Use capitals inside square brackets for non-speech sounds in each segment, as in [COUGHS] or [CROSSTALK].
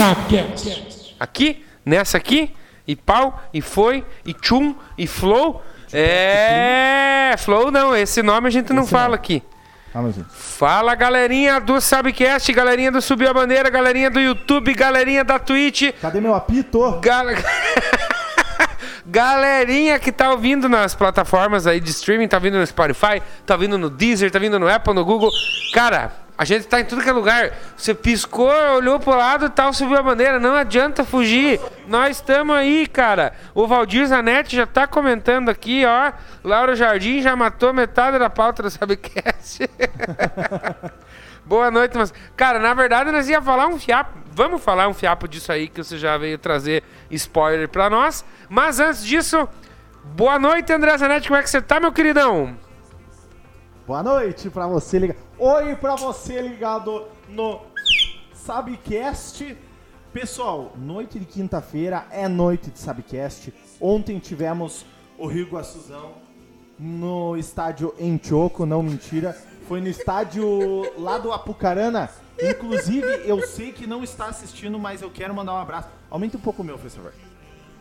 Sapcast. Aqui, nessa aqui, e pau, e foi, e tchum, e flow. É, flow não, esse nome a gente não Esse fala não. aqui. Fala galerinha do Sabcast, galerinha do Subiu a Bandeira, galerinha do YouTube, galerinha da Twitch, Cadê meu apito? gal... [LAUGHS] galerinha que tá ouvindo nas plataformas aí de streaming, tá vindo no Spotify, tá vindo no Deezer, tá vindo no Apple, no Google. Cara, a gente tá em tudo que é lugar. Você piscou, olhou pro lado e tal, subiu a bandeira. Não adianta fugir. Nós estamos aí, cara. O Valdir Zanetti já tá comentando aqui, ó. Laura Jardim já matou metade da pauta do Sabcast. [LAUGHS] Boa noite, mas. Cara, na verdade nós ia falar um fiapo. Vamos falar um fiapo disso aí que você já veio trazer spoiler pra nós. Mas antes disso, boa noite, André Zanetti. Como é que você tá, meu queridão? Boa noite pra você ligado. Oi pra você ligado no Sabcast. Pessoal, noite de quinta-feira é noite de Sabcast. Ontem tivemos o Rio Guaçuzão no estádio Entioco, não mentira. Foi no estádio lá do Apucarana. Inclusive, eu sei que não está assistindo, mas eu quero mandar um abraço. Aumenta um pouco o meu, por favor.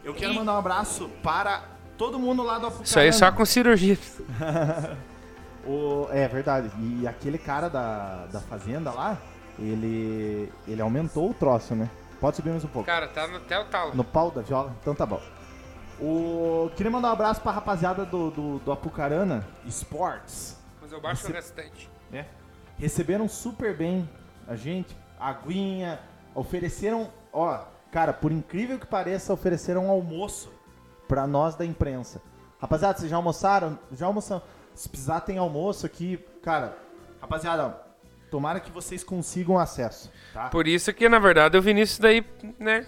Eu quero mandar um abraço para todo mundo lá do Apucarana. Isso aí só com cirurgia. [LAUGHS] O- é verdade. E aquele cara da, da fazenda lá, ele ele aumentou o troço, né? Pode subir mais um pouco. Cara, tá no, até o talo. No pau da viola? Então tá bom. O... Queria mandar um abraço pra rapaziada do, do, do Apucarana Sports. Mas eu baixo Você- o restante. né? Receberam super bem a gente, aguinha, ofereceram, ó, cara, por incrível que pareça, ofereceram um almoço pra nós da imprensa. Rapaziada, vocês já almoçaram? Já almoçaram? Se precisar tem almoço aqui, cara. Rapaziada, tomara que vocês consigam acesso, tá? Por isso que, na verdade, o Vinícius daí, né?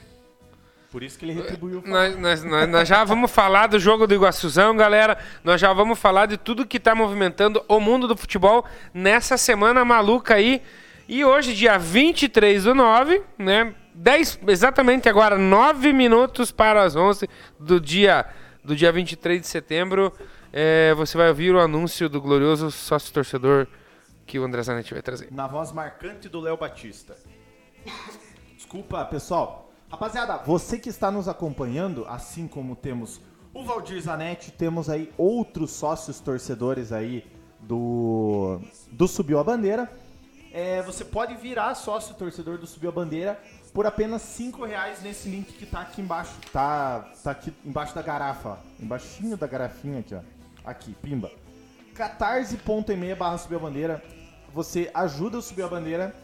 Por isso que ele retribuiu. Nós, nós- nós- nós já vamos falar do jogo do Iguaçuzão, galera. Nós já vamos falar de tudo que tá movimentando o mundo do futebol nessa semana maluca aí. E hoje, dia 23 do 9, né? 10, exatamente agora, 9 minutos para as 11 do dia, do dia 23 de setembro. É, você vai ouvir o anúncio do glorioso sócio torcedor que o André Zanetti vai trazer. Na voz marcante do Léo Batista. Desculpa, pessoal. Rapaziada, você que está nos acompanhando, assim como temos o Valdir Zanetti, temos aí outros sócios torcedores aí do, do Subiu a Bandeira. É, você pode virar sócio torcedor do Subiu a Bandeira por apenas 5 reais nesse link que tá aqui embaixo. Tá, tá aqui embaixo da garrafa, ó. Embaixinho da garrafinha aqui, ó. Aqui, pimba catarse.me barra subir a bandeira. Você ajuda o Subir a Bandeira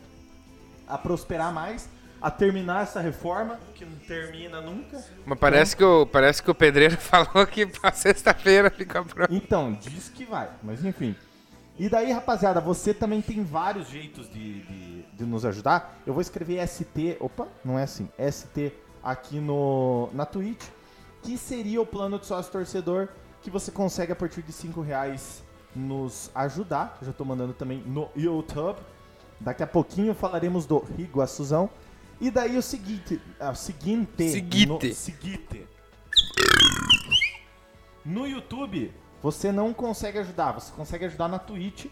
a prosperar mais, a terminar essa reforma, que não termina nunca. Mas parece que, o, parece que o pedreiro [LAUGHS] falou que pra sexta-feira fica pronto. Então, diz que vai, mas enfim. E daí, rapaziada, você também tem vários jeitos de, de, de nos ajudar. Eu vou escrever ST, opa, não é assim, ST aqui no, na Twitch, que seria o plano de sócio torcedor que você consegue a partir de 5 reais nos ajudar. Eu já tô mandando também no YouTube. Daqui a pouquinho falaremos do Iguaçuzão. E daí o seguinte, é, o seguinte, Seguinte. no- seguinte. No YouTube, você não consegue ajudar, você consegue ajudar na Twitch.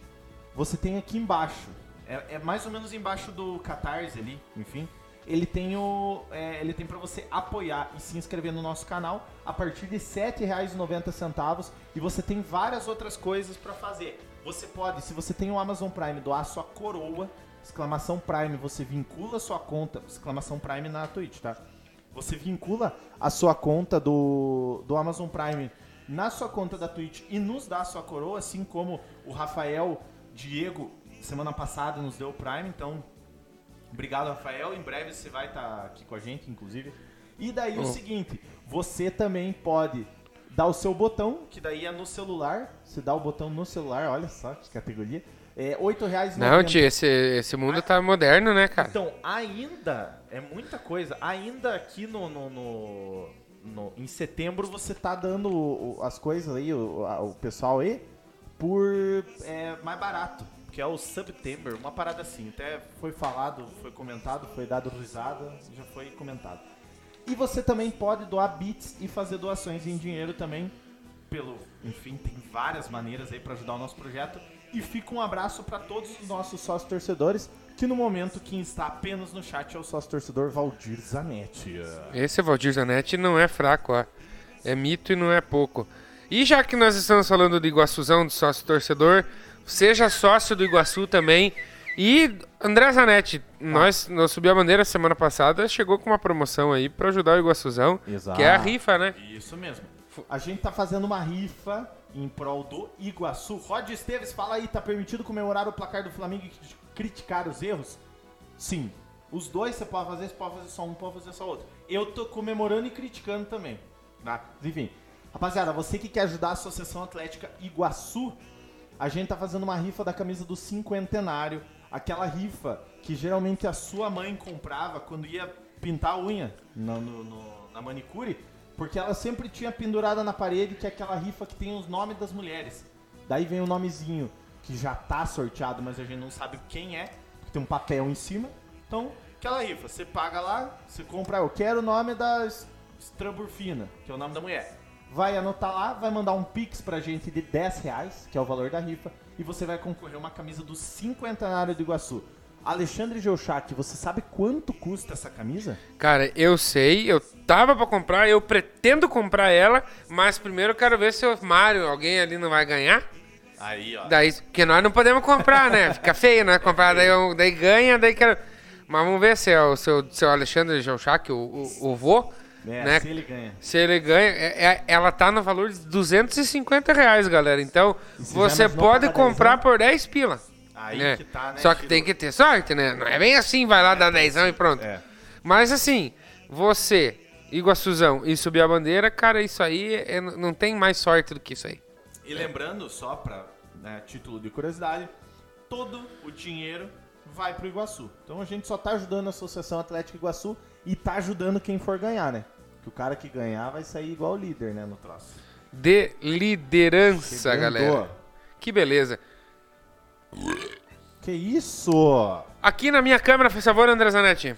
Você tem aqui embaixo. É, é mais ou menos embaixo do Catarse ali, enfim. Ele tem o. é, ele tem para você apoiar e se inscrever no nosso canal a partir de R$ 7,90 e você tem várias outras coisas para fazer. Você pode, se você tem o Amazon Prime, doar sua coroa, exclamação Prime, você vincula sua conta, exclamação Prime na Twitch, tá? Você vincula a sua conta do, do Amazon Prime na sua conta da Twitch e nos dá a sua coroa, assim como o Rafael Diego, semana passada, nos deu o Prime. Então, obrigado, Rafael. Em breve você vai estar aqui com a gente, inclusive. E daí o seguinte, você também pode dar o seu botão, que daí é no celular. Você dá o botão no celular, olha só que categoria. É R$ 8,90. Não, tio, esse, esse mundo tá moderno, né, cara? Então, ainda é muita coisa. Ainda aqui no, no, no- no- em setembro você tá dando as coisas aí, o, o pessoal aí, por é, mais barato. Que é o September, uma parada assim. Até foi falado, foi comentado, foi dado risada, já foi comentado. E você também pode doar bits e fazer doações em dinheiro também. Pelo, enfim, tem várias maneiras aí para ajudar o nosso projeto. E fica um abraço para todos os nossos sócios torcedores. que no momento quem está apenas no chat é o sócio torcedor Valdir Zanetti. Esse Valdir Zanetti não é fraco, ó. É mito e não é pouco. E já que nós estamos falando do Iguaçuzão, do sócio torcedor, seja sócio do Iguaçu também. E André Zanetti, nós, nós subiu a bandeira semana passada, chegou com uma promoção aí para ajudar o Iguaçuzão, Exato. que é a rifa, né? Isso mesmo. A gente tá fazendo uma rifa em prol do Iguaçu. Rod Esteves, fala aí, tá permitido comemorar o placar do Flamengo e criticar os erros? Sim. Os dois você pode fazer, você pode fazer só um, pode fazer só outro. Eu tô comemorando e criticando também. Tá? Enfim. Rapaziada, você que quer ajudar a Associação Atlética Iguaçu, a gente tá fazendo uma rifa da camisa do cinquentenário. Aquela rifa que geralmente a sua mãe comprava quando ia pintar a unha no, no, no, na manicure, porque ela sempre tinha pendurada na parede que é aquela rifa que tem os nomes das mulheres. Daí vem o nomezinho que já tá sorteado, mas a gente não sabe quem é, porque tem um papel em cima. Então, aquela rifa, você paga lá, você compra, eu quero o nome da Stramburfina, que é o nome da mulher. Vai anotar lá, vai mandar um pix pra gente de 10 reais, que é o valor da rifa, e você vai concorrer uma camisa do cinquentenário do Iguaçu. Alexandre Geuchac, você sabe quanto custa essa camisa? Cara, eu sei, eu tava pra comprar, eu pretendo comprar ela, mas primeiro eu quero ver se o Mário, alguém ali não vai ganhar. Aí, ó. Daí, porque nós não podemos comprar, né? Fica feio, né? Comprar, daí, eu- daí ganha, daí quero. Mas vamos ver se é o seu, seu Alexandre Geuchac, o, o, o vô, É, né? se ele ganha. Se ele ganha, é- é- ela tá no valor de 250 reais, galera. Então, você pode comprar 10, por 10 pila. Aí né? que tá, né? Só que tem que ter sorte, né? Não é bem assim, vai lá, dá 10 e pronto. É. Mas assim, você, Iguaçuzão, e subir a bandeira, cara, isso aí é- não tem mais sorte do que isso aí. E lembrando, só para título de curiosidade, todo o dinheiro vai pro Iguaçu. Então a gente só tá ajudando a Associação Atlética Iguaçu e tá ajudando quem for ganhar, né? Que o cara que ganhar vai sair igual o líder, né, no troço. De liderança, galera. Que beleza. Que isso? Aqui na minha câmera, por favor, André Zanetti.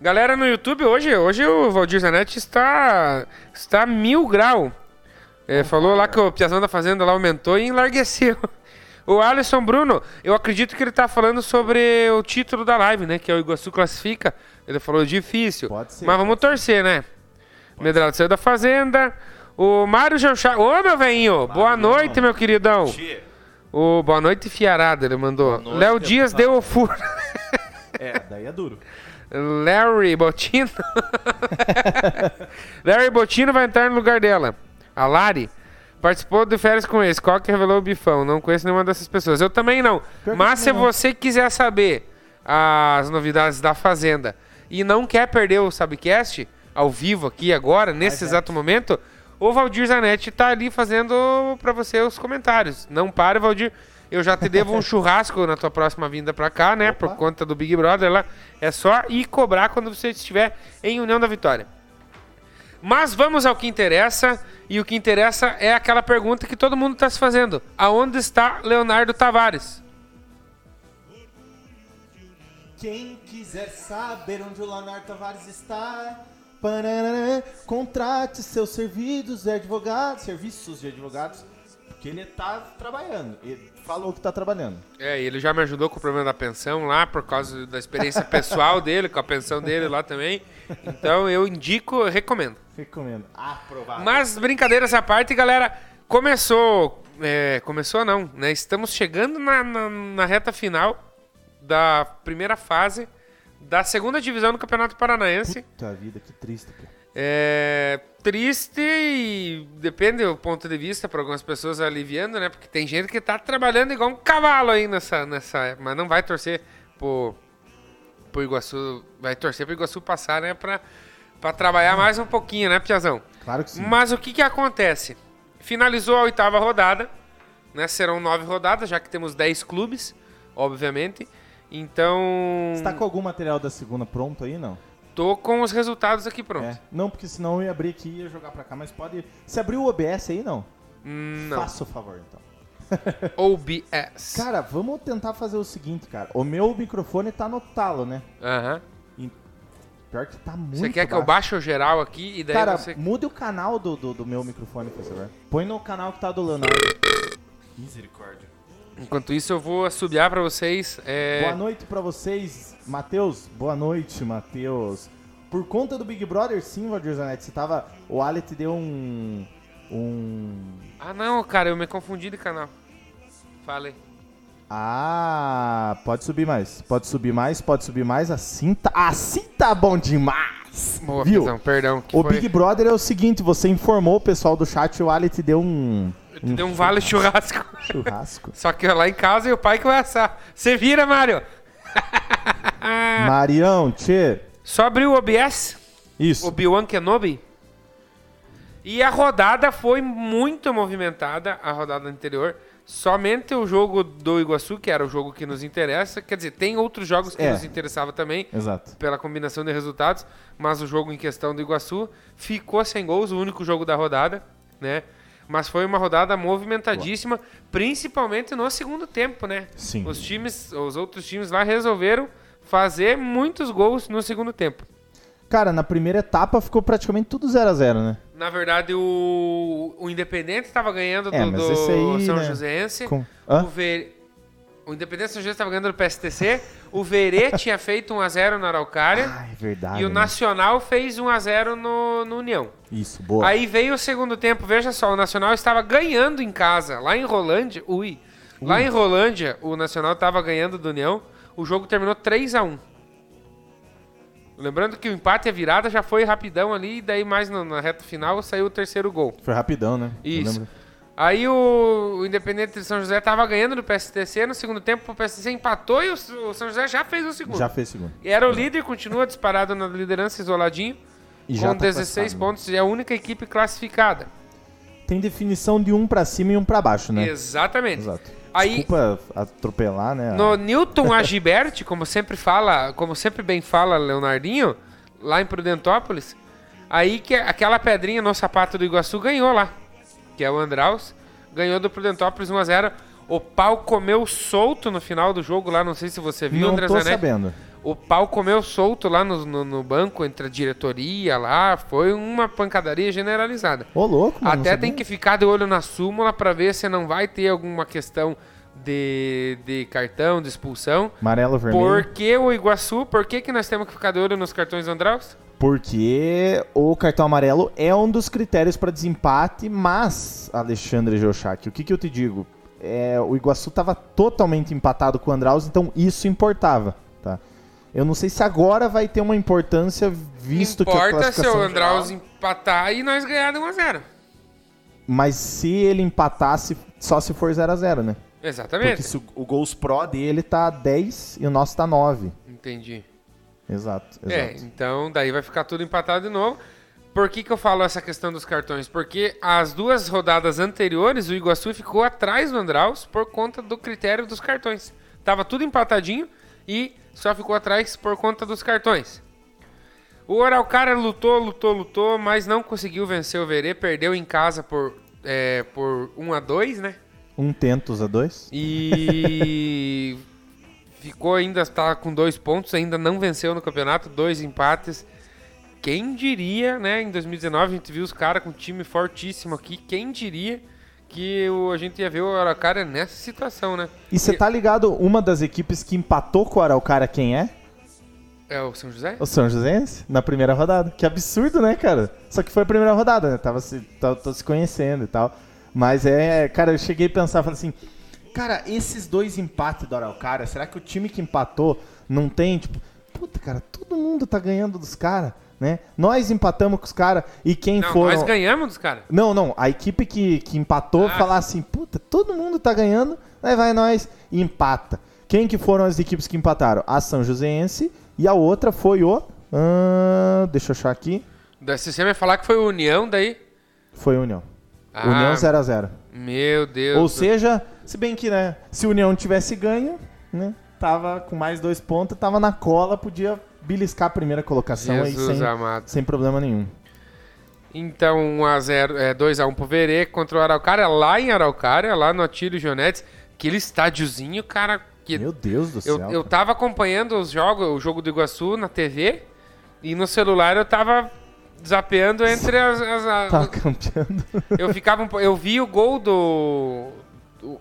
Galera no YouTube, hoje, hoje o Valdir Zanetti está, está mil grau. É, falou lá que o Piazão da Fazenda lá aumentou e enlargueceu. [LAUGHS] O Alisson Bruno, eu acredito que ele tá falando sobre o título da live, né? Que é o Iguaçu classifica. Ele falou difícil. Pode ser, Mas vamos torcer, né? Medrado saiu da Fazenda. O Mário Janchá. Ô, meu velhinho! Boa noite, meu queridão. Ô, boa noite, fiarada, ele mandou. Léo Dias deu o furo. É, daí é duro. [LAUGHS] Larry Botino. [LAUGHS] Larry Botino vai entrar no lugar dela. A Lari participou de férias com esse. Qual que revelou o bifão? Não conheço nenhuma dessas pessoas. Eu também não. Mas se não. você quiser saber as novidades da Fazenda e não quer perder o Sabcast ao vivo aqui agora, nesse exato momento, o Valdir Zanetti tá ali fazendo pra você os comentários. Não pare, Valdir. Eu já te devo um [LAUGHS] churrasco na tua próxima vinda pra cá, né? Por Opa. conta do Big Brother lá. É só ir cobrar quando você estiver em União da Vitória. Mas vamos ao que interessa. E o que interessa é aquela pergunta que todo mundo está se fazendo: aonde está Leonardo Tavares? Quem quiser saber onde o Leonardo Tavares está, parará, contrate seus serviços de advogado, serviços de advogados, porque ele tá trabalhando. Ele falou que tá trabalhando. É, e ele já me ajudou com o problema da pensão lá, por causa da experiência pessoal [LAUGHS] dele, com a pensão dele lá também. Então eu indico, recomendo. Recomendo. Aprovado. Mas brincadeiras à parte, galera, começou. é, começou não, né? Estamos chegando na, na, na reta final da primeira fase da segunda divisão do Campeonato Paranaense. Puta vida, que triste, cara. É triste e depende do ponto de vista para algumas pessoas aliviando, né? Porque tem gente que tá trabalhando igual um cavalo aí nessa, nessa mas não vai torcer pro, pro Iguaçu, vai torcer pro Iguaçu passar, né? Pra, pra trabalhar mais um pouquinho, né, Piazão? Claro que sim. Mas o que que acontece? Finalizou a oitava rodada, né? Serão nove rodadas, já que temos dez clubes, obviamente. Então, Você tá com algum material da segunda pronto aí, não? tô com os resultados aqui pronto. É. Não, porque senão eu ia abrir aqui e ia jogar pra cá, mas pode... Você abriu o OBS aí, não? Hum, Não. Faça o favor, então. [LAUGHS] OBS. Cara, vamos tentar fazer o seguinte, cara. O meu microfone tá no talo, né? Aham. Pior que tá muito Você quer que eu baixo. baixe o geral aqui e daí Cara, você. mude o canal do, do, do meu microfone, por favor. Põe no canal que tá do Leonardo. Misericórdia. Enquanto isso, eu vou assobiar pra vocês. é, Boa noite pra vocês, Matheus. Boa noite, Matheus. Por conta do Big Brother, sim, Valdir Zanetti, você tava... O Alet deu um... Um... Ah, não, cara, eu me confundi de canal. Falei. Ah, pode subir mais. Pode subir mais, pode subir mais. Assim tá, assim tá bom demais. Boa, Viu? Perdão. que O foi- Big Brother é o seguinte, você informou o pessoal do chat, o Ali te deu um, Eu te dei um vale churrasco. churrasco. Só que lá em casa e o pai que vai assar. Você vira, Mário? [LAUGHS] Marião, tchê. Só abriu o OBS, Isso. Obi-Wan Kenobi. E a rodada foi muito movimentada, a rodada anterior. Somente o jogo do Iguaçu, que era o jogo que nos interessa. Quer dizer, tem outros jogos que É. nos interessavam também, Exato. pela combinação de resultados. Mas o jogo em questão do Iguaçu ficou sem gols, o único jogo da rodada, né? Mas foi uma rodada movimentadíssima, principalmente no segundo tempo, né? Sim. Os times, os outros times lá resolveram fazer muitos gols no segundo tempo. Cara, na primeira etapa ficou praticamente tudo 0 a 0 né? Na verdade, o, o Independente estava ganhando do, É, do esse aí, São né, Joséense. com- Hã? O, Ver... o Independente São José estava ganhando do PSTC. O Verê [LAUGHS] tinha feito 1x0 na Araucária. Ah, é verdade. e o né? Nacional fez 1x0 no, no União. Isso, boa. Aí veio o segundo tempo, veja só, o Nacional estava ganhando em casa, lá em Rolândia. Ui. Lá em Rolândia, o Nacional estava ganhando do União. O jogo terminou 3 a 1 Lembrando que o empate e a virada já foi rapidão ali, e daí mais na, na reta final saiu o terceiro gol. Foi rapidão, né? Isso. Aí o, o Independente de São José estava ganhando do PSTC, no segundo tempo o PSTC empatou e o, o São José já fez o segundo. Já fez segundo. E era o líder, continua disparado na liderança, isoladinho, E com tá 16 classificado. pontos, e é a única equipe classificada. Tem definição de um pra cima e um pra baixo, né? Exatamente. Exato. Aí- Desculpa atropelar, né? No Newton Agibert, como sempre fala, como sempre bem fala Leonardinho, lá em Prudentópolis, aí que aquela pedrinha no sapato do Iguaçu ganhou lá, que é o Andraus, ganhou do Prudentópolis 1x0. O pau comeu solto no final do jogo lá, não sei se você viu, Não André tô Zanetti. sabendo. O pau comeu solto lá no, no, no banco, entre a diretoria lá, foi uma pancadaria generalizada. Ô, louco, mano. Até tem que ficar de olho na súmula para ver se não vai ter alguma questão de, de cartão, de expulsão. Amarelo, vermelho. Por que o Iguaçu? Por que, que nós temos que ficar de olho nos cartões Andraus? Porque o cartão amarelo é um dos critérios para desempate, mas, Alexandre Geuchac, o que, que eu te digo? É, o Iguaçu estava totalmente empatado com o Andraus, então isso importava, tá? Eu não sei se agora vai ter uma importância, visto que a Importa se o Andraus geral- empatar e nós ganhar de 1x0. Mas se ele empatasse, só se for 0 a 0 né? Exatamente. Porque se o, o gols pro dele tá 10 e o nosso tá 9. Entendi. Exato, É, exato. então daí vai ficar tudo empatado de novo. Por que, que eu falo essa questão dos cartões? Porque as duas rodadas anteriores, o Iguaçu ficou atrás do Andraus por conta do critério dos cartões. Tava tudo empatadinho e só ficou atrás por conta dos cartões. O Araucária lutou, lutou, lutou, mas não conseguiu vencer o Verê, perdeu em casa por, é, por 1 a 2 né? Um tentos a 2. E [LAUGHS] ficou ainda, está com dois pontos, ainda não venceu no campeonato, dois empates. Quem diria, né? Em 2019 a gente viu os caras com um time fortíssimo aqui. Quem diria que o, a gente ia ver o Araucária nessa situação, né? E você tá ligado, uma das equipes que empatou com o Araucária quem é? É o São José? O São Joséense, na primeira rodada. Que absurdo, né, cara? Só que foi a primeira rodada, né? Tava se, tava, tava se conhecendo e tal. Mas é, cara, eu cheguei a pensar, falei assim, cara, esses dois empates do Araucária, será que o time que empatou não tem, tipo, puta, cara, todo mundo tá ganhando dos caras, né? Nós empatamos com os caras e quem Não, foram... nós ganhamos dos caras. Não, não, a equipe que, que empatou Ah. falar assim, puta, todo mundo tá ganhando, aí vai nós e empata. Quem que foram as equipes que empataram? A São Joséense e a outra foi o... ah, deixa eu achar aqui. Da você vai falar que foi o União daí? Foi o União. Ah, União 0x0. Meu Deus. Ou seja, se bem que, né, se o União tivesse ganho, né, tava com mais dois pontos, tava na cola, podia beliscar a primeira colocação aí Jesus sem, amado. sem problema nenhum. Então, 1x0, é, 2x1 pro Verê contra o Araucária, lá em Araucária, lá no Atílio Jonetes. Aquele estádiozinho, cara, que Meu Deus do eu, céu. eu tava acompanhando os jogos, o jogo do Iguaçu na TV, e no celular eu tava zapeando entre as... as- a- Tava campeando. eu ficava um eu vi o gol do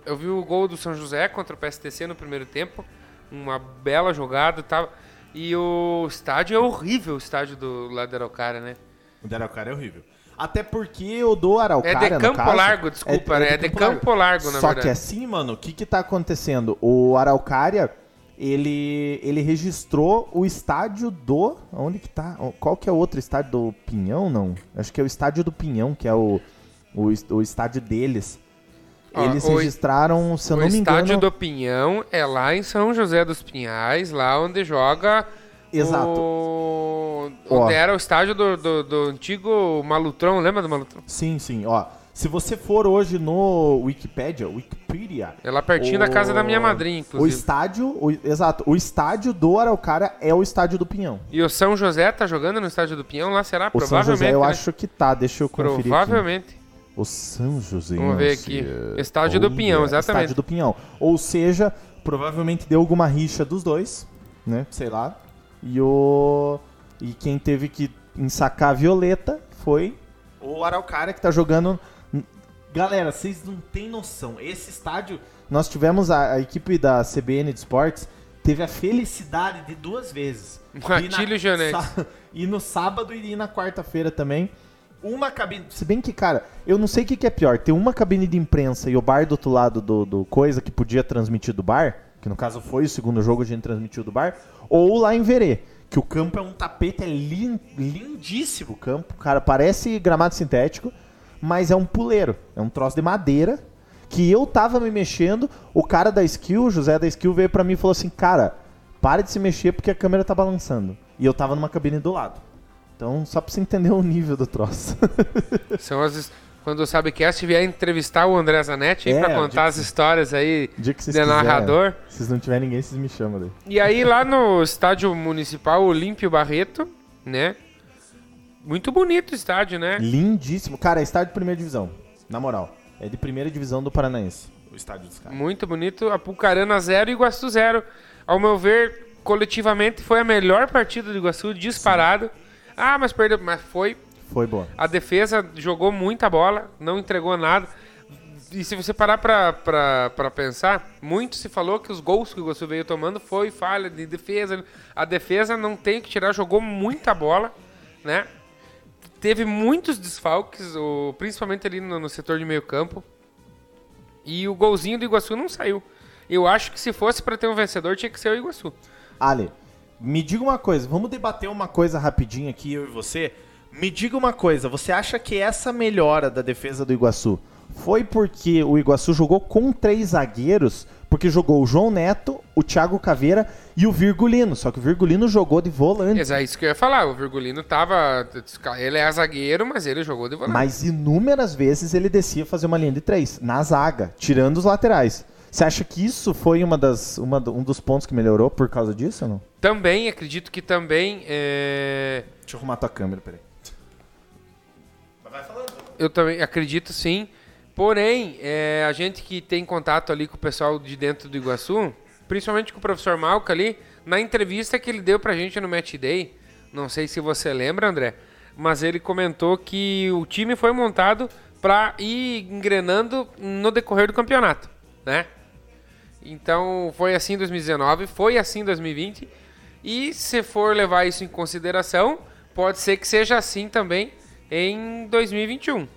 eu vi o gol do São José contra o PSTC no primeiro tempo. Uma bela jogada e tal. E o estádio é horrível, o estádio do lado da Araucária, né? O da Araucária é horrível. Até porque o do Araucária, É de Campo caso, Largo, desculpa, né? É de Campo Largo, na Só verdade. que assim, mano, o que que tá acontecendo? O Araucária, ele, ele registrou o estádio do... Onde que tá? Qual que é o outro estádio do Pinhão, não? Acho que é o estádio do Pinhão, que é o, o, o estádio deles. Ó, Eles o- registraram, se eu o não me estádio engano... do Pinhão é lá em São José dos Pinhais, lá onde joga Exato. o... Ó. Onde era o estádio do, do, do antigo Malutron, lembra do Malutron? Sim, sim, ó. Se você for hoje no Wikipedia, Wikipedia... É lá pertinho da casa da minha madrinha, O inclusive. estádio, o- exato, o estádio do Araucária é o estádio do Pinhão. E o São José tá jogando no estádio do Pinhão, lá será? O São Provavelmente. José eu né? acho que tá, deixa eu conferir aqui. O São José. Vamos ver aqui. Estádio do Pinhão, exatamente. Estádio do Pinhão. Ou seja, provavelmente deu alguma rixa dos dois, né? Sei lá. E o e quem teve que ensacar a Violeta foi o Araucária que tá jogando. Galera, vocês não têm noção. Esse estádio, nós tivemos a, a equipe da CBN de Esportes teve a felicidade de duas vezes. [LAUGHS] Atílio Gianetti. Sá- [LAUGHS] E no sábado e na quarta-feira também. Uma cabine. Se bem que, cara, eu não sei o que, que é pior. Ter uma cabine de imprensa e o bar do outro lado do, do coisa que podia transmitir do bar, que no caso foi o segundo jogo a gente transmitiu do bar, ou lá em Verê. Que o campo é um tapete, é lin- lindíssimo o campo. Cara, parece gramado sintético, mas é um puleiro. É um troço de madeira. Que eu tava me mexendo, o cara da Skill, José da Skill, veio pra mim e falou assim: Cara, para de se mexer porque a câmera tá balançando. E eu tava numa cabine do lado. Então, só pra você entender o nível do troço. [LAUGHS] São as. Quando o Sabcast vier entrevistar o André Zanetti aí É, dia contar as histórias aí de quiserem. narrador. Se não tiver ninguém, vocês me chamam daí. E aí lá no estádio municipal Olímpio Barreto, né? Muito bonito o estádio, né? Lindíssimo. Cara, é estádio de primeira divisão. Na moral. É de primeira divisão do Paranaense. O estádio dos caras. Muito bonito. Apucarana 0 e Iguaçu 0. Ao meu ver, coletivamente foi a melhor partida do Iguaçu, disparado. Ah, mas perdeu. Mas foi. Foi boa. A defesa jogou muita bola, não entregou nada. E se você parar pra, pra, pra pensar, muito se falou que os gols que o Iguaçu veio tomando foi falha de defesa. A defesa não tem que tirar, jogou muita bola, né? Teve muitos desfalques, o- principalmente ali no, no setor de meio campo. E o golzinho do Iguaçu não saiu. Eu acho que se fosse pra ter um vencedor, tinha que ser o Iguaçu. Ale, me diga uma coisa. Vamos debater uma coisa rapidinho aqui, eu e você. Me diga uma coisa. Você acha que essa melhora da defesa do Iguaçu foi porque o Iguaçu jogou com três zagueiros? Porque jogou o João Neto, o Thiago Caveira e o Virgulino. Só que o Virgulino jogou de volante. É isso que eu ia falar. O Virgulino tava. Ele é zagueiro, mas ele jogou de volante. Mas inúmeras vezes ele descia fazer uma linha de três, na zaga, tirando os laterais. Você acha que isso foi uma das, uma um dos pontos que melhorou por causa disso ou não? Também, acredito que também. é, Deixa eu arrumar tua câmera, peraí. Eu também acredito sim. Porém, é, a gente que tem contato ali com o pessoal de dentro do Iguaçu, principalmente com o professor Malca ali, na entrevista que ele deu pra gente no Match Day, não sei se você lembra, André, mas ele comentou que o time foi montado pra ir engrenando no decorrer do campeonato, né? Então, foi assim em 2019, foi assim em 2020. E se for levar isso em consideração, pode ser que seja assim também em 2021.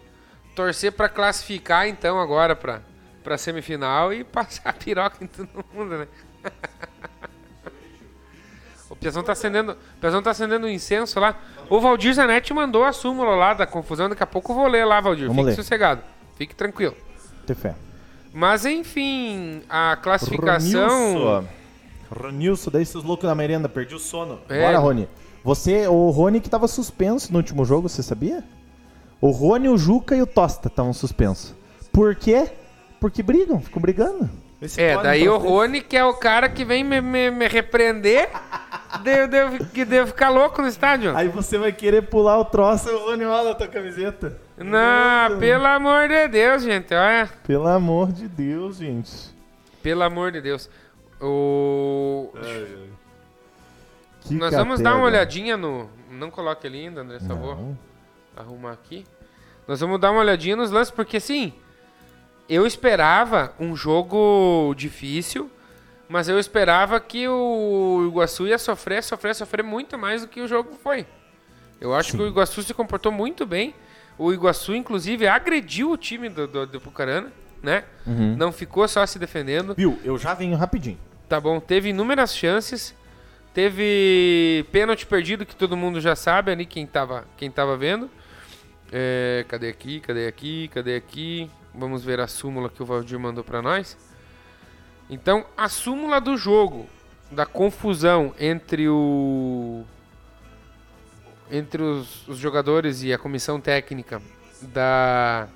Torcer para classificar então agora para para semifinal e [LAUGHS] passar a piroca em todo mundo, né? [LAUGHS] O Piazão tá acendendo, o Piazão tá acendendo um incenso lá. O Valdir Zanetti mandou a súmula lá da confusão, daqui a pouco eu vou ler lá, Valdir. Vamos Fique ler. sossegado. Fique tranquilo. Ter fé. Mas enfim, a classificação. Ronilson. Daí seus loucos na merenda, perdi o sono. É. Bora, Rony. Você, o Rony que tava suspenso no último jogo, você sabia? O Rony, o Juca e o Tosta estavam suspensos. Por quê? Porque brigam, ficam brigando. Esse É, daí pra o. Rony, que é o cara que vem me, me, me repreender, deve, que deve ficar louco no estádio. Aí você vai querer pular o troço, o Rony, olha a tua camiseta. Não, pelo amor de Deus, gente, olha. Pelo amor de Deus, gente. Pelo amor de Deus. O... Nós vamos dar uma catega. olhadinha no... Não coloque ali ainda, André, só vou Não. arrumar aqui. Nós vamos dar uma olhadinha nos lances, porque assim... eu esperava um jogo difícil, mas eu esperava que o Iguaçu ia sofrer, sofrer, sofrer muito mais do que o jogo foi. Eu acho Sim. que o Iguaçu se comportou muito bem. O Iguaçu, inclusive, agrediu o time do, do, do Pucarana, né? Uhum. Não ficou só se defendendo. Viu, eu já venho rapidinho. Tá bom, teve inúmeras chances. Teve pênalti perdido, que todo mundo já sabe ali, quem tava, quem tava vendo. É, cadê aqui, cadê aqui, cadê aqui? Vamos ver a súmula que o Valdir mandou para nós. Então, a súmula do jogo, da confusão entre o entre os, os jogadores e a comissão técnica da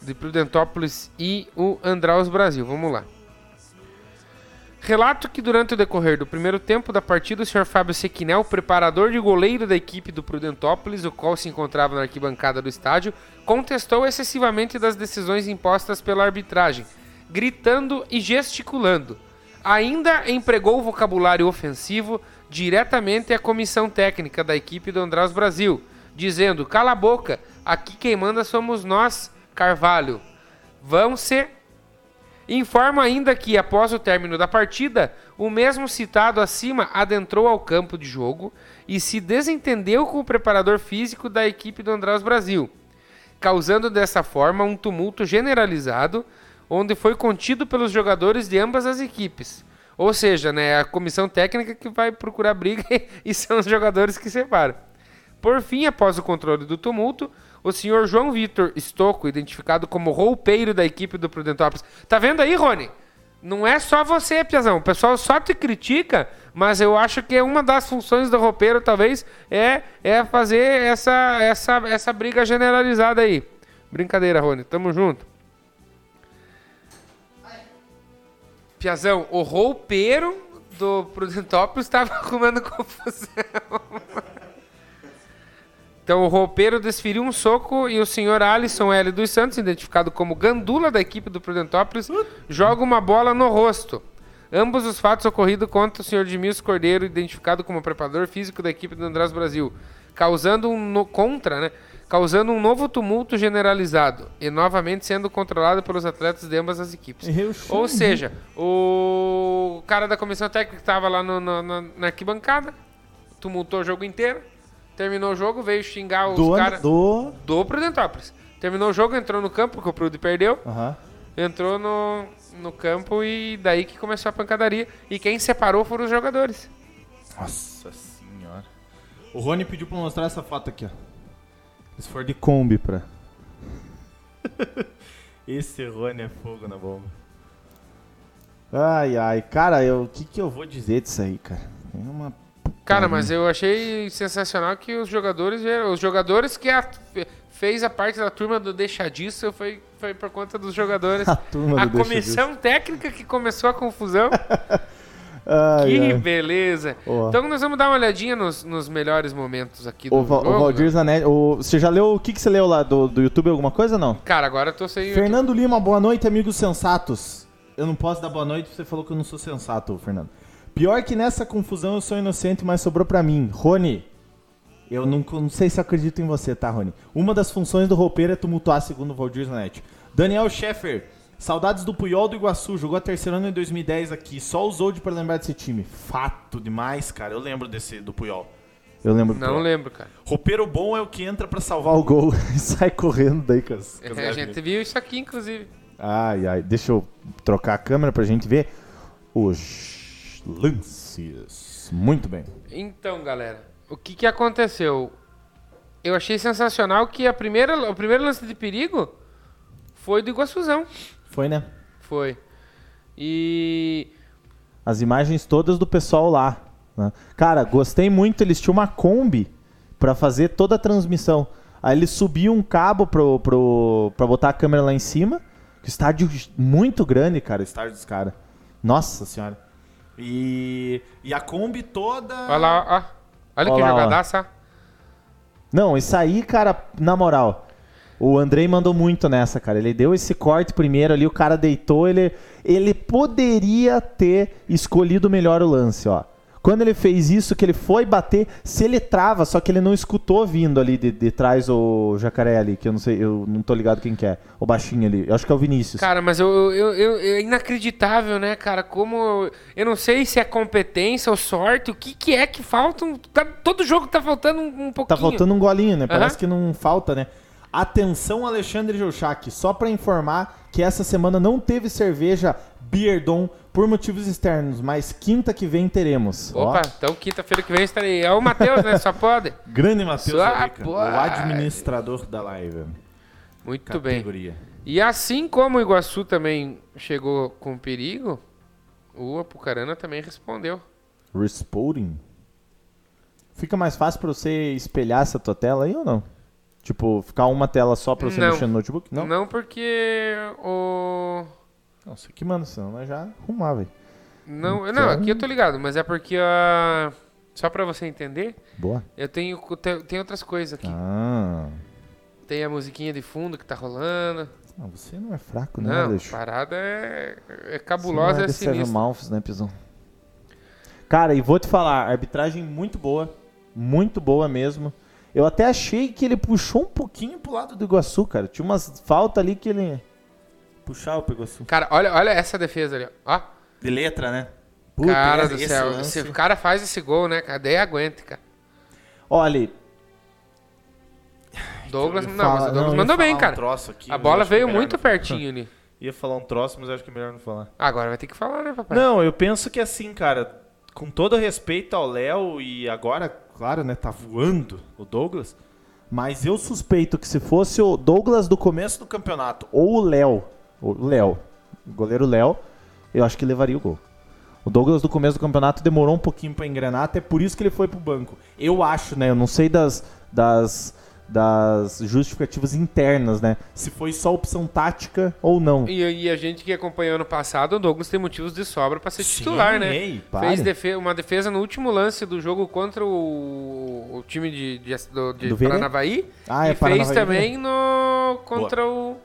de Prudentópolis e o Andraus Brasil. Vamos lá. Relato que durante o decorrer do primeiro tempo da partida, o Sr. Fábio Sequinel, preparador de goleiro da equipe do Prudentópolis, o qual se encontrava na arquibancada do estádio, contestou excessivamente das decisões impostas pela arbitragem, gritando e gesticulando. Ainda empregou vocabulário ofensivo diretamente à comissão técnica da equipe do Andraus Brasil, dizendo: Cala a boca, aqui quem manda somos nós, Carvalho. Vão ser. Informa ainda que, após o término da partida, o mesmo citado acima adentrou ao campo de jogo e se desentendeu com o preparador físico da equipe do Andraus Brasil, causando dessa forma um tumulto generalizado onde foi contido pelos jogadores de ambas as equipes. Ou seja, né, a comissão técnica que vai procurar briga [LAUGHS] e são os jogadores que separam. Por fim, após o controle do tumulto, o senhor João Vitor Estocco, identificado como roupeiro da equipe do Prudentópolis. Tá vendo aí, Rony? Não é só você, Piazão. O pessoal só te critica, mas eu acho que uma das funções do roupeiro, talvez, é, é fazer essa, essa, essa briga generalizada aí. Brincadeira, Rony. Tamo junto. Piazão, o roupeiro do Prudentópolis estava [LAUGHS] arrumando confusão. Então o roupeiro desferiu um soco e o senhor Alisson L. dos Santos, identificado como gandula da equipe do Prudentópolis, joga uma bola no rosto. Ambos os fatos ocorridos contra o senhor Edmilson Cordeiro, identificado como preparador físico da equipe do Andrés Brasil, causando um no, contra, né? Causando um novo tumulto generalizado e novamente sendo controlado pelos atletas de ambas as equipes. Ou seja, o cara da comissão técnica estava lá no, no, no, na arquibancada, tumultou o jogo inteiro, terminou o jogo, veio xingar os caras do... do Prudentópolis. Terminou o jogo, entrou no campo, porque o Prude perdeu. Uhum. Entrou no, no campo e daí que começou a pancadaria. E quem separou foram os jogadores. Nossa senhora. O Rony pediu pra mostrar essa foto aqui, ó. Se for de Kombi pra. [LAUGHS] Esse Rony é fogo na bomba. Ai, ai, cara, o que, que eu vou dizer disso aí, cara? É uma. Cara, mas eu achei sensacional que os jogadores os jogadores que a, fez a parte da turma do deixadiço foi, foi por conta dos jogadores. [LAUGHS] A, turma a do comissão técnica que começou a confusão. [LAUGHS] Ai, que ai. beleza. Oh. Então nós vamos dar uma olhadinha nos, nos melhores momentos aqui do o, jogo. O Valdir Zanetti, o, você já leu, o que, que você leu lá do, do YouTube, alguma coisa não? Cara, agora eu tô sem Fernando YouTube. Lima, boa noite, amigos sensatos. Eu não posso dar boa noite, você falou que eu não sou sensato, Fernando. Pior que nessa confusão eu sou inocente, mas sobrou pra mim. Rony, eu não, não sei se eu acredito em você, tá, Rony? Uma das funções do roupeiro é tumultuar, segundo o Valdir Zanetti. Daniel Scheffer, Saudades do Puyol do Iguaçu, jogou a terceira ano em 2010 aqui. Só usou de para lembrar desse time. Fato demais, cara. Eu lembro desse do Puyol. Eu lembro Não Puyol. lembro, cara. Roupeiro bom é o que entra para salvar o gol [LAUGHS] e sai correndo daí com é, A gente viu isso aqui, inclusive. Ai, ai. Deixa eu trocar a câmera pra gente ver os lances. Muito bem. Então, galera, o que que aconteceu? Eu achei sensacional que a primeira, o primeiro lance de perigo foi do Iguaçuzão. Foi, né? Foi. E. As imagens todas do pessoal lá. Né? Cara, gostei muito. Eles tinham uma Kombi para fazer toda a transmissão. Aí eles subiam um cabo pro, pro, pra botar a câmera lá em cima. Estádio muito grande, cara, o estádio dos caras. Nossa senhora. E, e a Kombi toda. Olha lá, ó. Olha, Olha que jogadaça. Não, isso aí, cara, na moral. O Andrei mandou muito nessa, cara. Ele deu esse corte primeiro ali, o cara deitou, ele, ele poderia ter escolhido melhor o lance, ó. Quando ele fez isso, que ele foi bater, se ele trava, só que ele não escutou vindo ali de, de trás o jacaré ali, que eu não sei, eu não tô ligado quem que é. O baixinho ali. Eu acho que é o Vinícius. Cara, mas eu, eu, eu- é inacreditável, né, cara? Como. Eu não sei se é competência ou sorte, o que, que é que falta. um- tá- todo jogo tá faltando um, um pouquinho. Tá faltando um golinho, né? Parece Aham. que não falta, né? Atenção, Alexandre Jouchac, só pra informar que essa semana não teve cerveja Beardon por motivos externos, mas quinta que vem teremos. Ó, Opa, então quinta-feira que vem estarei. É o Matheus, né? Só pode. [LAUGHS] grande Matheus o administrador da live. Muito bem. Categoria. E assim como o Iguaçu também chegou com perigo, o Apucarana também respondeu. Responding. Fica mais fácil pra você espelhar essa tua tela aí ou não? Tipo, ficar uma tela só pra você Não. mexer no notebook? Não? Não, porque o. Nossa, que mano, senão nós já arrumar, velho. Não, Então- não, aqui eu tô ligado, mas é porque a. Só pra você entender, Boa. eu tenho, tem, outras coisas aqui. Ah. Tem a musiquinha de fundo que tá rolando. Não, você não é fraco, né, Não, a parada é, é Você cabulosa, é é sinistra. Mouths, né, Pisão? Cara, e vou te falar, arbitragem muito boa. Muito boa mesmo. Eu até achei que ele puxou um pouquinho pro lado do Iguaçu, cara. Tinha umas faltas ali que ele puxava pro Iguaçu. Cara, olha, olha essa defesa ali, ó. De letra, né? cara do céu, se o cara faz esse gol, né, daí aguenta, cara. Olha, Douglas, não, mas o Douglas não, mandou bem, um cara. troço aqui, a bola é veio melhor muito pertinho ali. [LAUGHS] Ia falar um troço, mas acho que é melhor não falar. Agora vai ter que falar, né, papai? Não, eu penso que assim, cara, com todo respeito ao Léo e agora, claro, né, tá voando o Douglas, mas eu suspeito que se fosse o Douglas do começo do campeonato ou o Léo, o Léo, goleiro Léo, eu acho que levaria o gol. O Douglas do começo do campeonato demorou um pouquinho pra engrenar, até por isso que ele foi pro banco. Eu acho, né, eu não sei das das das justificativas internas, né? Se foi só opção tática ou não. E, e a gente que acompanhou ano passado, o Douglas tem motivos de sobra pra ser titular, né? ei. Fez defe- uma defesa no último lance do jogo contra o, o time de, de, do, de? Paranavaí. Ah, é e fez Paranavaí, também no contra o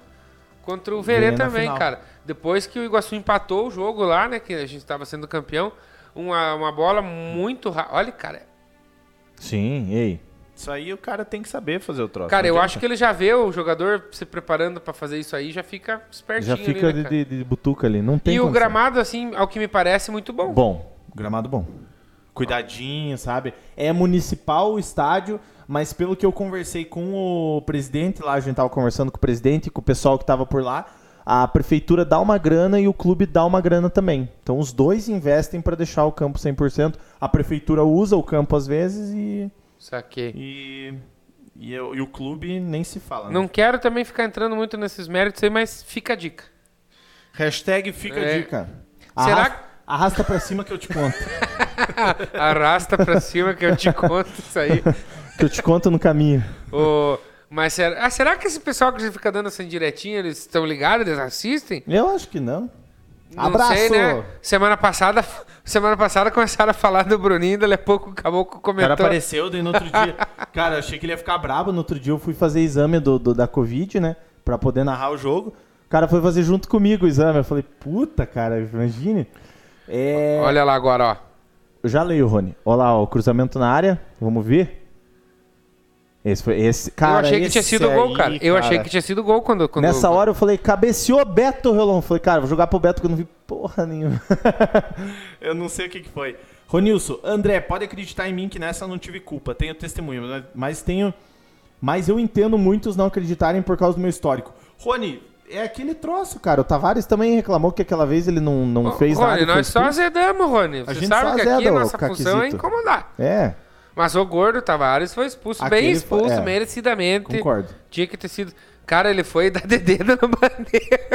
contra o Verê também, final. cara. Depois que o Iguaçu empatou o jogo lá, né, que a gente estava sendo campeão, uma, uma bola muito rápida. Olha, cara, Sim, ei. Isso aí o cara tem que saber fazer o troço. cara, eu acho que ele já vê o jogador se preparando pra fazer isso aí, já fica espertinho Já fica ali, né, de, de, de butuca ali, não tem E o condição. gramado, assim, ao que me parece, muito bom. Bom, gramado bom. Cuidadinho, sabe? É municipal o estádio, mas pelo que eu conversei com o presidente lá, a gente tava conversando com o presidente e com o pessoal que tava por lá, a prefeitura dá uma grana e o clube dá uma grana também. Então os dois investem para deixar o campo 100%. A prefeitura usa o campo às vezes e Saquei. e, e, eu- e o clube nem se fala. né? Não quero também ficar entrando muito nesses méritos aí, mas fica a dica. Hashtag fica É. a dica. Será Arrasta, arrasta pra cima que eu te conto. [LAUGHS] Arrasta pra cima que eu te conto isso aí. [LAUGHS] que eu te conto no caminho. Ô, mas será, ah, será que esse pessoal que fica dando essa indiretinha, eles estão ligados, eles assistem? Eu acho que não. Não Abraço! sei, né? Semana passada, semana passada começaram a falar do Bruninho, dali a pouco o Caboclo O cara apareceu daí no outro dia. [LAUGHS] Cara, eu achei que ele ia ficar brabo. No outro dia eu fui fazer exame do, do- da Covid, né? Pra poder narrar o jogo. O cara foi fazer junto comigo o exame. Eu falei, puta, cara, imagine. É... Olha lá agora, ó. Eu já leio, Rony. Olha lá, ó, o cruzamento na área. Vamos ver. Esse foi. Esse, cara, eu achei que tinha sido gol, aí, cara. Eu achei que tinha sido gol quando. quando Nessa hora eu falei, cabeceou Beto Relon. Falei, cara, vou jogar pro Beto que eu não vi porra nenhuma. [LAUGHS] eu não sei o que, que foi. Ronilson, André, pode acreditar em mim que nessa eu não tive culpa. Tenho testemunho, mas- tenho. Mas eu entendo muitos não acreditarem por causa do meu histórico. Rony, é aquele troço, cara. O Tavares também reclamou que aquela vez ele não, não Ô, fez Rony, nada. foi nós só azedamos, Rony. Você gente sabe só que aqui azeda a o nossa função é incomodar. É, Mas o gordo Tavares foi expulso, Aquele bem foi- expulso, é. merecidamente. concordo. Tinha que ter sido. Cara, ele foi dar [LAUGHS] dedo na bandeira.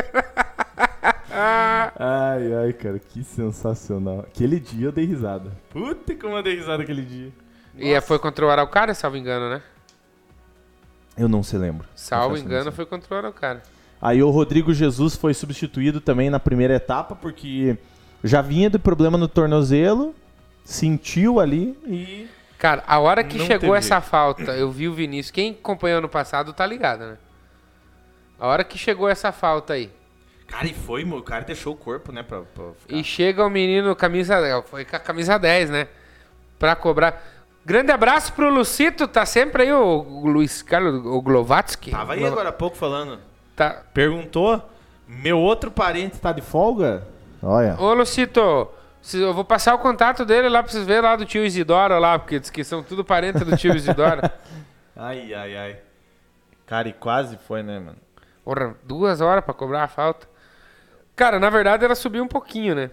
Ai, ai, cara, que sensacional. Aquele dia eu dei risada. Puta como eu dei risada aquele dia. e foi contra o Araucária, salvo engano, né? Eu não se lembro. Salvo engano, foi contra o Araucária. Aí o Rodrigo Jesus foi substituído também na primeira etapa, porque já vinha de problema no tornozelo, sentiu ali e. Cara, a hora que Não chegou essa falta, eu vi o Vinícius. Quem acompanhou ano passado tá ligado, né? A hora que chegou essa falta aí. Cara, e foi, o cara deixou o corpo, né, pra, pra ficar. E chega o menino camisa. Foi com a camisa 10, né? pra cobrar. Grande abraço pro Lucito, tá sempre aí o, o Luiz Carlos, o Glovatsky. Tava aí agora há pouco falando. Tá. Perguntou, meu outro parente tá de folga? Olha. Ô, Lucito, eu vou passar o contato dele lá pra vocês verem lá do tio Isidoro lá, porque diz que são tudo parente do tio Isidoro. [LAUGHS] Ai, ai, ai. Cara, e quase foi, né, mano? Porra, duas horas pra cobrar a falta. Cara, na verdade ela subiu um pouquinho, né?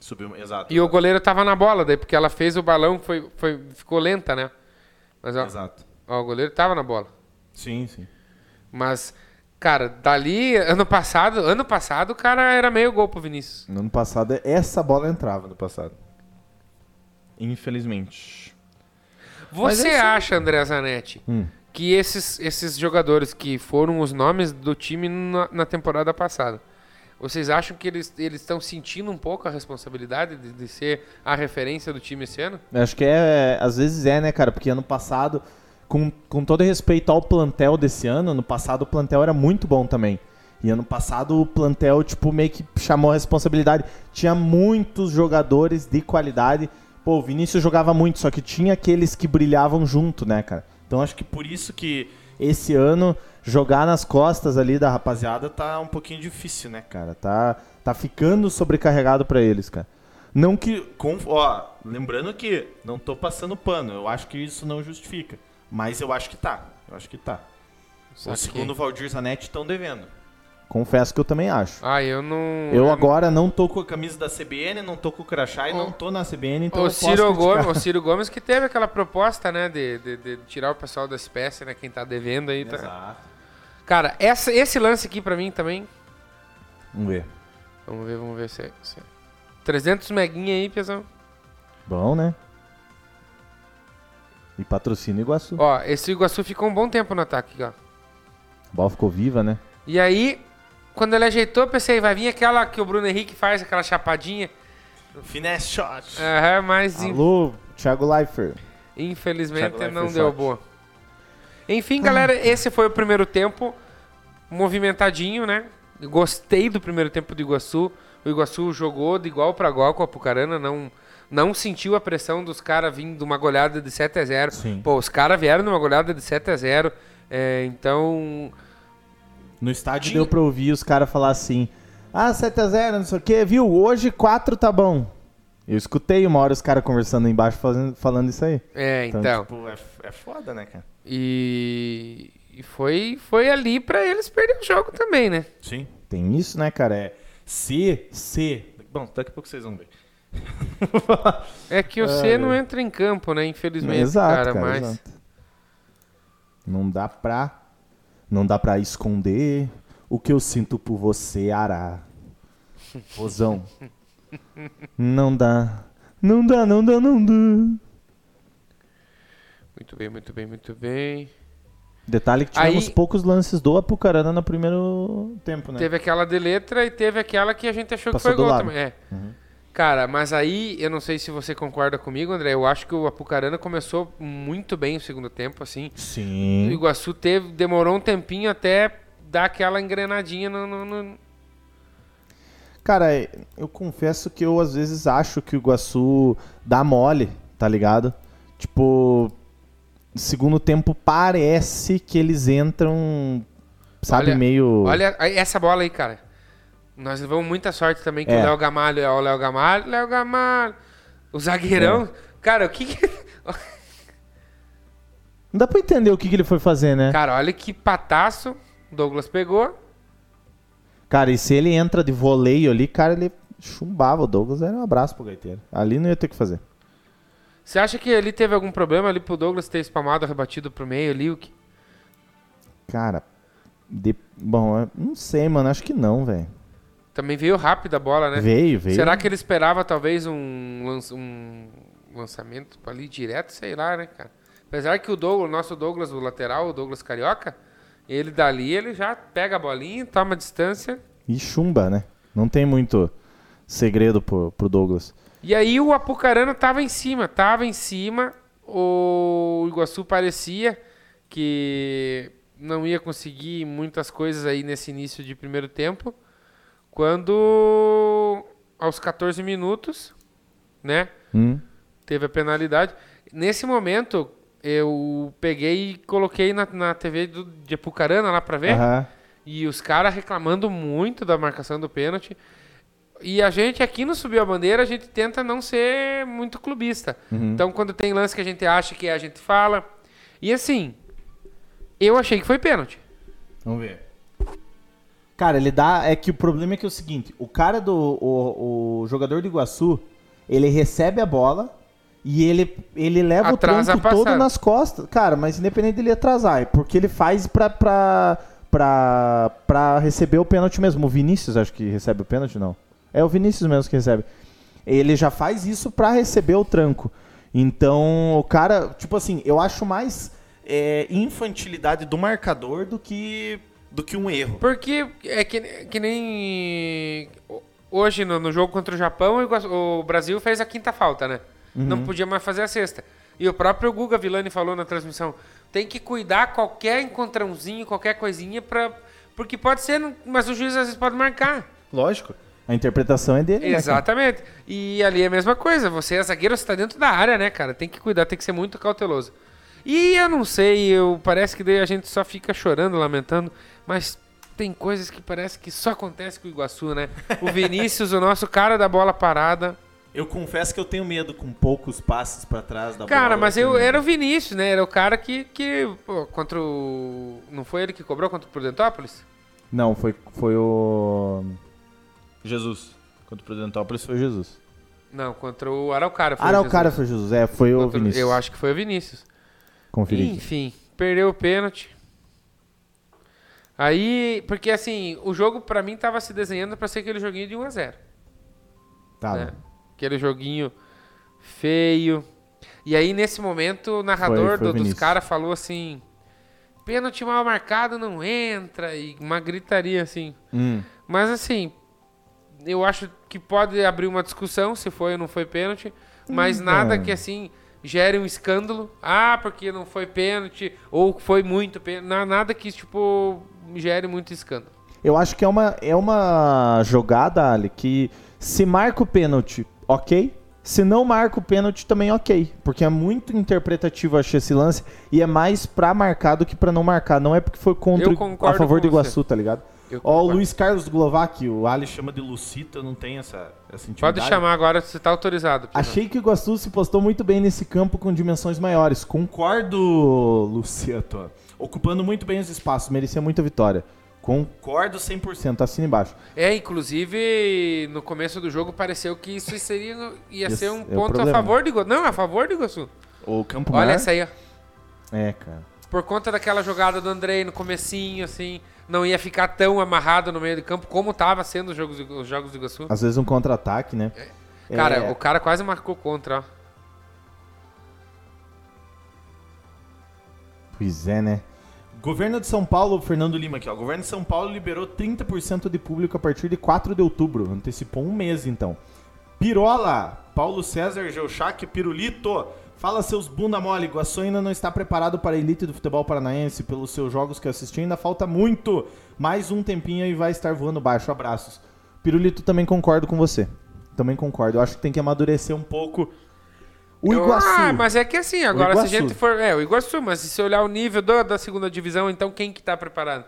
Subiu, exato. E o goleiro tava na bola, daí porque ela fez o balão, foi, foi, ficou lenta, né? Mas ó, Exato. ó, o goleiro tava na bola. Sim, sim. Mas, cara, dali, ano passado, ano passado, o cara era meio gol pro Vinícius. No ano passado, essa bola entrava no passado. Infelizmente. Você é acha, André Zanetti, Hum. que esses, esses jogadores que foram os nomes do time na, na temporada passada, vocês acham que eles eles estão sentindo um pouco a responsabilidade de, de ser a referência do time esse ano? Acho que é, às vezes é, né, cara? Porque ano passado, com, com todo respeito ao plantel desse ano, ano passado o plantel era muito bom também. E ano passado o plantel, tipo, meio que chamou a responsabilidade. Tinha muitos jogadores de qualidade. Pô, o Vinícius jogava muito, só que tinha aqueles que brilhavam junto, né, cara? Então acho que por isso que esse ano jogar nas costas ali da rapaziada tá um pouquinho difícil, né, cara? Tá, tá ficando sobrecarregado pra eles, cara. Não que. Com, ó, lembrando que não tô passando pano, eu acho que isso não justifica. Mas eu acho que tá. Eu acho que tá. O Saquei. segundo o Valdir Zanetti estão devendo. Confesso que eu também acho. Ah, eu não. Eu agora não tô com a camisa da CBN, não tô com o crachá e não tô na CBN, então O Ciro. Gomes, o Ciro Gomes que teve aquela proposta, né, de, de, de tirar o pessoal da espécie, né, quem tá devendo aí. Tá... Exato. Cara, essa, esse lance aqui pra mim também, Vamos ver. vamos ver, vamos ver se é... Se é. 300 meguinha aí, pesão. Bom, né? E patrocina Iguaçu. Ó, esse Iguaçu ficou um bom tempo no ataque, ó. A bola ficou viva, né? E aí, quando ele ajeitou, eu pensei, vai vir aquela que o Bruno Henrique faz, aquela chapadinha. Finesse shot. Aham, mas Alô, Thiago Leifert. infelizmente Thiago não Leifert deu shot. boa. Enfim, galera, esse foi o primeiro tempo movimentadinho, né? Gostei do primeiro tempo do Iguaçu. O Iguaçu jogou de igual para igual com a Apucarana, não não sentiu a pressão dos caras vindo de uma goleada de 7 a 0. Sim. Pô, os caras vieram numa goleada de 7 a 0. é, então, No estádio Tinha- deu pra ouvir os caras falar assim: Ah, 7x0, não sei o que, viu? Hoje 4 tá bom. Eu escutei uma hora os caras conversando aí embaixo fazendo, falando isso aí. é, então. tipo, é, é foda, né, cara? E, e foi, foi ali pra eles perder o jogo também, né? Sim. Tem isso, né, cara? É se, se. Bom, daqui a pouco vocês vão ver. [LAUGHS] É que o C não entra em campo, né? Infelizmente, exato, cara, cara, mas. exato. Não dá pra. Não dá pra esconder o que eu sinto por você, Ará. Rosão. Não dá. Não dá, não dá, não dá. Muito bem, muito bem, muito bem. Detalhe que tivemos Aí- poucos lances do Apucarana no primeiro tempo, né? Teve aquela de letra e teve aquela que a gente achou Passou que foi gol lado. também. É. Uhum. Cara, mas aí, eu não sei se você concorda comigo, André. Eu acho que o Apucarana começou muito bem o segundo tempo, assim. O Sim. Iguaçu teve, demorou um tempinho até dar aquela engrenadinha no. no- no- Cara, eu confesso que eu às vezes acho que o Iguaçu dá mole, tá ligado? Tipo, segundo tempo parece que eles entram, sabe, Olha- meio. Olha essa bola aí, cara. Nós levamos muita sorte também que É. o Léo Gamalho é o Léo Gamalho, Léo Gamalho. O zagueirão. É. Cara, o que que. [LAUGHS] Não dá pra entender o que, que ele foi fazer, né? Cara, olha que pataço. o Douglas pegou. Cara, e se ele entra de voleio ali, cara, ele chumbava o Douglas, era um abraço pro gaiteiro. Ali não ia ter o que fazer. Você acha que ali teve algum problema ali pro Douglas ter espalmado, rebatido pro meio ali? O que... Cara, de- bom, não sei, mano, acho que não, velho. Também veio rápido a bola, né? Veio, veio. Será que ele esperava talvez um, lanç- um lançamento ali direto? Sei lá, né, cara? Apesar que o Douglas, o nosso Douglas, o lateral, o Douglas Carioca, ele dali, ele já pega a bolinha, toma a distância. E chumba, né? Não tem muito segredo pro, pro Douglas. E aí o Apucarana tava em cima, tava em cima. O Iguaçu parecia que não ia conseguir muitas coisas aí nesse início de primeiro tempo. Quando aos 14 minutos, né? Hum? teve a penalidade. Nesse momento, eu peguei e coloquei na, na TV do, de Apucarana lá pra ver. E os caras reclamando muito da marcação do pênalti. E a gente aqui no Subiu a Bandeira, a gente tenta não ser muito clubista. Uhum. Então, quando tem lance que a gente acha que é, a gente fala. E assim, eu achei que foi pênalti. Vamos ver. Cara, ele dá. É que o problema é que é o seguinte: o cara do. O, o jogador do Iguaçu, ele recebe a bola e ele, ele leva Atrasa o tronco todo nas costas. Cara, mas independente dele atrasar, é porque ele faz pra. pra Pra, pra receber o pênalti mesmo. O Vinícius acho que recebe o pênalti, não. É o Vinícius mesmo que recebe. Ele já faz isso pra receber o tranco. Então, o cara, tipo assim, eu acho mais é, infantilidade do marcador do que, do que um erro. Porque é que, que nem. Hoje, no, no jogo contra o Japão, o Brasil fez a quinta falta, né? Não podia mais fazer a sexta. E o próprio Guga Villani falou na transmissão: tem que cuidar qualquer encontrãozinho, qualquer coisinha, pra, porque pode ser, mas o juiz às vezes pode marcar. Lógico. A interpretação é dele, né? Exatamente. E ali é a mesma coisa. Você é zagueiro, você tá dentro da área, né, cara? Tem que cuidar, tem que ser muito cauteloso. E eu não sei, eu parece que daí a gente só fica chorando, lamentando, mas tem coisas que parece que só acontece com o Iguaçu, né? O Vinícius, o nosso cara da bola parada. Eu confesso que eu tenho medo com poucos passes pra trás da Cara, bola. mas eu assim. era o Vinícius, né? Era o cara que, que pô, contra o não foi ele que cobrou contra o Prudentópolis? Não, foi, foi o... Jesus. Contra o Prudentópolis foi o Jesus. Não, contra o Araucária foi o Araucária Jesus. foi o Jesus. É, foi o Contra- Vinícius. Eu acho que foi o Vinícius. Conferi. aqui. Enfim, perdeu o pênalti. Aí, porque assim, o jogo pra mim tava se desenhando pra ser aquele joguinho de 1 a 0, Tá. né? Aquele joguinho feio. E aí nesse momento o narrador Foi- foi do- dos caras falou assim: "Pênalti mal marcado não entra" e uma gritaria assim. Hum. Mas assim, eu acho que pode abrir uma discussão se foi ou não foi pênalti, mas nada Então. que assim gere um escândalo. Ah, porque não foi pênalti ou foi muito pênalti, na- nada que tipo gere muito escândalo. Eu acho que é uma, é uma jogada, Ali, que se marca o pênalti, ok. Se não marca o pênalti, também ok. Porque é muito interpretativo, achei esse lance. E é mais pra marcar do que pra não marcar. Não é porque foi contra a favor do Iguaçu, tá ligado? Ó, o. Luiz Carlos Glovac, o Ali chama de Lucita, não tem essa, essa intimidade. Pode chamar agora, você tá autorizado. Achei que o Iguaçu se postou muito bem nesse campo com dimensões maiores. Concordo, Luciato. Ocupando muito bem os espaços, merecia muita vitória. Concordo 100%, assina embaixo. É, inclusive no começo do jogo pareceu que isso seria ia Esse ser um é ponto a favor de Iguaçu. Não, a favor de Iguaçu. O campo Olha maior... essa aí, ó. É, cara. Por conta daquela jogada do Andrei no comecinho, assim, não ia ficar tão amarrado no meio do campo como tava sendo os jogos, os jogos do Iguaçu. Às vezes um contra-ataque, né? Cara, É, o cara quase marcou contra, ó. Pois é, né? Governo de São Paulo, Fernando Lima aqui, ó. Governo de São Paulo liberou 30% de público a partir de 4 de outubro. Antecipou um mês, então. Pirola, Paulo César, Geuchac, Pirulito. Fala seus bunda mole, Iguaçu ainda não está preparado para a elite do futebol paranaense. Pelos seus jogos que assisti, ainda falta muito. Mais um tempinho e vai estar voando baixo. Abraços. Pirulito, também concordo com você. Também concordo. Eu acho que tem que amadurecer um pouco o Eu- Iguaçu. Ah, mas é que assim, agora se a gente for. É, o Iguaçu, mas se você olhar o nível do- da segunda divisão, então quem que tá preparado?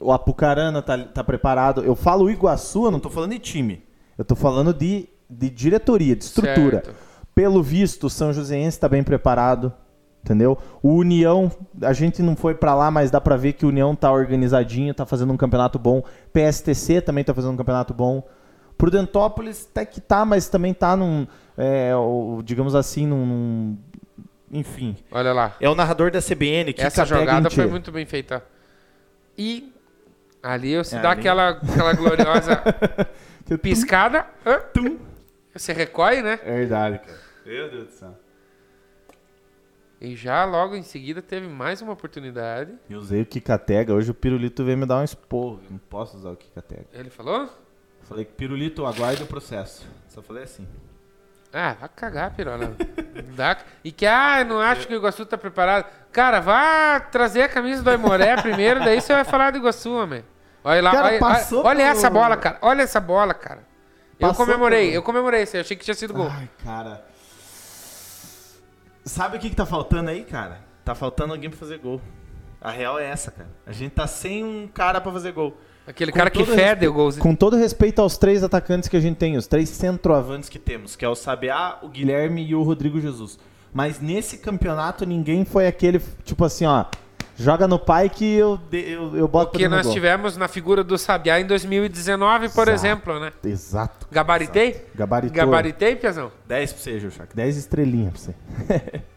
O Apucarana tá, tá preparado. Eu falo Iguaçu, eu não tô falando de time. Eu tô falando de, de diretoria, de estrutura. Certo. Pelo visto, o São Joséense tá bem preparado. Entendeu? O União, a gente não foi pra lá, mas dá pra ver que o União tá organizadinho, tá fazendo um campeonato bom. PSTC também tá fazendo um campeonato bom. Prudentópolis até que tá, mas também tá num, é, o- digamos assim, num, num- enfim. Olha lá. É o narrador da CBN que Essa jogada foi muito bem feita. E ali eu se É, dá ali- aquela, aquela gloriosa [LAUGHS] piscada. hã? tum. Você recolhe, né? É verdade, cara. Meu Deus do céu. E já logo em seguida teve mais uma oportunidade. Eu usei o Kikatega, hoje o Pirulito veio me dar um esporro. Eu não posso usar o Kikatega. Ele falou? Falei que Pirulito aguarda o processo. Só falei assim. Ah, vai cagar, pirola. Dá- E que, ah, eu não acho que o Iguaçu tá preparado. Cara, vá trazer a camisa do Aimoré primeiro, daí você vai falar do Iguaçu, homem. Olha lá, Cara, olha, olha, olha essa bola, cara. Olha essa bola, cara. Eu Passou comemorei, pelo- eu comemorei isso aí, achei que tinha sido gol. Ai, cara. Sabe o que, que tá faltando aí, cara? Tá faltando alguém pra fazer gol. A real é essa, cara. A gente tá sem um cara pra fazer gol. Aquele Com cara que fede o golzinho. Com todo respeito aos três atacantes que a gente tem, os três centroavantes que temos, que é o Sabiá, o Guilherme e o Rodrigo Jesus. Mas nesse campeonato ninguém foi aquele, tipo assim, ó, joga no pai que eu, eu, eu boto Porque nós tivemos na figura do Sabiá em 2019, por Exato. exemplo, né? Exato. Gabaritei? Exato. Gabaritou. Gabaritei, Piazão? 10 pra você, Juchac. 10 estrelinhas pra você. [LAUGHS]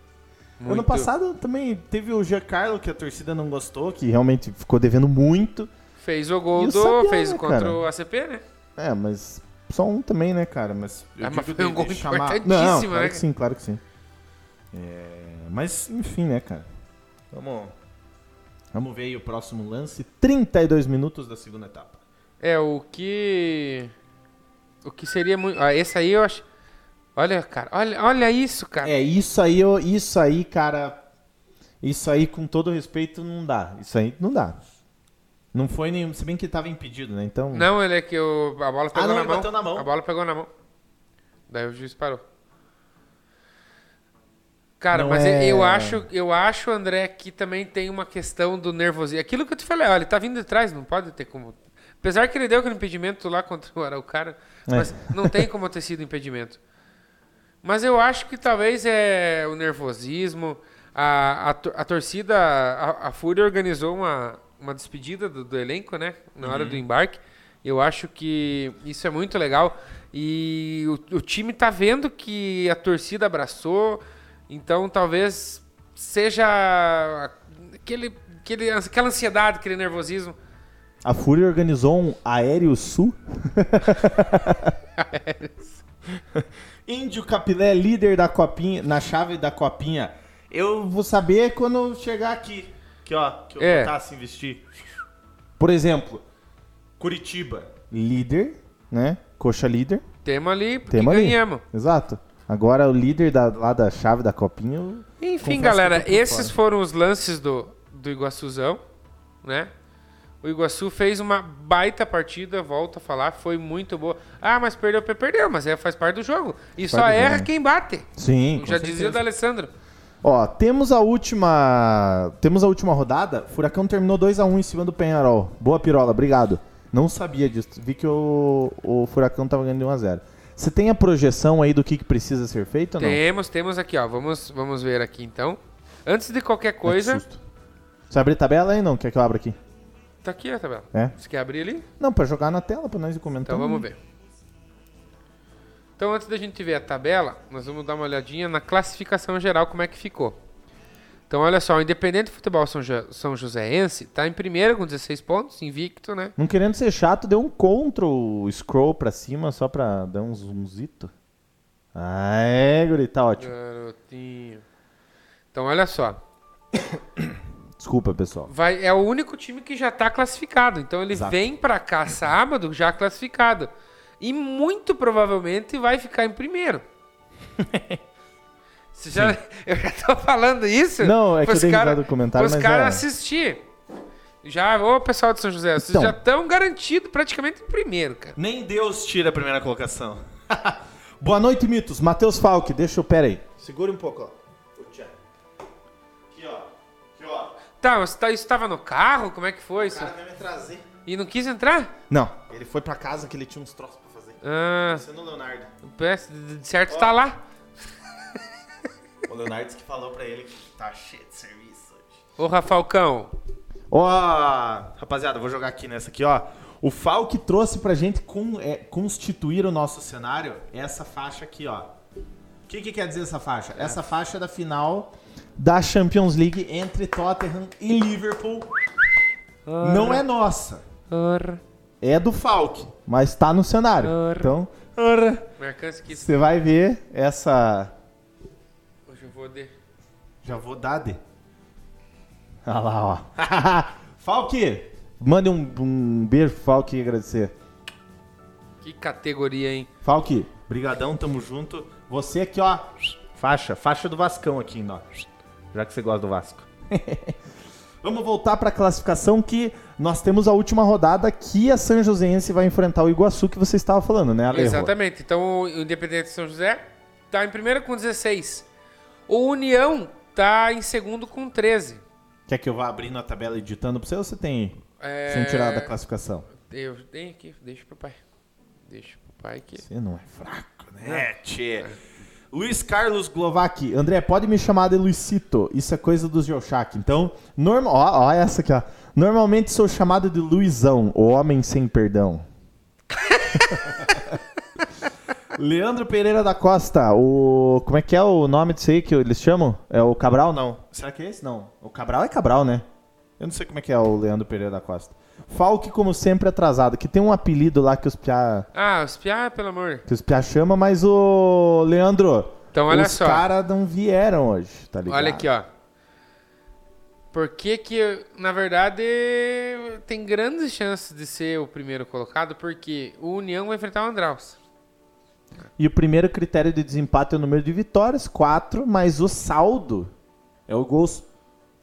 Ano passado também teve o Giancarlo, que a torcida não gostou, que realmente ficou devendo muito. Fez o gol E o do. Sabiá, fez né, contra cara? o ACP, né? É, mas só um também, né, cara? Mas, eu Ah, mas foi um gol chamar- importantíssimo, Não, né, claro que cara? sim, claro que sim. É, mas, enfim, né, cara? Vamos, vamos ver aí o próximo lance. 32 minutos da segunda etapa. É, o que. O que seria muito. Ah, esse aí eu acho. Olha, cara, olha, olha isso, cara. É, isso aí, eu- isso aí, cara. Isso aí, com todo respeito, não dá. Isso aí não dá. Não foi nenhum. Se bem que tava impedido, né? Então. Não, ele é que o, a bola pegou não, na, ele mão. bateu na mão. A bola pegou na mão. Daí o juiz parou. Cara, Não mas é- eu acho, eu acho, André, que também tem uma questão do nervosismo. Aquilo que eu te falei, olha, ele tá vindo de trás, não pode ter como. Apesar que ele deu aquele impedimento lá contra o Araucária, É. mas não tem como ter sido impedimento. Mas eu acho que talvez é o nervosismo. A, a, a torcida, a, a Fúria organizou uma, uma despedida do, do elenco, né? Na hora do embarque. Eu acho que isso é muito legal. E o, o time tá vendo que a torcida abraçou. Então talvez seja aquele, aquele, aquela ansiedade, aquele nervosismo. A Fúria organizou um Aéreo Sul. [LAUGHS] Índio Capilé, líder da copinha, na chave da copinha. Eu vou saber quando chegar aqui. Que ó, que eu É. botar assim, vestir. Por exemplo, Curitiba, líder, né? Coxa líder. Temos ali Temos ali. ganhamos. Exato. Agora o líder da, lá da chave da copinha. Enfim, galera, esses fora. foram os lances do, do Iguaçuzão, né? O Iguaçu fez uma baita partida, volto a falar, foi muito boa. Ah, mas perdeu, perdeu, mas é, faz parte do jogo. E só parte do erra jogo. quem bate. Sim, Já dizia o da Alessandro. Ó, temos a última. Temos a última rodada. Furacão terminou 2x1 em cima do Penharol. Boa pirola, obrigado. Não sabia disso. Vi que o, o Furacão tava ganhando de 1x0. Você tem a projeção aí do que, que precisa ser feito ou não? Temos, temos aqui, ó. Vamos, vamos ver aqui então. Antes de qualquer Ai, que coisa. susto. Você abrir tabela aí não? Quer que eu abra aqui? Tá aqui a tabela. É? Você quer abrir ali? Não, pra jogar na tela, pra nós ir comentando. Então vamos ver. Então, antes da gente ver a tabela, nós vamos dar uma olhadinha na classificação geral, como é que ficou. Então, olha só, o Independente Futebol São, Jo- São Joséense está em primeiro com 16 pontos, invicto, né? Não querendo ser chato, deu um Ctrl scroll pra cima só pra dar um zoomzito. Aê, guri, tá ótimo. Garotinho. Então, olha só. Desculpa, pessoal. Vai, é o único time que já está classificado. Então, ele Exato. vem para cá sábado já classificado. E muito provavelmente vai ficar em primeiro. [LAUGHS] Você já, [LAUGHS] eu já tô falando isso. Não, é que eu dei cara- comentário, Os mas caras é. assistir. Já, ô pessoal de São José, vocês Então. já estão garantidos praticamente em primeiro, cara. Nem Deus tira a primeira colocação. [LAUGHS] Boa noite, mitos. Matheus Falque, deixa eu. Pera aí. Segura um pouco, ó. Aqui, ó. Aqui, ó. Tá, você tá, isso tava no carro? Como é que foi isso? vai me trazer. E não quis entrar? Não, ele foi pra casa que ele tinha uns troços. Ah, Sendo o Leonardo. de de certo tá lá. O Leonardo que falou pra ele que tá cheio de serviço hoje. Ô, Rafalcão. Ó, rapaziada, vou jogar aqui nessa aqui, ó. O Falque trouxe pra gente con- é, constituir o nosso cenário essa faixa aqui, ó. O que, que quer dizer essa faixa? Essa faixa é da final da Champions League entre Tottenham e Liverpool. Não é nossa. Ora, É do Falque, mas tá no cenário. Ora. Então, você vai ver essa. Hoje eu vou de. Já vou dar de. [LAUGHS] Olha lá, ó. [LAUGHS] Falque! Mande um, um beijo pro Falque e agradecer. Que categoria, hein? Falque, brigadão, tamo junto. Você aqui, ó, faixa, faixa do Vascão aqui, ó. Já que você gosta do Vasco. [LAUGHS] Vamos voltar pra classificação que nós temos a última rodada que a São Joséense vai enfrentar o Iguaçu que você estava falando, né, Alejo? Exatamente. Então o Independente de São José tá em primeiro com 16. O União tá em segundo com 13. Quer que eu vá abrindo a tabela editando pra você ou você tem É... sem tirar da classificação? Eu tenho aqui, deixa pro pai. Deixa pro pai aqui. Você não é fraco, né, tchê? Luiz Carlos Glovac. André, pode me chamar de Luisito. Isso é coisa dos Yoshak. Então, normal, ó, ó essa aqui, ó. Normalmente sou chamado de Luizão, o homem sem perdão. [LAUGHS] Leandro Pereira da Costa, o. Como é que é o nome disso aí que eles chamam? É o Cabral? Não. Será que é esse? Não. O Cabral é Cabral, né? Eu não sei como é que é o Leandro Pereira da Costa. Falque, como sempre, atrasado, que tem um apelido lá que os piá. Ah, os piá, pelo amor. Que os piá chama, mas o. Leandro. Então, olha os só. Os caras não vieram hoje, tá ligado? Olha aqui, ó. Por que que, na verdade, tem grandes chances de ser o primeiro colocado? Porque o União vai enfrentar o Andraus. E o primeiro critério de desempate é o número de vitórias, 4, mas o saldo é o gols.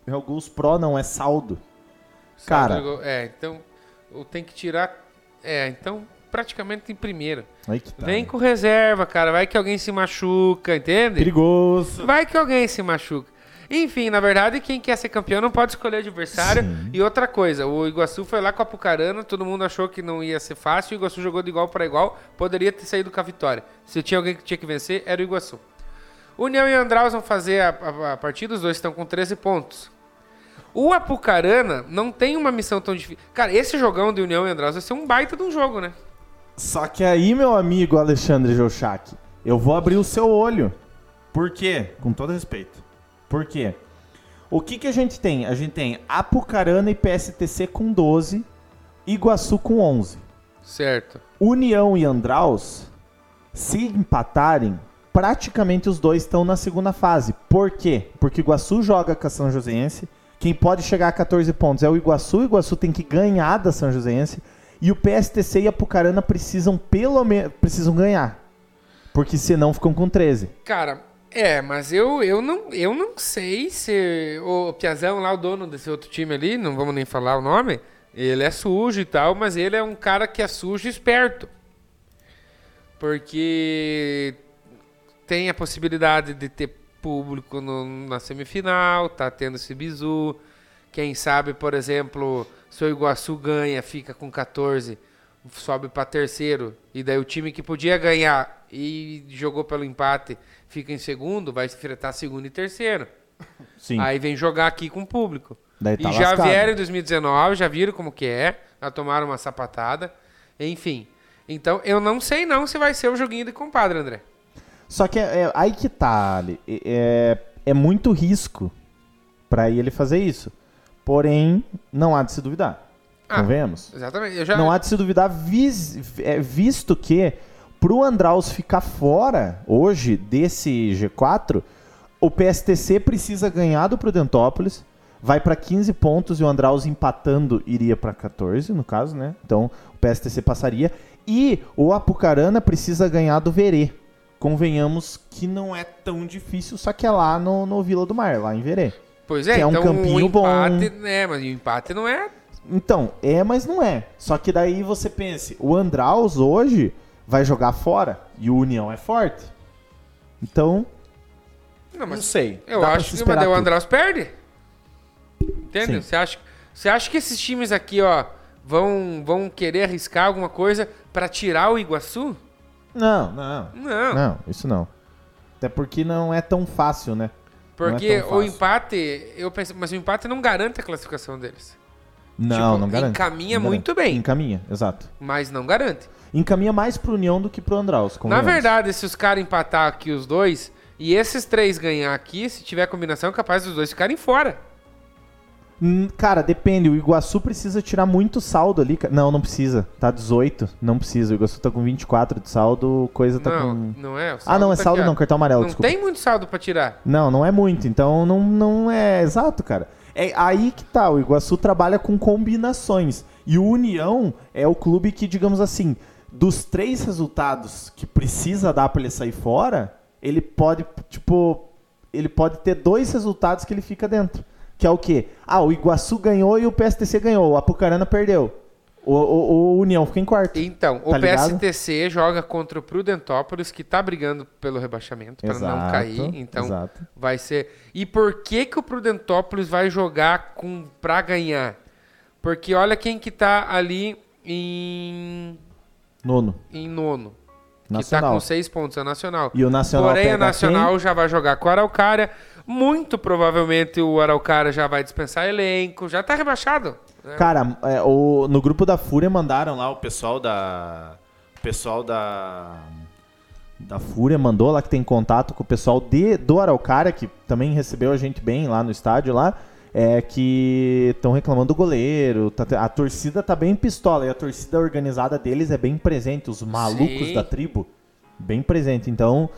É o gols pro, não é saldo. Cara. É, então tem que tirar. É, então praticamente em que tá, Vem né? com reserva, cara. Vai que alguém se machuca, entende? Perigoso. Vai que alguém se machuca. Enfim, na verdade, quem quer ser campeão não pode escolher adversário. Sim. E outra coisa, o Iguaçu foi lá com a Apucarana, todo mundo achou que não ia ser fácil, o Iguaçu jogou de igual para igual, poderia ter saído com a vitória. Se tinha alguém que tinha que vencer, era o Iguaçu. União e Andraus vão fazer a, a, a partida, os dois estão com 13 pontos. O Apucarana não tem uma missão tão difícil. Cara, esse jogão de União e Andraus vai ser um baita de um jogo, né? Só que aí, meu amigo Alexandre Jochak, eu vou abrir o seu olho. Por quê? Com todo respeito. Por quê? O que, que a gente tem? A gente tem Apucarana e PSTC com 12, Iguaçu com 11. Certo. União e Andraus, se empatarem, praticamente os dois estão na segunda fase. Por quê? Porque o Iguaçu joga com a São Joséense. Quem pode chegar a 14 pontos é o Iguaçu. O Iguaçu tem que ganhar da São Joséense. E o PSTC e a Apucarana precisam pelo menos precisam ganhar. Porque senão ficam com 13. Cara, é, mas eu, eu, não, eu não sei se o Piazão lá, o dono desse outro time ali, não vamos nem falar o nome, ele é sujo e tal, mas ele é um cara que é sujo e esperto. Porque tem a possibilidade de ter público no- na semifinal, tá tendo esse bizu. Quem sabe, por exemplo, se o Iguaçu ganha, fica com 14, sobe para terceiro, e daí o time que podia ganhar e jogou pelo empate fica em segundo, vai enfrentar segundo e terceiro. Sim. Aí vem jogar aqui com o público. Daí tá e já lascado. vieram em 2019, já viram como que é, já tomaram uma sapatada. Enfim. Então, eu não sei não se vai ser o joguinho de compadre, André. Só que é, é- aí que tá, Ali. É, é muito risco pra ele fazer isso. Porém, não há de se duvidar. Ah, Convenhamos? Exatamente. Já... Não há de se duvidar, vis- é, visto que pro Andraus ficar fora hoje desse G4, o PSTC precisa ganhar do Prudentópolis, vai pra 15 pontos e o Andraus empatando iria pra 14, no caso, né? Então o PSTC passaria. E o Apucarana precisa ganhar do Verê. Convenhamos que não é tão difícil, só que é lá no, no Vila do Mar, lá em Verê. Pois é, que é um então campinho o bom. empate, É, mas o empate não é... Então, é, mas não é. Só que daí você pense, o Andraus hoje vai jogar fora e o União é forte. Então, Não, não mas sei. eu acho se que mas o. Andraus perde. Entende? Sim. Você acha, você acha que esses times aqui, ó, vão, vão querer arriscar alguma coisa pra tirar o Iguaçu? Não, não. Não. Não, isso não. Até porque não é tão fácil, né? Porque tão o fácil. empate, eu penso, mas o empate não garante a classificação deles. Não, Tipo, não garante. encaminha Não muito garante. bem. Encaminha, exato. Mas não garante. Encaminha mais pro União do que pro Andraus. Na verdade, se os caras empatar aqui os dois e esses três ganhar aqui, se tiver combinação, é capaz dos dois ficarem fora. Cara, depende. O Iguaçu precisa tirar muito saldo ali. Não, não precisa. Tá 18. Não precisa. O Iguaçu tá com 24 de saldo. Coisa tá não, com. não é. Ah, não, é tá saldo aqui, não. Cartão amarelo, Não desculpa. tem muito saldo pra tirar. Não, não é muito. Então não, não é exato, cara. É aí que tá. O Iguaçu trabalha com combinações. E o União é o clube que, digamos assim, dos três resultados que precisa dar pra ele sair fora, ele pode, tipo, ele pode ter dois resultados que ele fica dentro. Que é o quê? Ah, o Iguaçu ganhou e o PSTC ganhou. O Apucarana perdeu. O, o, o União fica em quarto. Então, Tá o ligado? PSTC joga contra o Prudentópolis, que tá brigando pelo rebaixamento para não cair. Então, exato. vai ser. E por que que o Prudentópolis vai jogar com para ganhar? Porque olha quem que tá ali em, Nono. em nono. Que tá Nacional. com seis pontos, é o Nacional. E o Nacional Porém, o Nacional já vai jogar com o Araucária. Muito provavelmente o Araucária já vai dispensar elenco. Já tá rebaixado. quem? Cara, é, o- no grupo da Fúria mandaram lá o pessoal da. O pessoal da. Da Fúria mandou lá que tem contato com o pessoal de, do Araucária, que também recebeu a gente bem lá no estádio lá. É que estão reclamando do goleiro. tá- a torcida tá bem pistola. E a torcida organizada deles é bem presente. Os malucos Sim. da tribo. Bem presente. Então,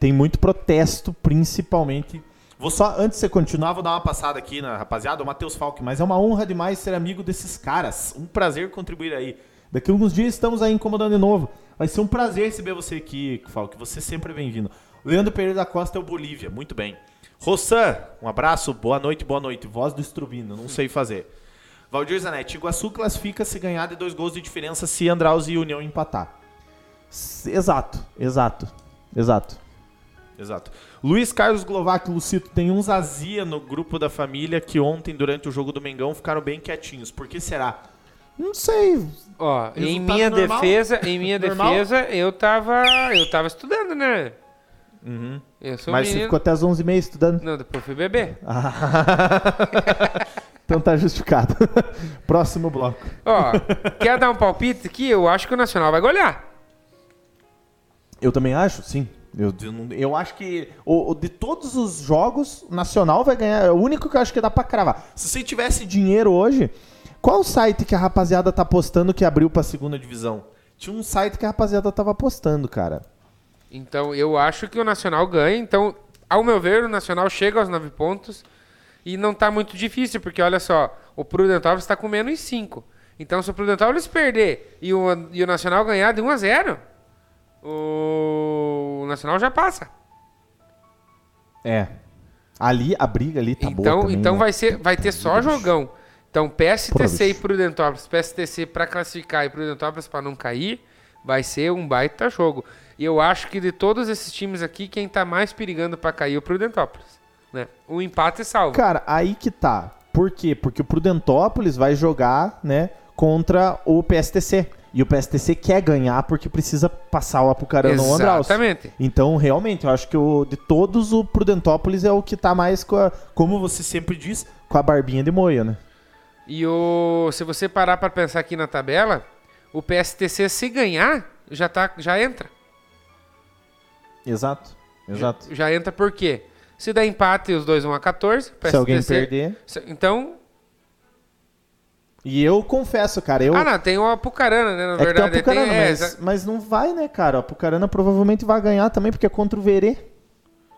tem muito protesto, principalmente. Vou só, antes de você continuar, vou dar uma passada aqui na rapaziada, o Matheus Falck. Mas é uma honra demais ser amigo desses caras. Um prazer contribuir aí. Daqui a alguns dias estamos aí incomodando de novo. Vai ser um prazer receber você aqui, Falck. Você sempre é bem-vindo. Leandro Pereira da Costa é o Bolívia. Muito bem. Rossan, um abraço, boa noite, boa noite. Voz do Estrubino, não sei fazer. Valdir Zanetti, Iguaçu classifica se ganhar de dois gols de diferença se Andraus e União empatar. Exato, exato, exato. Exato. Luiz Carlos Glovac Lucito tem uns azia no grupo da família que ontem, durante o jogo do Mengão, ficaram bem quietinhos. Por que será? Não sei. Ó, em minha normal? defesa, em minha defesa, eu tava, eu tava estudando, né? Eu sou Uhum. Mas você menino. ficou até as 11h30 estudando. Não, depois fui beber. [LAUGHS] então tá justificado. [LAUGHS] Próximo bloco. Ó, quer dar um palpite aqui? Eu acho que o Nacional vai golear. Eu também acho, sim. Eu, eu, acho que o, o de todos os jogos, o Nacional vai ganhar. É o único que eu acho que dá pra cravar. Se você tivesse dinheiro hoje, qual site que a rapaziada tá postando que abriu pra segunda divisão? Tinha um site que a rapaziada tava postando, cara. Então, eu acho que o Nacional ganha. Então, ao meu ver, o Nacional chega aos nove pontos e não tá muito difícil, porque olha só, o Prudentópolis está com menos 5. Então, se o Prudentópolis perder e o, e o Nacional ganhar de 1 a 0, o Nacional já passa. É. Ali, a briga ali tá boa então, também, então né? vai, ser, vai ter só jogão. Então, PSTC e. Prudentópolis, PSTC para classificar e Prudentópolis para não cair, vai ser um baita jogo. E eu acho que de todos esses times aqui, quem tá mais perigando para cair é o Prudentópolis. Né? O empate salva. Cara, aí que tá. Por quê? Porque o Prudentópolis vai jogar, né, contra o PSTC. E o PSTC quer ganhar porque precisa passar o Apucarana ou o Andraus. Exatamente. Então, realmente, eu acho que o, de todos, o Prudentópolis é o que tá mais com a, como você sempre diz, com a barbinha de moia, né? E o, se você parar para pensar aqui na tabela, o PSTC se ganhar, já, tá, já entra. Exato, exato. Já, já entra por quê? Se der empate, os dois vão a 14. Se alguém PSTC perder. se- Então, E eu confesso, cara, eu... Ah, não, tem o Apucarana, né? Na é que tem o verdade, Apucarana, tem, mas, mas não vai, né, cara? O Apucarana provavelmente vai ganhar também, porque é contra o Verê,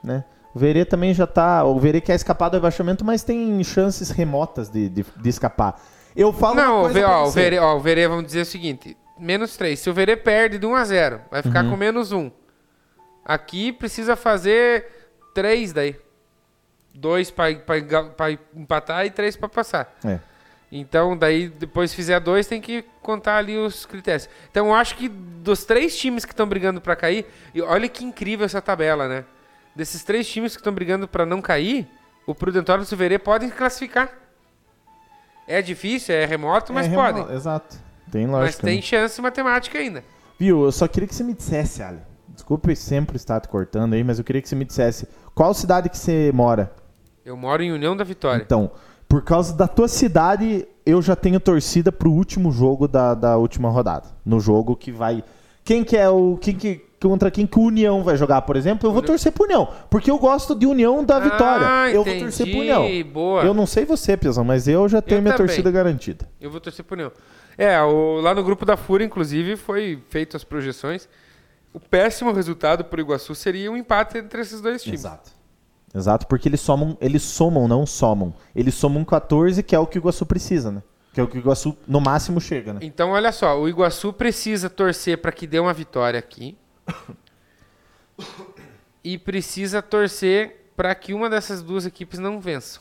né? O Verê também já tá... O Verê quer escapar do rebaixamento, mas tem chances remotas de, de, de escapar. Eu falo Não, o, ó, o. Verê, ó, o Verê, vamos dizer o seguinte: menos 3. Se o Verê perde de 1 a 0, vai ficar Uhum. com menos 1. Aqui precisa fazer 3 daí. 2 para empatar e 3 para passar. É. Então, daí, depois fizer 2, tem que contar ali os critérios. Então, eu acho que dos três times que estão brigando para cair, e olha que incrível essa tabela, né? Desses três times que estão brigando para não cair, o Prudentório e o Verê podem classificar. É difícil, é remoto, mas É, podem. Exato. Tem Mas lógica. tem né? chance matemática ainda. Viu, eu só queria que você me dissesse, Ali. Desculpe sempre estar te cortando aí, mas eu queria que você me dissesse. Qual cidade que você mora? Eu moro em União da Vitória. Então, por causa da tua cidade, eu já tenho torcida pro último jogo da, da última rodada. No jogo que vai. Quem que é o. Quem que, contra quem que o União vai jogar, por exemplo? Eu vou torcer pro União. Porque eu gosto de União da Vitória. Ah, eu vou torcer pro União. Boa. Eu não sei você, Piazão, mas eu já tenho minha também. torcida garantida. Eu vou torcer pro União. É, o- lá no grupo da Fúria, inclusive, foi feito as projeções. O péssimo resultado pro Iguaçu seria um empate entre esses dois times. Exato. Exato, porque eles somam, eles somam, não somam. Eles somam 14, que é o que o Iguaçu precisa, né? Que é o que o Iguaçu no máximo chega, né? Então, olha só, o Iguaçu precisa torcer para que dê uma vitória aqui. [COUGHS] e precisa torcer para que uma dessas duas equipes não vença.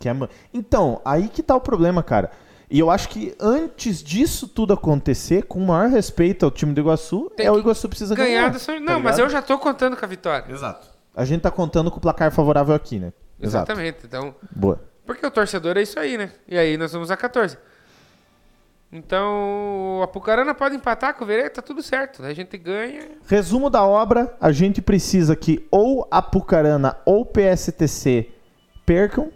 Que é Então, aí que tá o problema, cara. E eu acho que antes disso tudo acontecer, com o maior respeito ao time do Iguaçu, Tem é o que Iguaçu precisa Ganhar ganhar. do São... tá Não, mas ligado? eu já tô contando com a vitória. Exato. A gente tá contando com o placar favorável aqui, né? Exato. Exatamente. Então, Boa. porque o torcedor é isso aí, né? E aí nós vamos a 14. Então, a Pucarana pode empatar com o Verê, tá tudo certo. A gente ganha. Resumo da obra, a gente precisa que ou a Pucarana ou o PSTC percam.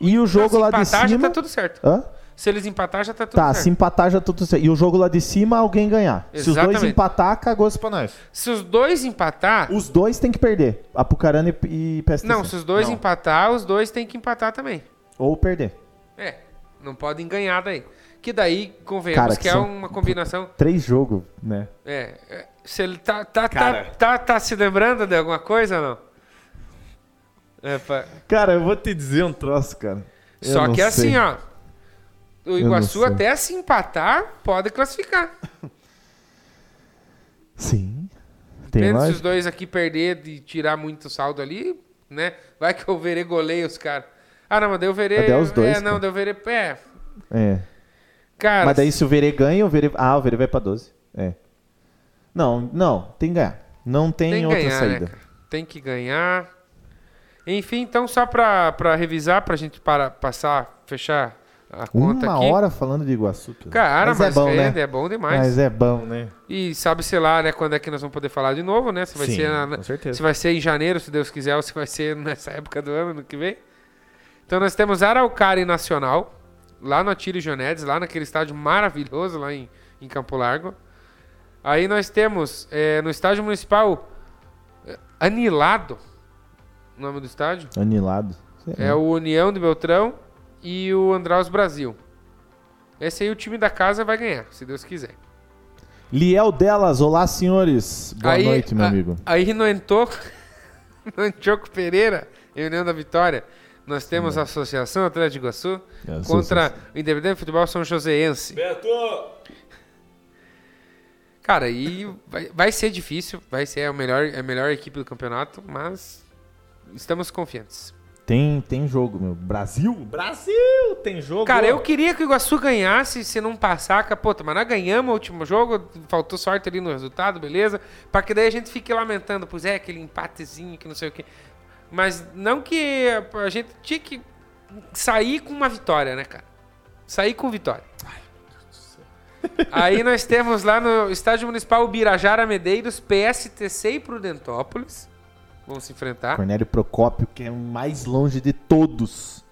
E o jogo se lá de cima. tá tudo certo. Hã? Se eles empatar, já tá tudo Tá, certo. se empatar já tá tudo certo. E o jogo lá de cima, alguém ganhar. Se os dois Exatamente. empatar, cagou-se pra nós. Se os dois empatar. Os dois tem que perder. A Pucarana e, e PSTC. Não, se os dois Não. empatar, os dois têm que empatar também. Ou perder. É, não podem ganhar daí. Que daí, convenhamos Cara, que, que é uma combinação. Três jogos, né? É, é, se ele tá, tá, Cara. tá, tá, tá se lembrando de alguma coisa ou não? É, pá. Cara, eu vou te dizer um troço, cara. Eu Só que assim, sei. ó. O Iguaçu até se empatar, pode classificar. [LAUGHS] Sim. Tem Depende se os dois aqui perder e tirar muito saldo ali, né? Vai que o Verê goleia os caras. Ah, não, mas Verê. Mas daí os dois, É, não, cara. o Verê. É, É. cara. Mas daí se o Verê ganha, o Verê... Ah, o Verê vai pra 12. É. Não, não. Tem que ganhar. Não tem, tem que outra ganhar, saída. né? Tem que ganhar. Enfim, então só pra, pra revisar, pra gente para, passar, fechar a conta Uma aqui. hora falando de Iguaçu. Pedro. Cara, mas, é bom, vende, né? é bom demais. Mas é bom, né? E sabe, sei lá, né, quando é que nós vamos poder falar de novo, né? Se vai Sim, ser na- com certeza. se vai ser em janeiro, se Deus quiser, ou se vai ser nessa época do ano, no que vem. Então nós temos Araucária e Nacional, lá no Atílio Jonedes, lá naquele estádio maravilhoso lá em, em Campo Largo. Aí nós temos eh, no estádio municipal Anilado, o nome do estádio. Anilado. Sei É o União de Beltrão e o Andraus Brasil. Esse aí o time da casa vai ganhar, se Deus quiser. Liel Delas, olá senhores. Boa Aí, noite, meu a- amigo. Aí no Entoco, [LAUGHS] no Antioco Pereira, em União da Vitória, nós temos a Associação Atlético de Iguaçu É, contra o Independente Futebol São Joséense. Cara, aí vai, vai ser difícil, vai ser a melhor, a melhor equipe do campeonato, mas estamos confiantes. Tem, tem jogo, meu. Brasil? Brasil! Tem jogo. Cara, eu queria que o Iguaçu ganhasse, se não passar, puta, mas nós ganhamos o último jogo, faltou sorte ali no resultado, beleza? Pra que daí a gente fique lamentando, pois é, aquele empatezinho que não sei o quê. Mas não que a gente tinha que sair com uma vitória, né, cara? Sair com vitória. [LAUGHS] Aí nós temos lá no Estádio Municipal Birajara Medeiros, PSTC e Prudentópolis. Vamos se enfrentar. Cornélio Procópio, que é o mais longe de todos.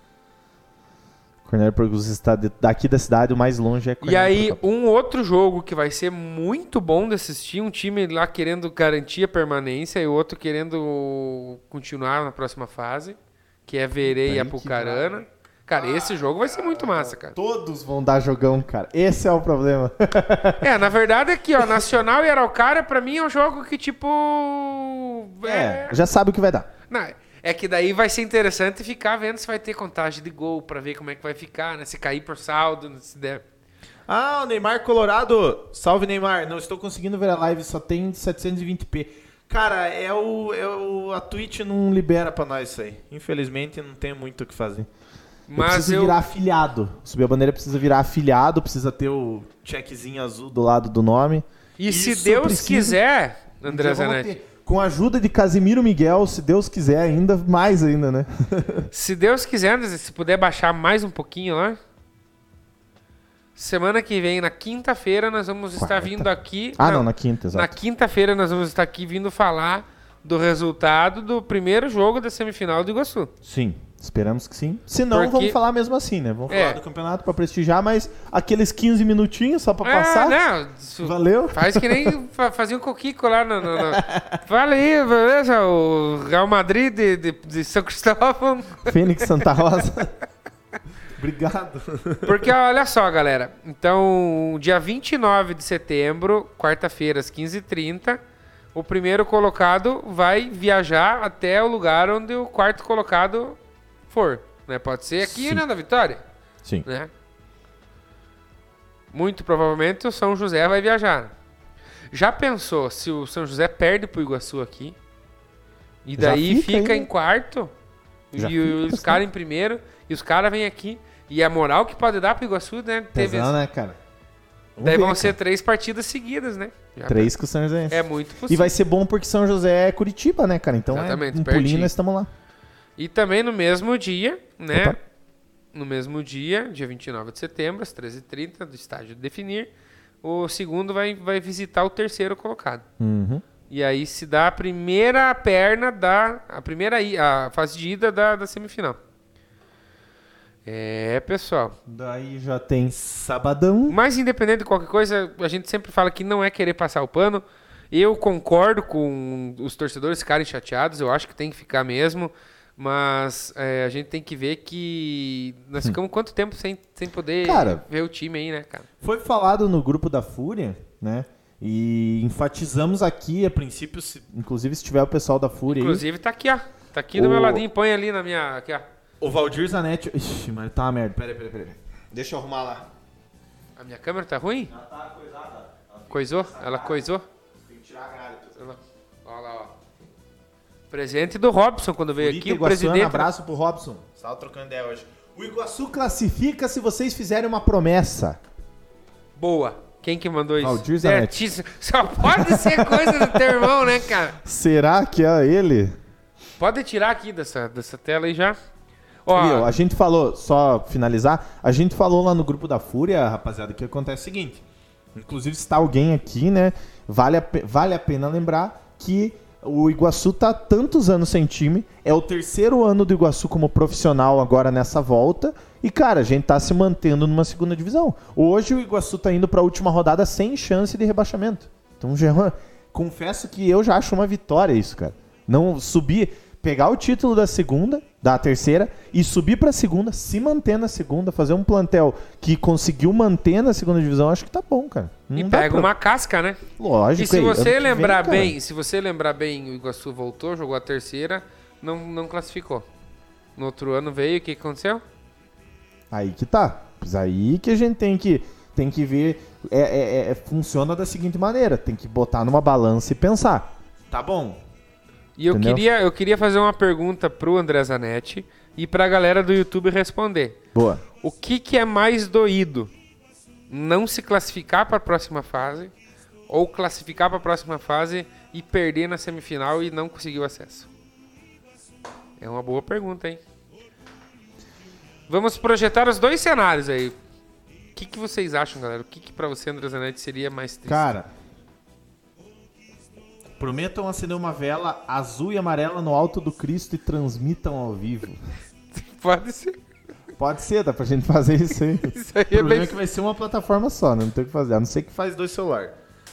Cornélio Procópio está daqui da cidade, o mais longe é E Cornélio aí, Procópio. um outro jogo que vai ser muito bom de assistir, um time lá querendo garantir a permanência e o outro querendo continuar na próxima fase, que é Verê e Apucarana. Cara, esse jogo vai ser muito massa, cara. Todos vão dar jogão, cara. Esse é o problema. [LAUGHS] É, na verdade aqui, ó, Nacional e Araucária, pra mim é um jogo que, tipo... é, já sabe o que vai dar. Não, é que daí vai ser interessante ficar vendo se vai ter contagem de gol, pra ver como é que vai ficar, né? Se cair por saldo, se der... Ah, o Neymar Colorado. Salve, Neymar. Não estou conseguindo ver a live, só tem 720p. Cara, é o, é o. A Twitch não libera pra nós isso aí. Infelizmente, não tem muito o que fazer. Eu Mas preciso eu... virar afiliado. Subir a bandeira precisa virar afiliado, precisa ter o checkzinho azul do lado do nome. E se Isso Deus precisa- quiser, André Zanetti... Com a ajuda de Casimiro Miguel, se Deus quiser, ainda mais ainda, né? [LAUGHS] Se Deus quiser, André, se puder baixar mais um pouquinho lá. Semana que vem, na quinta-feira, nós vamos estar Quarta. vindo aqui. Ah, não, na quinta, exato. Na quinta-feira, nós vamos estar aqui vindo falar do resultado do primeiro jogo da semifinal do Iguaçu. Sim, esperamos que sim. Se não, Porque- vamos falar mesmo assim, né? Vamos É. falar do campeonato pra prestigiar, mas aqueles 15 minutinhos só pra É, passar. não, isso- Valeu? Faz que nem fa- fazia um coquico lá no. no, no... Aí, beleza? O Real Madrid de, de, de São Cristóvão. [LAUGHS] Fênix Santa Rosa. Obrigado. Porque olha só, galera. Então, dia 29 de setembro, quarta-feira, às 15h30, o primeiro colocado vai viajar até o lugar onde o quarto colocado for. Né? Pode ser aqui Sim. né, na Vitória. Sim. Né? Muito provavelmente o São José vai viajar. Já pensou se o São José perde pro Iguaçu aqui? E Já daí fica fica, aí, em quarto? Já e fica os bastante. caras em primeiro? E os caras vêm aqui? E a moral que pode dar pro Iguaçu, né? Teve, Pesão, né, cara? Vamos daí ver, vão cara. ser três partidas seguidas, né? Já Três com o São José. É muito E possível. vai ser bom porque São José é Curitiba, né, cara? Então Exatamente, é um pertinho. pulinho nós estamos lá. E também no mesmo dia, né? Opa. No mesmo dia, dia 29 de setembro, às 13h30, do estádio de Definir, o segundo vai, vai visitar o terceiro colocado. Uhum. E aí se dá a primeira perna da. A primeira a fase de ida da, da semifinal. É, pessoal. Daí já tem sabadão. Mas independente de qualquer coisa, a gente sempre fala que não é querer passar o pano. Eu concordo com os torcedores ficarem chateados, eu acho que tem que ficar mesmo. Mas é, a gente tem que ver que nós ficamos quanto tempo sem, sem poder Cara, ver o time aí, né, cara? Foi falado no grupo da Fúria, né? E enfatizamos aqui, a princípio, se- inclusive se tiver o pessoal da Fúria Inclusive tá aqui, ó. Tá aqui do O- meu ladinho, põe ali na minha. Aqui, ó. aí. O Valdir Zanetti. Ixi, mas tá uma merda. Peraí, peraí, peraí. Deixa eu arrumar lá. A minha câmera tá ruim? Já tá coisada. Coisou? Ela coisou? Tem que tirar a grade. Ela- Olha lá, ó. Presente do Robson quando veio aqui, o Iguaçuana, presidente. abraço pro Robson. Estava trocando ideia hoje. O Iguaçu classifica se vocês fizerem uma promessa. Boa. Quem que mandou isso? Valdir Zanetti. Certíssimo. Só pode ser coisa do teu irmão, né, cara? Será que é ele? Pode tirar aqui dessa, dessa tela aí já. Ó, Viu? A gente falou, só finalizar, a gente falou lá no grupo da Fúria, rapaziada, que acontece o seguinte. Inclusive, se tá alguém aqui, né? Vale a, vale a pena lembrar que o Iguaçu tá há tantos anos sem time. É o terceiro ano do Iguaçu como profissional agora nessa volta. E, cara, a gente tá se mantendo numa segunda divisão. Hoje o Iguaçu tá indo pra última rodada sem chance de rebaixamento. Então, uma- confesso que eu já acho uma vitória isso, cara. Não subir, pegar o título da segunda, da terceira, e subir pra segunda, se manter na segunda, fazer um plantel que conseguiu manter na segunda divisão, acho que tá bom, cara. e Não dá pega pra- uma casca, né? Lógico. E se aí, ano você que lembrar vem, cara, bem, se você lembrar bem, o Iguaçu voltou, jogou a terceira, não, não classificou. No outro ano veio, o que que aconteceu? Aí que tá. Pois aí que a gente tem que, tem que ver. É, é- é- funciona da seguinte maneira: tem que botar numa balança e pensar. Tá bom. E eu Entendeu? queria, eu queria fazer uma pergunta pro André Zanetti e pra galera do YouTube responder. Boa. O que, que é mais doído? Não se classificar para a próxima fase ou classificar para a próxima fase e perder na semifinal e não conseguir o acesso? É uma boa pergunta, hein? Vamos projetar os dois cenários aí. O que, que vocês acham, galera? O que, que para você, André Zanetti, seria mais triste? Cara. Prometam acender uma vela azul e amarela no alto do Cristo e transmitam ao vivo. [LAUGHS] Pode ser. Pode ser, dá pra gente fazer isso aí. [LAUGHS] Isso aí O problema é é bem... que vai ser uma plataforma só, né? Não tem o que fazer. A não ser que faz dois celulares.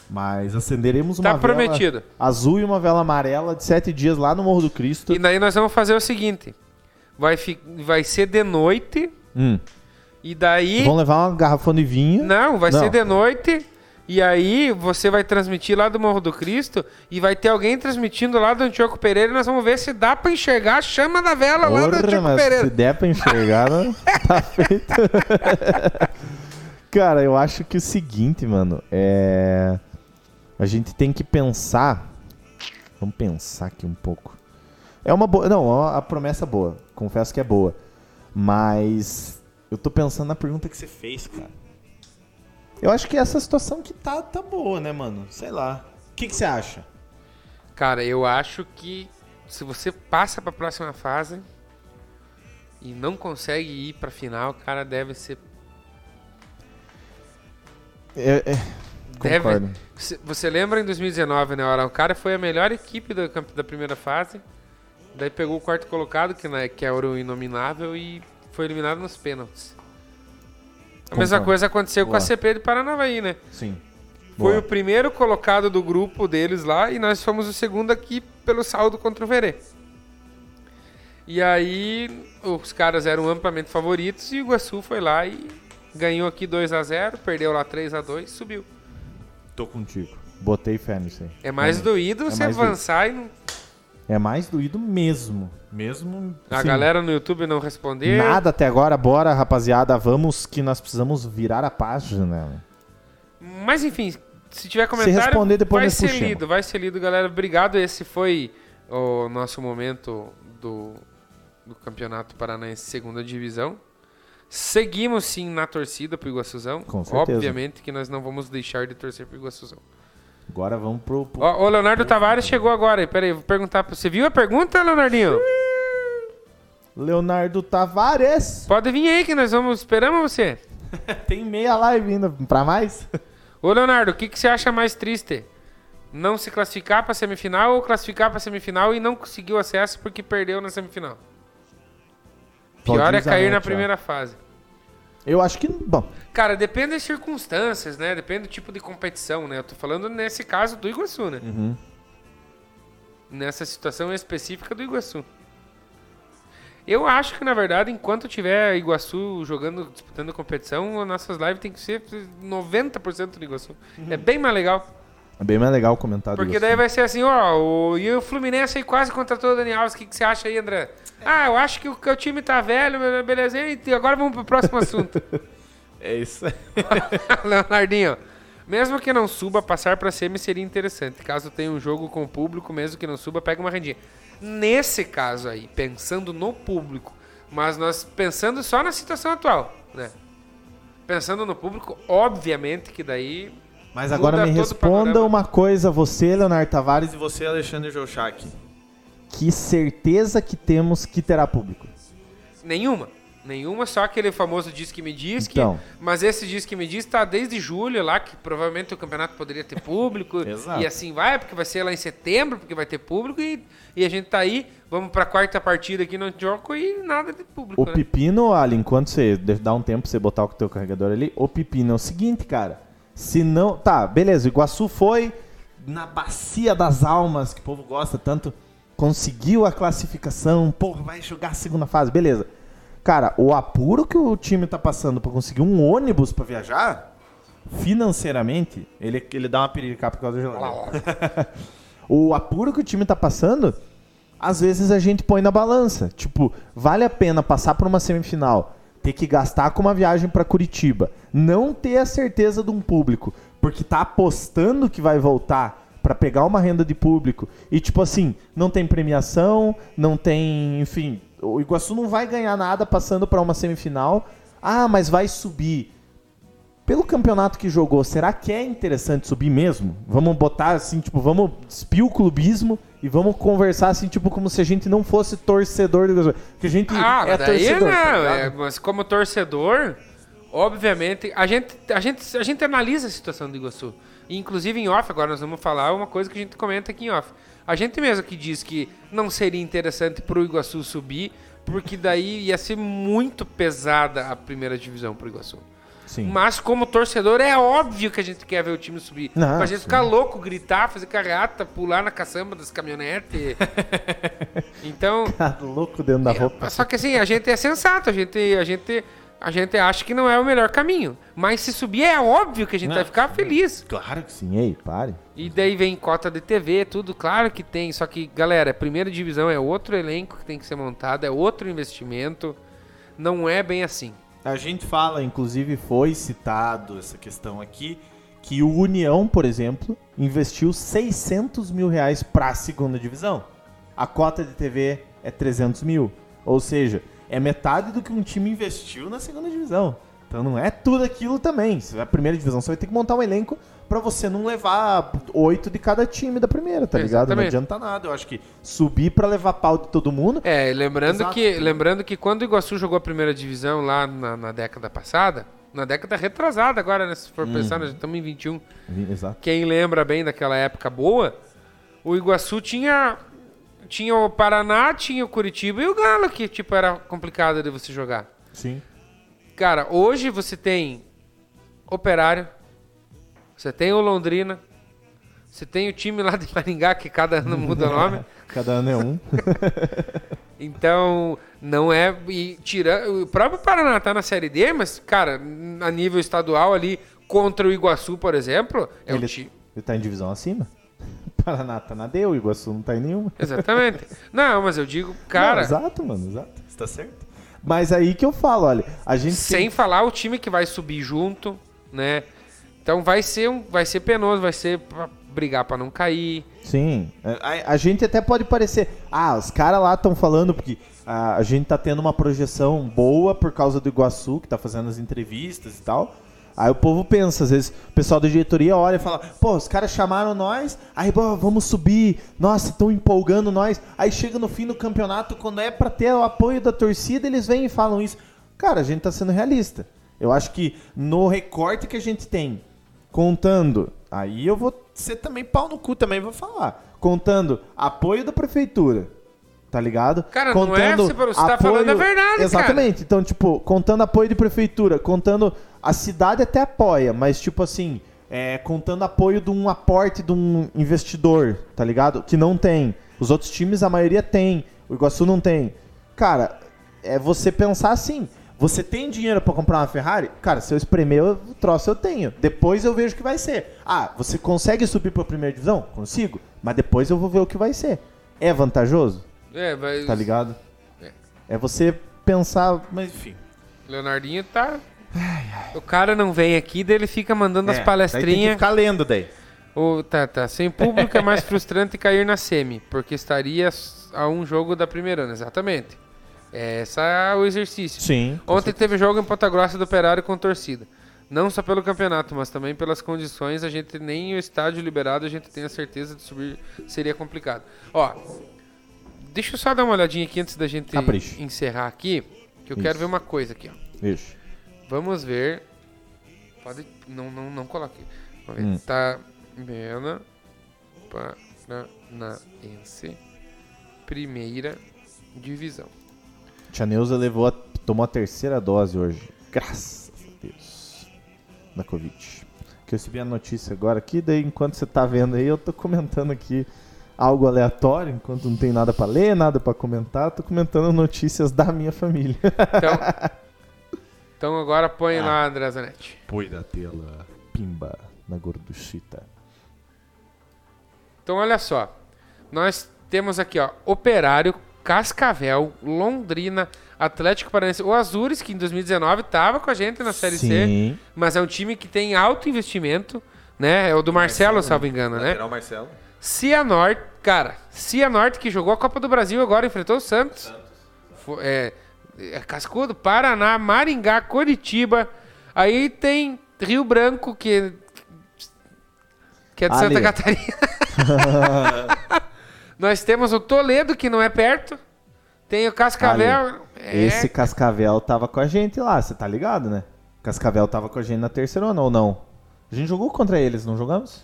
Mas acenderemos uma Tá vela prometido. azul e uma vela amarela de sete dias lá no Morro do Cristo. E daí nós vamos fazer o seguinte. Vai, fi... vai ser de noite Hum. e daí... Vão levar uma garrafona de vinho. Não, vai Não. ser de noite. E aí você vai transmitir lá do Morro do Cristo e vai ter alguém transmitindo lá do Antioco Pereira e nós vamos ver se dá pra enxergar a chama da vela lá do Porra, Antioco mas se Pereira. der pra enxergar, [LAUGHS] tá feito. Cara, eu acho que o seguinte, mano, é. A gente tem que pensar. Vamos pensar aqui um pouco. É uma boa. Não, a a promessa é boa. Confesso que é boa. Mas. Eu tô pensando na pergunta que você fez, cara. Eu acho que essa situação que tá, tá boa, né, mano? Sei lá. O que, que você acha? Cara, eu acho que se você passa pra próxima fase e não consegue ir pra final, cara, deve ser. É, é, Deve- concordo. Você- lembra em 2019, né? O Araucária foi a melhor equipe da, da primeira fase. Daí pegou o quarto colocado, que, né, que era o inominável, e foi eliminado nos pênaltis. A mesma coisa aconteceu com a CP de Paranavaí, né? Sim. Foi Boa. o primeiro colocado do grupo deles lá e nós fomos o segundo aqui pelo saldo contra o Verê. E aí os caras eram amplamente favoritos e o Iguaçu foi lá e ganhou aqui 2 a 0 perdeu lá 3 a 2 subiu. Tô contigo. Botei fé nisso aí. É mais doído é você mais avançar e não- É mais doído mesmo. Mesmo. a assim, galera no YouTube não responder. Nada até agora, bora, rapaziada. Vamos que nós precisamos virar a página. Mas enfim, se tiver comentário, responder, depois vai ser puxamos. lido, vai ser lido, galera. Obrigado. Esse foi o nosso momento do, do Campeonato Paranaense Segunda Divisão. Seguimos sim na torcida pro Iguaçuzão. Com certeza. Obviamente que nós não vamos deixar de torcer pro Iguaçuzão. Agora vamos pro. pro... Ó, o Leonardo Tavares chegou agora. Pera aí, vou perguntar pra você. Viu a pergunta, Leonardinho? Leonardo Tavares. Pode vir aí que nós vamos. Esperamos você. [LAUGHS] Tem meia live ainda pra mais? Ô, Leonardo, o que, que você acha mais triste? Não se classificar pra semifinal ou classificar pra semifinal e não conseguir o acesso porque perdeu na semifinal? Pior é cair na ó. primeira fase. Eu acho que. Bom, Cara, depende das circunstâncias, né? Depende do tipo de competição, né? Eu tô falando nesse caso do Iguaçu, né? Uhum. Nessa situação específica do Iguaçu. Eu acho que, na verdade, enquanto tiver Iguaçu jogando, disputando competição, as nossas lives tem que ser 90% do Iguaçu. É bem mais legal. É bem mais legal o comentário. Porque daí Sul. vai ser assim, ó, o, e o Fluminense aí quase contratou o Dani Alves. O que, que você acha aí, André? Ah, eu acho que o, que o time tá velho, beleza. E agora vamos pro próximo assunto. [LAUGHS] É isso. [LAUGHS] Leonardinho, mesmo que não suba, passar pra semi seria interessante. Caso tenha um jogo com o público, mesmo que não suba, pega uma rendinha. Nesse caso aí, pensando no público, mas nós pensando só na situação atual, né? Pensando no público, obviamente que daí Mas agora Muda me responda uma coisa, você, Leonardo Tavares, E você, Alexandre Jouchak? que certeza que temos que terá público. nenhuma. Nenhuma, só aquele famoso diz que me diz que. Então. Mas esse diz que me diz tá desde julho lá, que provavelmente o campeonato poderia ter público. [LAUGHS] Exato. E assim vai, porque vai ser lá em setembro, porque vai ter público. E, e a gente tá aí, vamos pra quarta partida aqui no jogo e nada de público. O né? pepino, Ali, enquanto você dá um tempo pra você botar o teu carregador ali, o pepino é o seguinte, cara. Se não. Tá, beleza, o Iguaçu foi na bacia das almas, que o povo gosta tanto, conseguiu a classificação, porra, vai jogar a segunda fase, beleza. Cara, o apuro que o time tá passando pra conseguir um ônibus pra viajar, financeiramente, ele, ele dá uma perica por causa do geladeira. [LAUGHS] o apuro que o time tá passando, às vezes a gente põe na balança. Tipo, vale a pena passar por uma semifinal, ter que gastar com uma viagem pra Curitiba, não ter a certeza de um público, porque tá apostando que vai voltar pra pegar uma renda de público e tipo assim, não tem premiação, não tem, enfim, o Iguaçu não vai ganhar nada passando pra uma semifinal. Ah, mas vai subir pelo campeonato que jogou, será que é interessante subir mesmo? Vamos botar assim, tipo, vamos despir o clubismo e vamos conversar assim, tipo, como se a gente não fosse torcedor do Iguaçu. Que a gente Ah, é daí torcedor. não. tá é, mas como torcedor, obviamente, a gente, a, gente, a gente analisa a situação do Iguaçu. E, inclusive em off, agora nós vamos falar uma coisa que a gente comenta aqui em off. A gente mesmo que diz que não seria interessante pro Iguaçu subir, porque daí ia ser muito pesada a primeira divisão pro Iguaçu. Sim. Mas como torcedor, é óbvio que a gente quer ver o time subir. Não, pra gente sim. ficar louco, gritar, fazer carreata, pular na caçamba das caminhonetes. [LAUGHS] então, Tá louco dentro da roupa. só que assim, a gente é sensato, a gente, a gente, a gente acha que não é o melhor caminho. Mas se subir, é óbvio que a gente Não, vai ficar feliz. Claro que sim, ei, pare. E daí vem cota de TV, tudo, claro que tem. Só que, galera, primeira divisão é outro elenco que tem que ser montado, é outro investimento. Não é bem assim. A gente fala, inclusive foi citado essa questão aqui, que o União, por exemplo, investiu 600 mil reais pra segunda divisão. A cota de TV é 300 mil. Ou seja, é metade do que um time investiu na segunda divisão. Então não é tudo aquilo também. Se é a primeira divisão, você vai ter que montar um elenco pra você não levar oito de cada time da primeira, tá ligado? Não Exatamente. adianta nada. Eu acho que subir pra levar pau de todo mundo. É, lembrando Exato. que, lembrando que quando o Iguaçu jogou a primeira divisão lá na, na década passada, na década retrasada agora, né, se for pensar, nós já estamos em 21. Exato. Quem lembra bem daquela época boa, o Iguaçu tinha tinha o Paraná, tinha o Curitiba e o Galo, que tipo era complicado de você jogar. Sim. Cara, hoje você tem Operário, você tem o Londrina, você tem o time lá de Maringá, que cada ano muda o nome. [LAUGHS] Cada ano é um. [LAUGHS] Então, não é. E tira, o próprio Paraná tá na Série D, mas, cara, a nível estadual ali, contra o Iguaçu, por exemplo, é ele, um time. ele tá em divisão acima. [LAUGHS] Paraná tá na D, o Iguaçu não tá em nenhuma. Exatamente. não, mas eu digo, cara, Não, exato, mano, exato. Você tá certo. Mas aí que eu falo, olha, a gente sem falar o time que vai subir junto, né? Então vai ser um, vai ser penoso, vai ser brigar pra não cair. Sim. A, a gente até pode parecer. Ah, os caras lá estão falando porque a, a gente tá tendo uma projeção boa por causa do Iguaçu, que tá fazendo as entrevistas e tal. Aí o povo pensa, às vezes o pessoal da diretoria olha e fala, pô, os caras chamaram nós, aí pô, vamos subir, nossa, estão empolgando nós. Aí chega no fim do campeonato, quando é pra ter o apoio da torcida, eles vêm e falam isso. Cara, a gente tá sendo realista. Eu acho que no recorte que a gente tem, contando, aí eu vou ser também pau no cu também, vou falar. Contando apoio da prefeitura, tá ligado? Cara, não é você, você tá falando a verdade, Exatamente. cara. Então, tipo, contando apoio de prefeitura, contando a cidade até apoia, mas tipo assim, é, contando apoio de um aporte de um investidor, tá ligado? Que não tem. Os outros times, a maioria tem. O Iguaçu não tem. Cara, é você pensar assim. Você tem dinheiro para comprar uma Ferrari? Cara, se eu espremer o troço, eu tenho. Depois eu vejo o que vai ser. Ah, você consegue subir para a primeira divisão? Consigo. Mas depois eu vou ver o que vai ser. É vantajoso? É, mas... Tá ligado? É. é você pensar, mas enfim. Leonardinho tá... Ai, ai. O cara não vem aqui, daí ele fica mandando é, as palestrinhas. Daí tem que ficar lendo daí. O, tá, tá. Sem público é mais frustrante cair na semi, porque estaria a um jogo da primeira ano, exatamente. Esse é o exercício. Sim. Ontem teve jogo em Ponta Grossa do Operário com torcida. Não só pelo campeonato, mas também pelas condições, a gente nem o estádio liberado, a gente tem a certeza de subir seria complicado. Ó, deixa eu só dar uma olhadinha aqui antes da gente Capricho. encerrar aqui, que eu Isso. quero ver uma coisa aqui, ó. Isso. Vamos ver. Pode não não não coloque. Vamos ver. Hum. Tá Mena Paranaense Primeira Divisão. Tia Neuza levou a, tomou a terceira dose hoje. Graças a Deus. Da Covid. Que eu recebi a notícia agora aqui, daí enquanto você tá vendo aí, eu tô comentando aqui algo aleatório, enquanto não tem nada para ler, nada para comentar, tô comentando notícias da minha família. Então, [LAUGHS] então agora põe ah, lá, André Zanetti. Põe na tela. Pimba na gorduchita. Então olha só. Nós temos aqui, ó, Operário Cascavel, Londrina, Atlético Paranaense, o Azures, que em 2019 estava com a gente na Série Sim. C, mas é um time que tem alto investimento, né? É o do Marcelo, Marcelo salvo engano, né? Marcelo. Cianorte, cara, Cianorte que jogou a Copa do Brasil agora, enfrentou o Santos. Santos. É, é, Cascudo, Paraná, Maringá, Curitiba. Aí tem Rio Branco, que, que é de Ali. Santa Catarina. [LAUGHS] Nós temos o Toledo, que não é perto. Tem o Cascavel. É... Esse Cascavel tava com a gente lá, você tá ligado, né? Cascavel tava com a gente na terceira ou não? A gente jogou contra eles, não jogamos?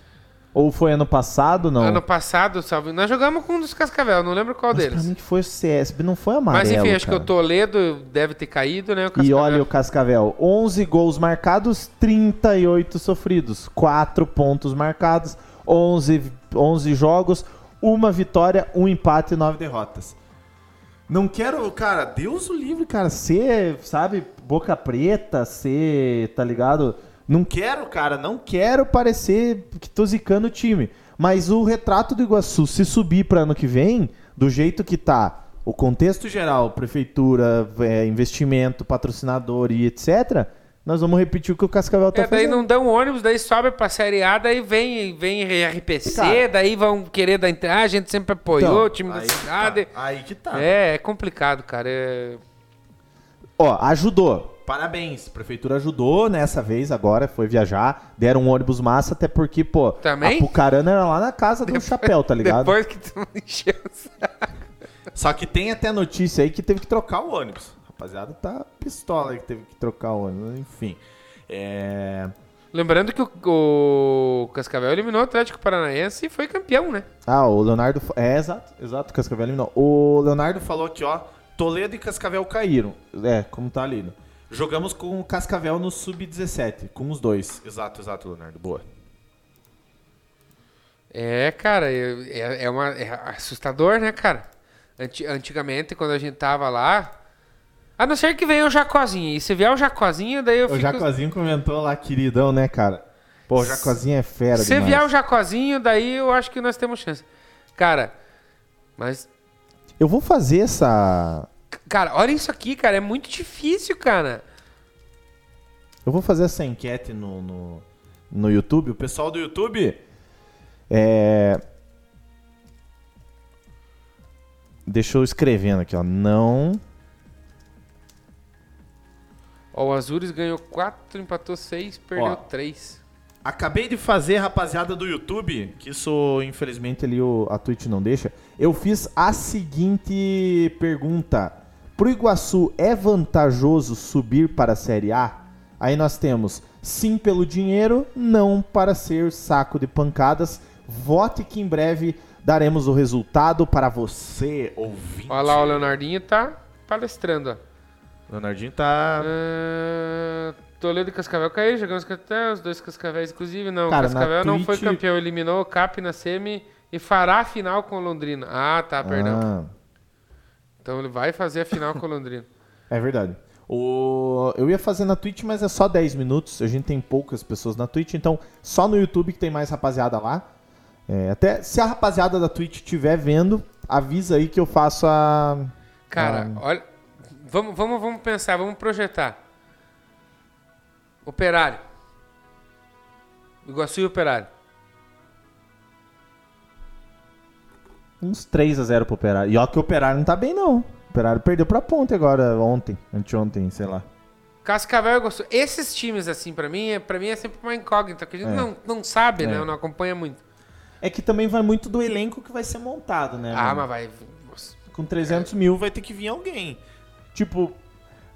Ou foi ano passado, não? Ano passado, salve. Nós jogamos com um dos Cascavel, não lembro qual Mas deles. Pra mim que foi o CSB, não foi amarelo. Mas enfim, acho cara. que o Toledo deve ter caído, né? e olha o Cascavel: 11 gols marcados, 38 sofridos. 4 pontos marcados, 11, 11 jogos, uma vitória, um empate e nove derrotas. Não quero, cara, Deus o livre, cara, ser, sabe, boca preta, ser, tá ligado? Não quero, cara, não quero parecer que tô zicando o time. Mas o retrato do Iguaçu, se subir para ano que vem, do jeito que tá, o contexto geral, prefeitura, é, investimento, patrocinador e etc., nós vamos repetir o que o Cascavel tá é, fazendo. Daí não dão ônibus, daí sobe pra Série A, daí vem, vem RPC, Cara, daí vão querer dar entrada. A gente sempre apoiou então, o time da cidade. Tá, aí que tá. É, é complicado, cara. É... Ó, ajudou. Parabéns, a prefeitura ajudou nessa vez agora, foi viajar, deram um ônibus massa, até porque, pô, Também? a Pucarana era lá na casa do chapéu, tá ligado? Depois que tu [LAUGHS] encheu o saco. Só que tem até notícia aí que teve que trocar o ônibus rapaziada tá pistola que teve que trocar o ônibus, enfim. É... Lembrando que o, o, Cascavel eliminou o Atlético Paranaense e foi campeão, né? Ah, o Leonardo. É, exato, exato, o Cascavel eliminou. O Leonardo falou que, ó, Toledo e Cascavel caíram. É, como tá ali. Né? Jogamos com o Cascavel no Sub-17, com os dois. Exato, exato, Leonardo. Boa. É, cara, é, é, uma, é assustador, né, cara? Antigamente, quando a gente tava lá, a não ser que venha o Jacozinho. E se vier o Jacozinho, daí eu fico... O Jacozinho comentou lá, queridão, né, cara? Pô, o Jacozinho é fera Se demais. vier o Jacozinho, daí eu acho que nós temos chance. Cara, mas... Eu vou fazer essa... Cara, olha isso aqui, cara. É muito difícil, cara. Eu vou fazer essa enquete no, no, no YouTube. O pessoal do YouTube... É... Deixa eu escrevendo aqui, ó. Não. Ó, o Azures ganhou 4, empatou 6, perdeu Ó. 3. Acabei de fazer, rapaziada do YouTube, que isso, infelizmente, ali o, a Twitch não deixa. Eu fiz a seguinte pergunta. Pro Iguaçu, é vantajoso subir para a Série A? Aí nós temos sim pelo dinheiro, não para ser saco de pancadas. Vote que em breve daremos o resultado para você, ouvinte. Olha lá, o Leonardinho tá palestrando, ó. Leonardinho tá... Ah, Toledo e Cascavel caiu, jogamos até os dois Cascavéis, inclusive. Não, Cara, Cascavel não foi Twitch- campeão, eliminou o Cap na semi e fará a final com o Londrina. Ah, tá, perdão. Ah, Então ele vai fazer a final com o Londrina. [LAUGHS] É verdade. O... Eu ia fazer na Twitch, mas é só 10 minutos. A gente tem poucas pessoas na Twitch, então só no YouTube que tem mais rapaziada lá. É, até se a rapaziada da Twitch estiver vendo, avisa aí que eu faço a. Cara, olha. Vamos, vamos, vamos pensar, vamos projetar. Operário. Iguaçu e Operário. Uns 3 a 0 pro Operário. E ó que o Operário não tá bem, não. O Operário perdeu pra ponte agora, ontem, anteontem, sei lá. Cascavel e Iguaçu. Esses times, assim, pra mim, é, pra mim é sempre uma incógnita, que a gente É. não, não sabe, É. né? Não acompanha muito. É que também vai muito do elenco que vai ser montado, né? Ah, mano? mas vai. nossa. Com 300 mil vai ter que vir alguém. Tipo,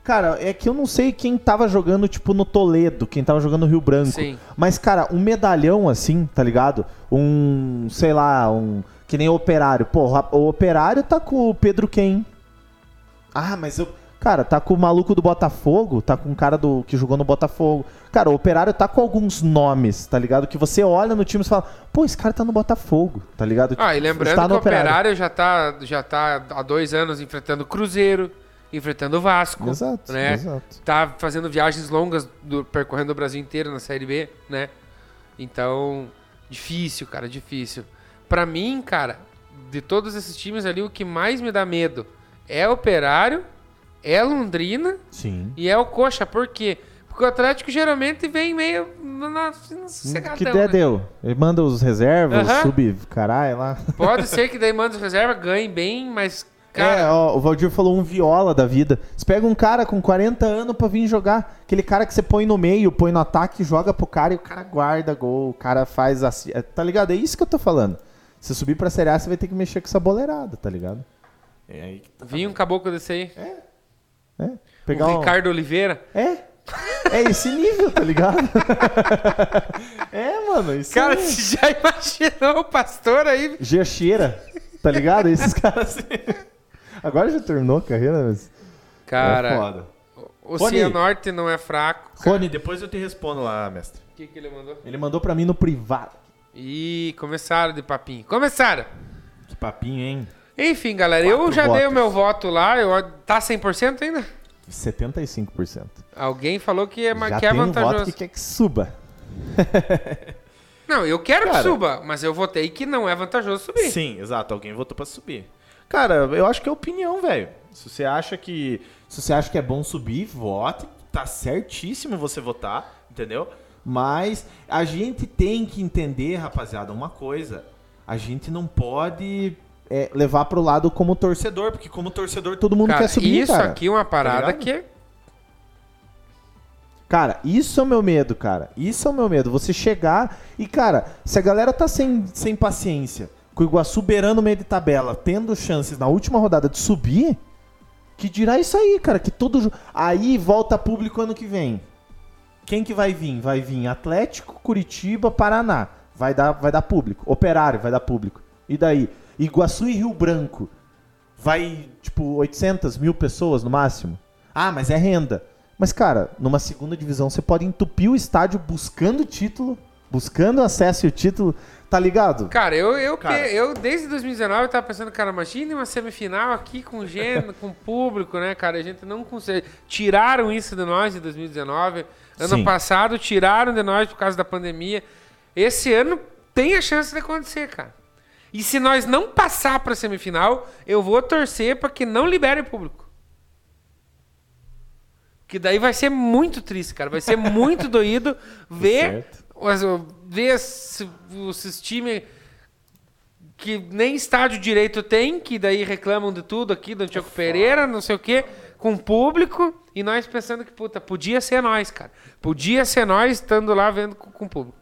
cara, é que eu não sei quem tava jogando, tipo, no Toledo, quem tava jogando no Rio Branco. Sim. Mas, cara, um medalhão assim, tá ligado? Um, sei lá, um. Que nem o operário. Pô, o operário tá com o Pedro Quem. Ah, mas eu. Cara, tá com o maluco do Botafogo, tá com um cara do que jogou no Botafogo. Cara, o Operário tá com alguns nomes, tá ligado? Que você olha no time e fala, pô, esse cara tá no Botafogo, tá ligado? Ah, e lembrando Está que o Operário já tá, já tá há dois anos enfrentando o Cruzeiro, enfrentando o Vasco. Exato, né? exato. Tá fazendo viagens longas, do- percorrendo o Brasil inteiro na Série B, né? Então, difícil, cara, difícil. Pra mim, cara, de todos esses times ali, o que mais me dá medo é o Operário, é Londrina Sim. e é o Coxa. Por quê? Porque o Atlético geralmente vem meio na, na, sossegadão, que der, né? deu. Ele manda os reservas, Aham. sub, caralho, lá. Pode ser que daí [LAUGHS] manda os reservas, ganhe bem, mas, é, cara, ó, o Valdir falou um viola da vida. Você pega um cara com 40 anos pra vir jogar. Aquele cara que você põe no meio, põe no ataque, joga pro cara e o cara guarda gol. O cara faz assim. é, Tá ligado? É isso que eu tô falando. Se subir pra Série A, você vai ter que mexer com essa boleirada, tá ligado? É aí que tá. vinha um caboclo desse aí. É. Pegar o um- Ricardo Oliveira. É. É esse nível, tá ligado? [LAUGHS] é, mano. Isso Cara, é... você já imaginou o pastor aí? Gecheira, tá ligado? Esses [LAUGHS] caras. Agora já terminou a carreira, mas. é Cara, foda. o Rony. Cianorte não é fraco. Rony, depois eu te respondo lá, mestre. O que, que ele mandou? Ele mandou pra mim no privado. Ih, começaram de papinho. Começaram! Que papinho, hein? Enfim, galera, eu Quatro já dei o votos. meu voto lá. Eu, tá 100% ainda? 75%. Alguém falou que é, Já que é tem um voto vantajoso. que quer que suba. Não, eu quero que Cara. suba, mas eu votei que não é vantajoso subir. Sim, exato. Alguém votou pra subir. Cara, eu acho que é opinião, velho. Se você acha que. Se você acha que é bom subir, vote. Tá certíssimo você votar, entendeu? Mas a gente tem que entender, rapaziada, uma coisa. A gente não pode é, levar pro lado como torcedor, porque como torcedor todo mundo Cara, quer subir, isso cara. aqui é uma parada ligado? que é Cara, isso é o meu medo, cara. Isso é o meu medo. Você chegar e, cara, se a galera tá sem, sem paciência, com o Iguaçu beirando o meio de tabela, tendo chances na última rodada de subir, que dirá isso aí, cara, que todo aí volta público ano que vem. Quem que vai vir? Vai vir Atlético, Curitiba, Paraná. Vai dar, vai dar público. Operário vai dar público. E daí? Iguaçu e Rio Branco. Vai, tipo, 800 mil pessoas no máximo. Ah, mas é renda. Mas, cara, numa segunda divisão você pode entupir o estádio buscando título, buscando acesso e o título, tá ligado? Cara, eu, eu, Cara. eu desde 2019 eu tava pensando, cara, imagine uma semifinal aqui com gênero, com público, né, cara? A gente não consegue. Tiraram isso de nós em 2019. Ano Sim. passado tiraram de nós por causa da pandemia. Esse ano tem a chance de acontecer, cara. E se nós não passar pra semifinal, eu vou torcer pra que não libere público. Que daí vai ser muito triste, cara. Vai ser muito [LAUGHS] doído ver, certo. Os- ver se- esses times que nem estádio direito tem, que daí reclamam de tudo aqui, do Antioco Pereira, não sei o quê, com público, e nós pensando que, puta, podia ser nós, cara. Podia ser nós estando lá vendo com, com público.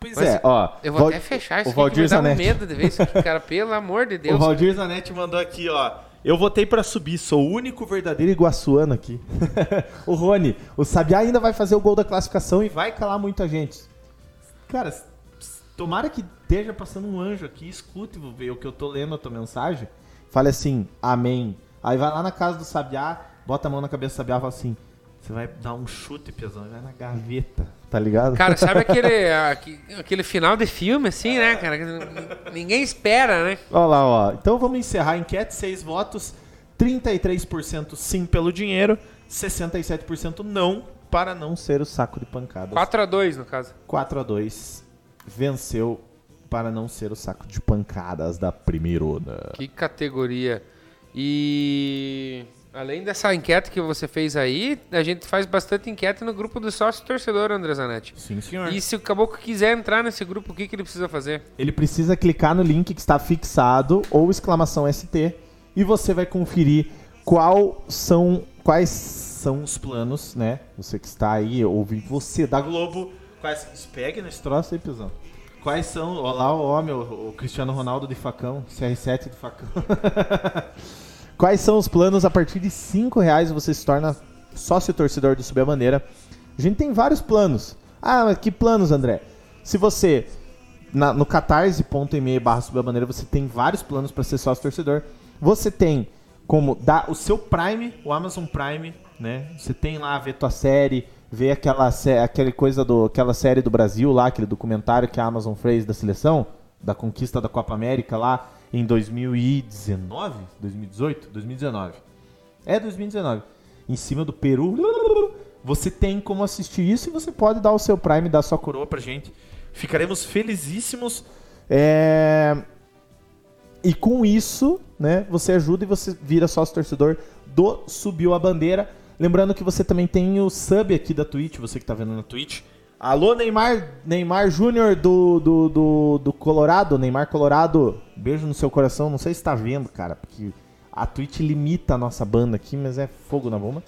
Pois Mas é, ó. Eu vou Val- até fechar isso o aqui, que Valdir me dá um Zanetti. medo de ver isso aqui, cara. [LAUGHS] Pelo amor de Deus. O Valdir Zanetti mandou aqui, ó. Eu votei pra subir, sou o único verdadeiro iguaçuano aqui. [LAUGHS] o Rony, o Sabiá ainda vai fazer o gol da classificação e vai calar muita gente. Cara, tomara que esteja passando um anjo aqui, escute ver o que eu tô lendo a tua mensagem. Fale assim, amém. Aí vai lá na casa do Sabiá, bota a mão na cabeça do Sabiá e fala assim: você vai dar um chute, pesão, vai na gaveta, tá ligado? Cara, sabe [LAUGHS] aquele, aque- aquele final de filme, assim, né, cara? Ninguém espera, né? Olha lá, ó. Então vamos encerrar a enquete. Seis votos. 33% sim pelo dinheiro. 67% não, para não ser o saco de pancadas. 4x2, no caso. 4 a 2 Venceu para não ser o saco de pancadas da primeirona. Que categoria. E além dessa enquete que você fez aí, a gente faz bastante enquete no grupo do sócio torcedor, André Zanetti. Sim, senhor. E se o caboclo quiser entrar nesse grupo, o que, que ele precisa fazer? Ele precisa clicar no link que está fixado ou exclamação ST e você vai conferir qual são quais são os planos, né? Você que está aí ouvindo, você da Globo, quais pegue nesse troço aí, pisão. Quais são, ó lá o homem, o Cristiano Ronaldo de facão, CR7 de facão. [LAUGHS] quais são os planos a partir de 5 reais você se torna sócio torcedor do Subir a Bandeira. A gente tem vários planos. Ah, mas que planos, André? Se você na- no catarse.me barra subir a bandeira você tem vários planos para ser sócio torcedor. Você tem como dar o seu Prime, o Amazon Prime, né? Você tem lá ver tua série, ver aquela aquela coisa do aquela série do Brasil lá, aquele documentário que a Amazon fez da seleção, da conquista da Copa América lá em 2019, 2018, 2019. É 2019. Em cima do Peru. Você tem como assistir isso e você pode dar o seu Prime, dar sua coroa pra gente. Ficaremos felizíssimos. É, E com isso, né, você ajuda e você vira sócio torcedor do Subiu a Bandeira. Lembrando que você também tem o sub aqui da Twitch, você que tá vendo na Twitch. Alô, Neymar, Neymar Júnior do, do, do, do Colorado, Neymar Colorado, beijo no seu coração. Não sei se tá vendo, cara, porque a Twitch limita a nossa banda aqui, mas é fogo na bomba.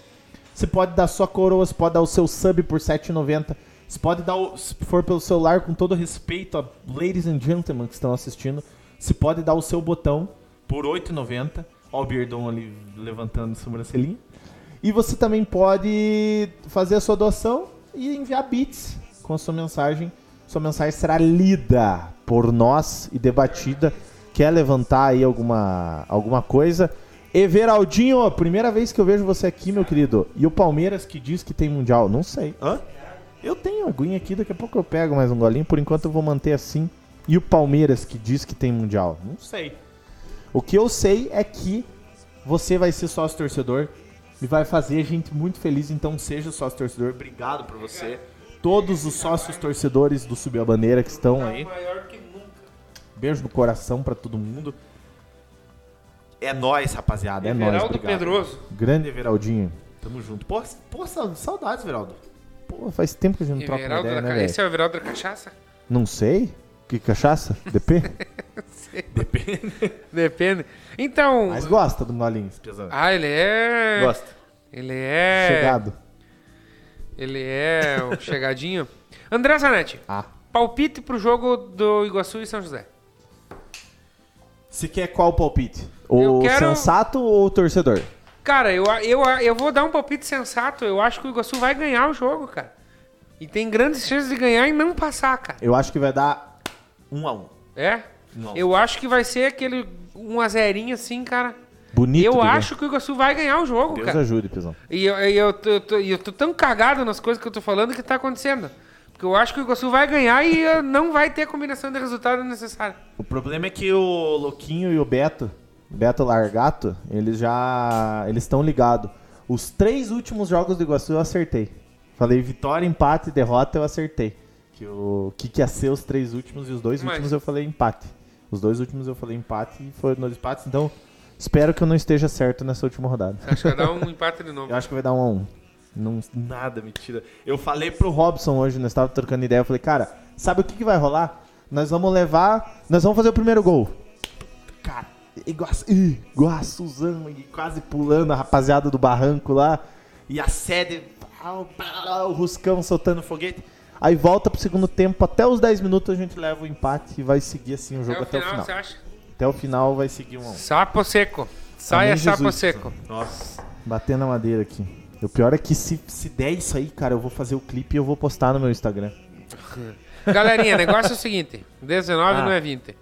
Você pode dar sua coroa, você pode dar o seu sub por R$ 7,90. Você pode dar, o, se for pelo celular, com todo respeito a ladies and gentlemen que estão assistindo, você pode dar o seu botão por R$ 8,90. Ó o Beardon ali levantando sobrancelhinha. E você também pode fazer a sua doação e enviar bits com a sua mensagem. Sua mensagem será lida por nós e debatida. Quer levantar aí alguma, alguma coisa? Everaldinho, primeira vez que eu vejo você aqui, meu querido. E o Palmeiras que diz que tem Mundial? Não sei. Hã? Eu tenho aguinha aqui, daqui a pouco eu pego mais um golinho. Por enquanto eu vou manter assim. E o Palmeiras que diz que tem Mundial? Não sei. O que eu sei é que você vai ser sócio torcedor e vai fazer a gente muito feliz. Então seja sócio torcedor. Obrigado por você. Todos os sócios torcedores do Subir a Bandeira que estão aí. Que nunca. Beijo no coração pra todo mundo. É nóis, rapaziada. É nóis. Everaldo. Pedroso. Grande Everaldinho. Tamo junto. Pô, pô, sa- saudades, Everaldo. Pô, faz tempo que a gente não troca ideia, da né? Esse é o Everaldo da cachaça? Não sei. Que cachaça? DP? [LAUGHS] Depende. Então. Mas gosta do Nolinhos, pesado. Ah, ele é. Gosta. Ele é. Chegado. Ele é o [LAUGHS] chegadinho. André Zanetti, Ah. palpite pro jogo do Iguaçu e São José. Se quer qual palpite? O quero- sensato ou o torcedor? Cara, eu, eu, eu vou dar um palpite sensato. Eu acho que o Iguaçu vai ganhar o jogo, cara. E tem grandes chances de ganhar e não passar, cara. Eu acho que vai dar um a um. É? Não. Eu acho que vai ser aquele 1 a 0 assim, cara. Bonito. eu acho que o Iguaçu vai ganhar o jogo, Deus cara. ajude, Pizão. E eu, e eu, tô, eu tô- eu tô tão cagado nas coisas que eu tô falando que tá acontecendo. Porque eu acho que o Iguaçu vai ganhar e eh, não vai ter a combinação de resultado necessária. O problema é que o Louquinho e o Beto, Beto Largato, eles já. Eles estão ligados. Os três últimos jogos do Iguaçu eu acertei. Falei vitória, empate e derrota, eu acertei. Que o que, que ia ser os três últimos e os dois Mas- últimos eu falei empate. Os dois últimos eu falei empate e foram dois empates, então espero que eu não esteja certo nessa última rodada. Acho que vai dar um empate de novo. Eu acho que vai dar um a um. Não, nada me tira. Eu falei pro Robson hoje, nós estávamos trocando ideia, eu falei, cara, sabe o que, que vai rolar? Nós vamos levar. Nós vamos fazer o primeiro gol. cara, Iguaçu, Iguaçuzão, e quase pulando a rapaziada do barranco lá. E a sede, o Ruscão soltando foguete. Aí volta pro segundo tempo, até os 10 minutos a gente leva o empate e vai seguir assim o jogo até, Até o o final, final. você acha? Até o final vai seguir um. Sapo seco. Saia Amém, sapo Jesus. seco. Nossa, bater na madeira aqui. O pior é que se, se der isso aí, cara, eu vou fazer o clipe e eu vou postar no meu Instagram. Galerinha, o negócio é o seguinte: 19 Ah. não é 20.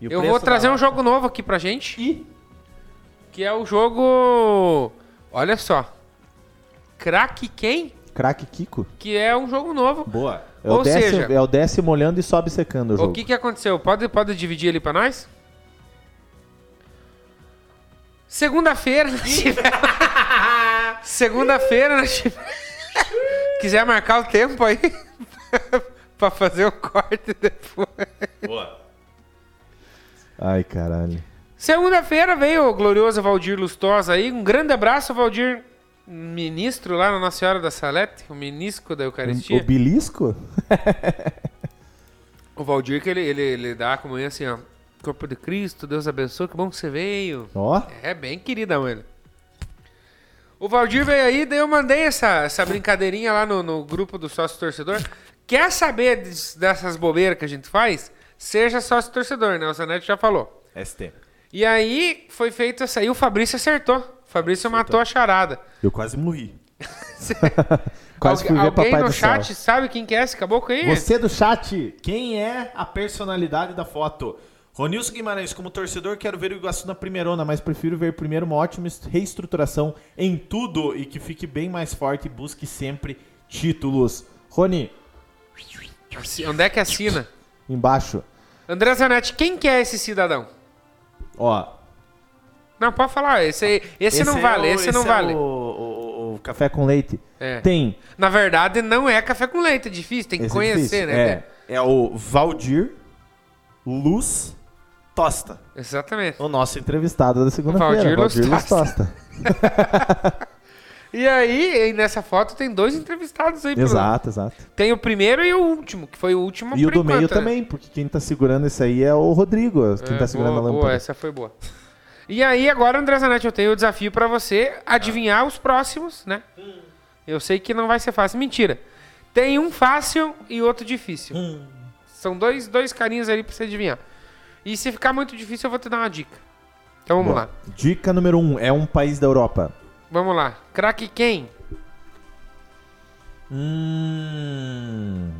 E o Eu vou trazer um jogo novo aqui pra gente, Ih, que é o jogo. Olha só. Crack quem? craque Kiko. Que é um jogo novo. Boa. É Ou o, desce, seja- é o desce molhando e sobe secando o jogo. O que que aconteceu? Pode, pode dividir ali pra nós? Segunda-feira nós [LAUGHS] tivemos- Segunda-feira nós tivemos- Quiser marcar o tempo aí [LAUGHS] pra fazer o corte depois. Boa. Ai, caralho. Segunda-feira veio o glorioso Valdir Lustosa aí. Um grande abraço, Valdir, ministro lá na Nossa Senhora da Salete, o ministro da Eucaristia. O belisco? O Valdir que ele, ele, ele dá a comunhão assim, ó. Corpo de Cristo, Deus abençoe, que bom que você veio. Ó. É bem queridão ele. O Valdir veio aí, daí eu mandei essa, essa brincadeirinha lá no, no grupo do sócio torcedor. Quer saber des- dessas bobeiras que a gente faz? Seja sócio torcedor, né? O Zanetti já falou. ST. E aí foi feito essa. E o Fabrício acertou. O Fabrício matou a charada. Eu quase morri. [LAUGHS] quase fui ver alguém Papai no do chat Céu. sabe quem que é esse caboclo aí? Você do chat, quem é a personalidade da foto? Ronilson Guimarães, como torcedor, quero ver o Iguaçu na primeirona, mas prefiro ver primeiro uma ótima reestruturação em tudo e que fique bem mais forte e busque sempre títulos. Rony, Onde é que assina? embaixo. André Zanetti, quem que é esse cidadão? Ó, Não, pode falar. Esse, aí- esse, não é vale, o- esse, não é vale. o, o- o café com leite. É. Tem. Na verdade, não é café com leite, é difícil, tem que esse é conhecer, né? É, é o Valdir Luz Tosta. Exatamente. O nosso entrevistado da segunda-feira. Valdir Luz Tosta. [LAUGHS] E aí, aí, nessa foto tem dois entrevistados aí. exato, exato. Tem o primeiro e o último, que foi o último E o do meio enquanto, né? também, porque quem tá segurando isso aí é o Rodrigo, quem É, tá segurando boa, a boa, lâmpada. essa foi boa. E aí, agora, André Zanetti, eu tenho o desafio pra você adivinhar os próximos, né? Eu sei que não vai ser fácil. Mentira. Tem um fácil e outro difícil. São dois, dois carinhos ali pra você adivinhar. E se ficar muito difícil, eu vou te dar uma dica. Então vamos Bom, lá. Dica número 1, um, é um país da Europa. Vamos lá. Craque quem? Hum.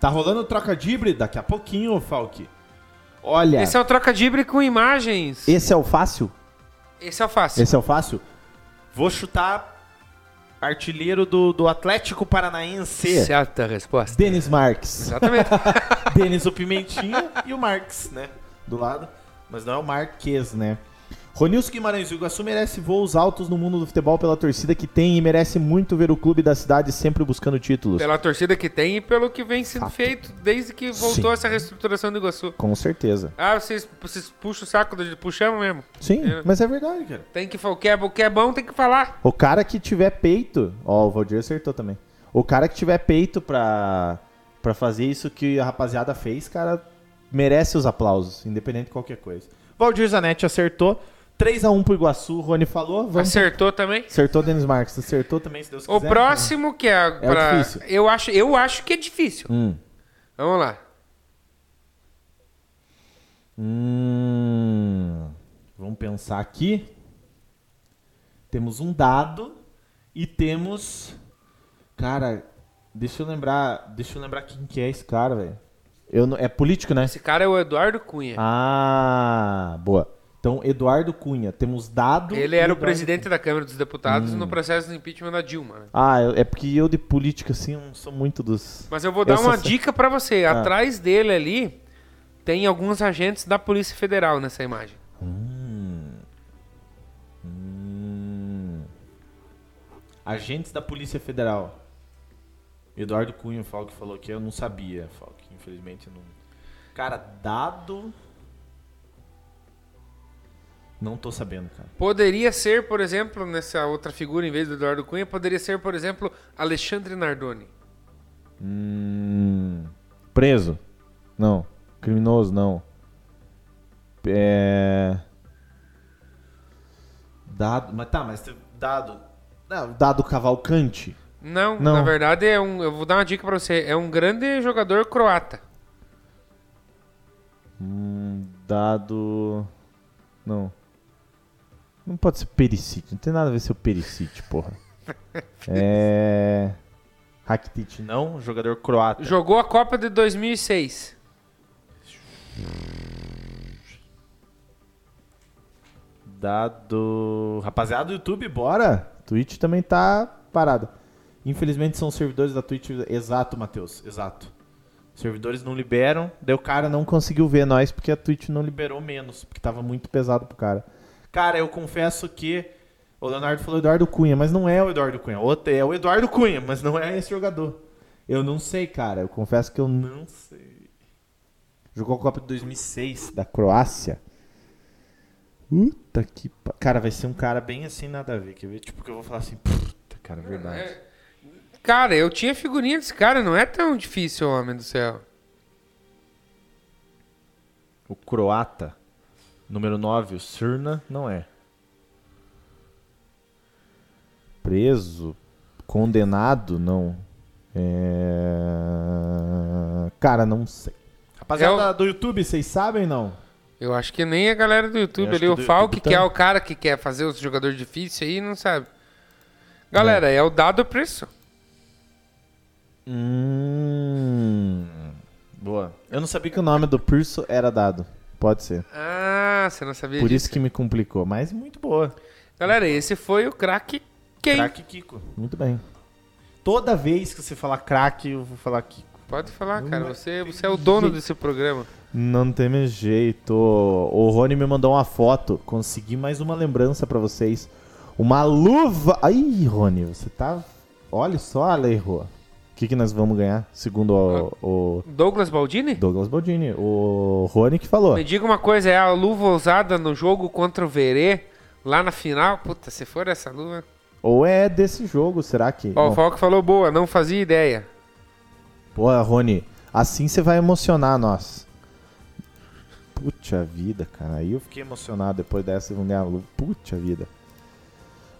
Tá rolando troca de híbrido daqui a pouquinho, Falk. Olha, Esse é o troca-dibre com imagens. esse é o fácil? Esse é o fácil. Esse é o fácil? Vou chutar artilheiro do, do Atlético Paranaense. Certa resposta. Denis Marques. Exatamente. [LAUGHS] [LAUGHS] Denis o Pimentinha e o Marques, né? Do lado. Mas não é o Marques, né? Ronilson Guimarães, o Iguaçu merece voos altos no mundo do futebol pela torcida que tem e merece muito ver o clube da cidade sempre buscando títulos. Pela torcida que tem e pelo que vem sendo Fato. feito desde que voltou Sim. essa reestruturação do Iguaçu. Com certeza. Ah, vocês, vocês puxam o saco, do- puxamos mesmo. Sim, É. mas é verdade, cara. Tem que falar, o que é, o que é bom tem que falar. O cara que tiver peito, ó, o Valdir acertou também. O cara que tiver peito pra, pra fazer isso que a rapaziada fez, cara, merece os aplausos, independente de qualquer coisa. Valdir Zanetti acertou. 3x1 pro Iguaçu, o Rony falou. Vamos... Acertou também. Acertou Denis Marques, acertou também, se Deus quiser. O próximo que é, pra... difícil. eu acho, eu acho que é difícil. Hum. Vamos lá. Hum. Vamos pensar aqui. Temos um dado e temos. Cara, deixa eu lembrar. Deixa eu lembrar quem que é esse cara, velho. Eu não- É político, né? Esse cara é o Eduardo Cunha. Ah, boa. Então, Eduardo Cunha. Temos dado. Ele era o Eduardo presidente da Câmara dos Deputados no processo do impeachment da Dilma. né? Ah, é porque eu de política, assim, não sou muito dos. Mas eu vou dar Eu uma dica pra você. Ah. Atrás dele ali tem alguns agentes da Polícia Federal nessa imagem. Hum. Hum. Agentes da Polícia Federal. Eduardo Cunha, Falk falou que eu não sabia, Falk. Infelizmente não. Cara, dado. Não tô sabendo, cara. Poderia ser, por exemplo, nessa outra figura, em vez do Eduardo Cunha, poderia ser, por exemplo, Alexandre Nardoni. Hum. Preso? Não. Criminoso? Não. É... Dado. Mas tá, mas dado. Não, dado Cavalcante. Não, Não. na verdade é um. Eu vou dar uma dica pra você. É um grande jogador croata. Hum, dado. Não. Não pode ser Perisic. Não tem nada a ver ser o Perisic, porra. [LAUGHS] é. Rakitic, não. Jogador croata. Jogou a Copa de 2006. Dado. Rapaziada do YouTube, bora! Twitch também tá parado. Infelizmente são servidores da Twitch. Exato, Matheus. Exato. Servidores não liberam. Daí o cara não conseguiu ver nós porque a Twitch não liberou menos. Porque tava muito pesado pro cara. Cara, eu confesso que. O Leonardo falou Eduardo Cunha, mas não é o Eduardo Cunha. Outro- É o Eduardo Cunha, mas não é esse jogador. Eu não sei, cara. Eu confesso que eu não sei. Jogou a Copa de 2006 da Croácia. Puta que. Cara, vai ser um cara bem assim, nada a ver. Quer ver? Tipo, que eu vou falar assim. Puta, cara, verdade. É. Cara, eu tinha figurinha desse cara, não é tão difícil, homem do céu. O croata, número 9, o Surna, não é. Preso, condenado, não. É... Cara, não sei. Rapaziada É o- do YouTube, vocês sabem não? Eu acho que nem a galera do YouTube Eu ali, que o Falk, que é o cara que quer fazer os jogadores difíceis aí, não sabe. Galera, é, o dado preço. Hum... Boa. Eu não sabia que o nome do Pirso era dado. Pode ser. Ah, você não sabia Por disso. isso que me complicou. Mas muito boa. Galera, esse foi o craque quem? Craque Kiko. Muito bem. Toda vez que você falar craque, eu vou falar Kiko. Pode falar, Não cara. vai Você, você é o dono jeito. desse programa. Não tem mais jeito. O Rony me mandou uma foto. Consegui mais uma lembrança pra vocês. Uma luva. Ai, Rony, você tá. Olha só, Alejo. O que, que nós vamos ganhar? Segundo o, o Douglas Baldini? Douglas Baldini. O Rony que falou. Me diga uma coisa, é a luva usada no jogo contra o Verê, lá na final? Puta, se for essa luva... Ou é desse jogo, será que? Ó, o Bom, Falk falou boa, não fazia ideia. Pô, Rony, assim você vai emocionar nós. Puta vida, cara. Aí eu fiquei emocionado depois dessa vão ganhar a luva. Puta vida.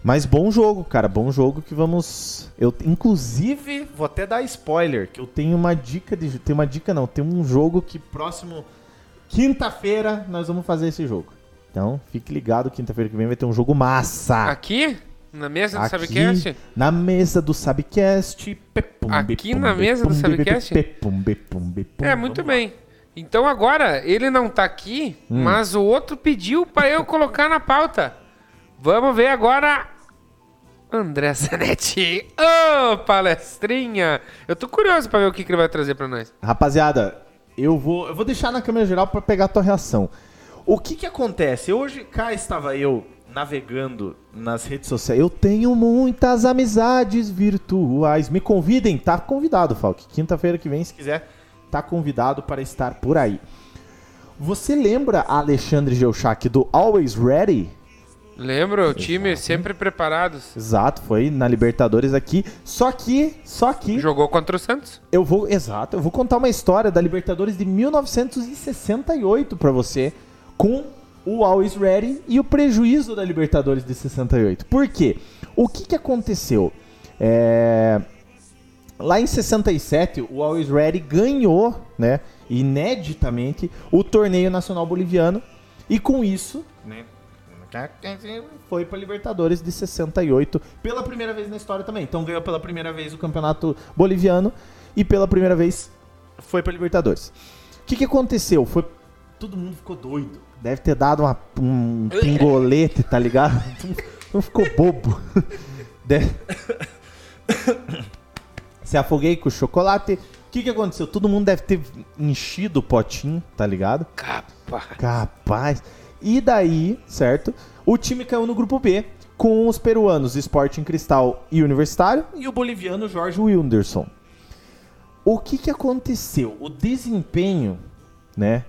Mas bom jogo, cara. Bom jogo que vamos. Eu, inclusive, vou até dar spoiler, que eu tenho uma dica de. Tem uma dica não, tem um jogo que próximo. Quinta-feira nós vamos fazer esse jogo. Então, fique ligado, quinta-feira que vem vai ter um jogo massa. Aqui, na mesa do Aqui, Sabcast, Na mesa do Sabcast. Pepum, Aqui na mesa do Sabcast? É muito Vamos lá. bem. Então agora, ele não tá aqui, Hum. mas o outro pediu pra eu colocar na pauta. Vamos ver agora... André Zanetti. Ô, palestrinha! Eu tô curioso pra ver o que, que ele vai trazer pra nós. Rapaziada, eu vou, eu vou deixar na câmera geral pra pegar a tua reação. O que que acontece? Hoje cá estava eu navegando nas redes sociais. Eu tenho muitas amizades virtuais. Me convidem, tá convidado, Falk. Quinta-feira que vem, se quiser, tá convidado para estar por aí. Você lembra Alexandre Geuchac do Always Ready? Lembra? O time sempre preparados. Exato, foi na Libertadores aqui. Só que, só que Jogou contra o Santos. eu vou, exato, eu vou contar uma história da Libertadores de 1968 pra você, com o Always Ready e o prejuízo da Libertadores de 68. Por quê? O que que aconteceu? É, Lá em 67, o Always Ready ganhou, né, ineditamente, o torneio nacional boliviano e com isso, né, foi para Libertadores de 68 pela primeira vez na história também. Então ganhou pela primeira vez o campeonato boliviano e pela primeira vez foi para Libertadores. O que, que aconteceu? Foi todo mundo ficou doido. Deve ter dado uma- um pingolete, tá ligado? [LAUGHS] Não ficou bobo. De- Se afoguei com o chocolate. O que, que aconteceu? Todo mundo deve ter enchido o potinho, tá ligado? Capa. Capaz. E daí, certo? O time caiu no grupo B com os peruanos Sporting Cristal e Universitário e o boliviano Jorge Wilderson. O que que aconteceu? O desempenho, né,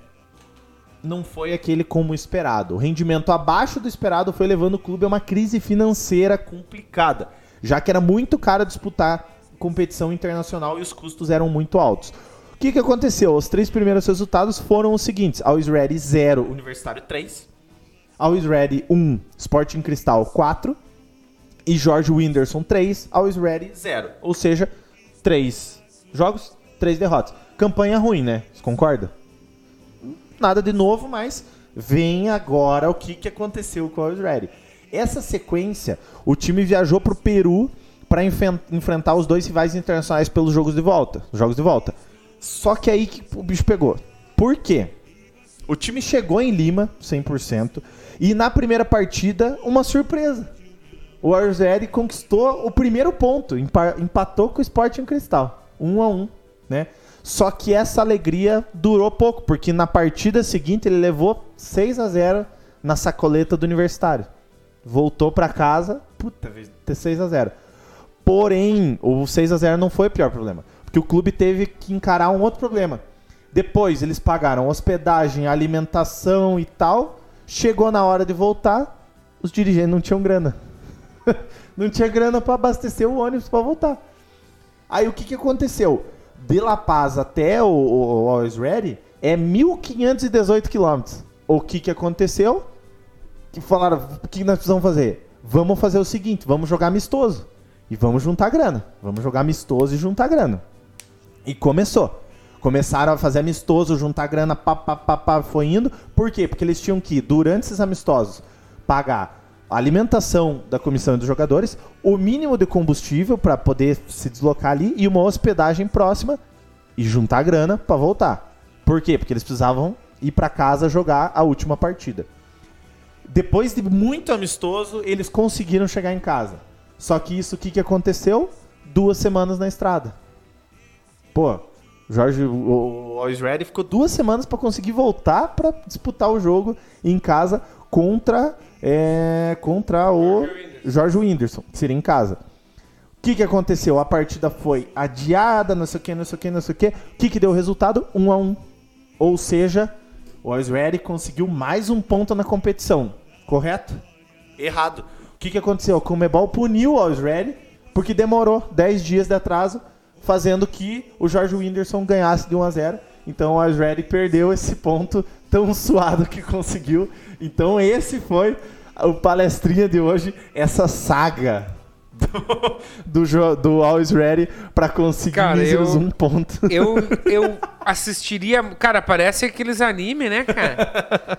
não foi aquele como esperado. O rendimento abaixo do esperado foi levando o clube a uma crise financeira complicada, já que era muito caro disputar competição internacional e os custos eram muito altos. O que, que aconteceu? Os três primeiros resultados foram os seguintes: Always Ready 0, Universitário 3. Always Ready 1, Sporting Cristal 4. E Jorge Whindersson 3, Always Ready 0. Ou seja, 3 jogos, 3 derrotas. Campanha ruim, né? Você concorda? Nada de novo, mas vem agora o que, que aconteceu com o Always Ready. Essa sequência, o time viajou para o Peru para enfrentar os dois rivais internacionais pelos jogos de volta. Jogos de volta. Só que aí que o bicho pegou. Por quê? O time chegou em Lima, 100%, e na primeira partida, uma surpresa. O Arzeri conquistou o primeiro ponto, empatou com o Sporting Cristal, 1 um a 1 um, né? Só que essa alegria durou pouco, porque na partida seguinte ele levou 6 a 0 na sacoleta do Universitário. Voltou para casa, puta, ter 6 a 0. Porém, o 6 a 0 não foi o pior problema que o clube teve que encarar um outro problema. Depois eles pagaram hospedagem, alimentação e tal. Chegou na hora de voltar, os dirigentes não tinham grana. [LAUGHS] não tinha grana para abastecer o ônibus para voltar. Aí o que, que aconteceu? De La Paz até o, o, o Always Ready é 1.518 quilômetros. O que, que aconteceu? Que falaram, o que nós precisamos fazer? Vamos fazer o seguinte, vamos jogar amistoso. E vamos juntar grana. Vamos jogar amistoso e juntar grana. E começou. Começaram a fazer amistoso, juntar grana, pá, pá, pá, pá, foi indo. Por quê? Porque eles tinham que, durante esses amistosos, pagar a alimentação da comissão dos jogadores, o mínimo de combustível para poder se deslocar ali e uma hospedagem próxima e juntar grana para voltar. Por quê? Porque eles precisavam ir para casa jogar a última partida. Depois de muito amistoso, eles conseguiram chegar em casa. Só que isso o que, que aconteceu? Duas semanas na estrada. Pô, Jorge, o Always Ready ficou duas semanas para conseguir voltar para disputar o jogo em casa contra, é, contra o Jorge Whindersson, que seria em casa. O que, que aconteceu? A partida foi adiada, não sei o que, não sei o que, não sei o que. O que, que deu o resultado? Um a um. Ou seja, o Always Ready conseguiu mais um ponto na competição. Correto? Errado. O que, que aconteceu? O Comebol puniu o Always Ready porque demorou 10 dias de atraso fazendo que o Jorge Whindersson ganhasse de 1 a 0. Então o Asready perdeu esse ponto tão suado que conseguiu. Então esse foi o palestrinha de hoje, essa saga do, do, do Always Ready para conseguir cara, eu, um ponto. Eu, [LAUGHS] eu assistiria. Cara, parece aqueles anime, né, cara?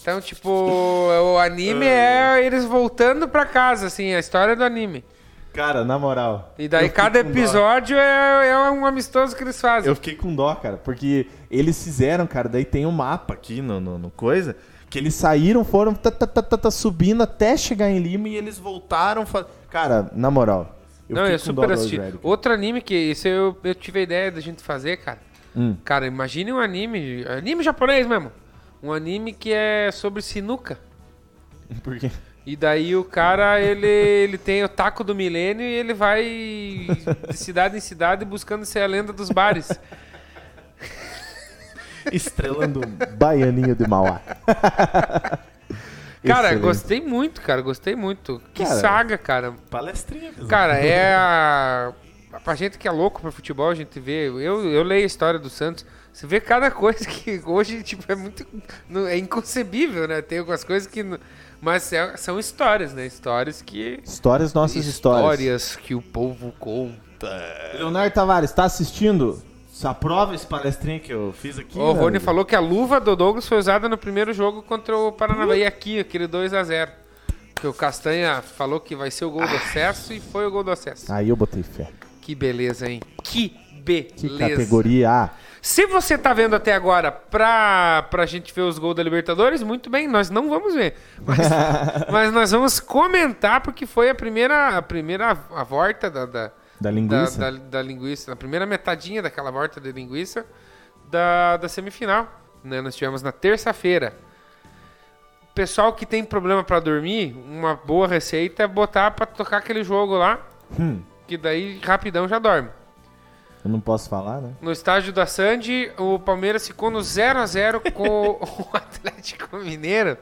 Então, tipo, o anime é eles voltando para casa, assim, a história do anime. Cara, na moral. E daí cada episódio é, é um amistoso que eles fazem. Eu fiquei com dó, cara, porque eles fizeram, cara, daí tem um mapa aqui no, no, no coisa, que eles saíram, foram tá, tá, tá, tá, tá subindo até chegar em Lima e eles voltaram. Fa... Cara, na moral. Eu Não, eu super assisti. Outro anime que isso eu, eu tive a ideia da gente fazer, cara. Hum. Cara, imagine um anime, anime japonês mesmo. Um anime que é sobre sinuca. [LAUGHS] Por quê? E daí o cara, ele, ele tem o taco do milênio e ele vai de cidade em cidade buscando ser a lenda dos bares. [LAUGHS] Estrelando Baianinho de Mauá. [LAUGHS] Cara, Excelente. gostei muito, cara. Gostei muito. Que cara, saga, cara. Palestrinha. Mesmo. Cara, [LAUGHS] é a... Pra gente que é louco pra futebol, a gente vê... Eu, eu leio a história do Santos. Você vê cada coisa que hoje, tipo, é muito... É inconcebível, né? Tem algumas coisas que... Mas é, são histórias, né? Histórias que. Histórias, nossas histórias. Histórias que o povo conta. Leonardo Tavares, está assistindo? Aprova esse palestrinho que eu fiz aqui. O Rony falou que a luva do Douglas foi usada no primeiro jogo contra o Paranavaí aqui, aquele 2 a 0 Que o Castanha falou que vai ser o gol do acesso e foi o gol do acesso. Aí eu botei fé. Que beleza, hein? Que beleza. Que categoria. Se você tá vendo até agora pra, pra gente ver os gols da Libertadores, muito bem, nós não vamos ver. Mas, [LAUGHS] mas nós vamos comentar porque foi a primeira, a primeira a volta da, da, da linguiça. Da, da, da, linguiça, a primeira metadinha daquela volta de linguiça da, da semifinal. Né? Nós tivemos na terça-feira. Pessoal que tem problema para dormir, uma boa receita é botar para tocar aquele jogo lá, hum. que daí rapidão já dorme. Eu não posso falar, né? No estádio da Sandy, o Palmeiras ficou no 0 a 0 com o [LAUGHS] [LAUGHS] Atlético Mineiro.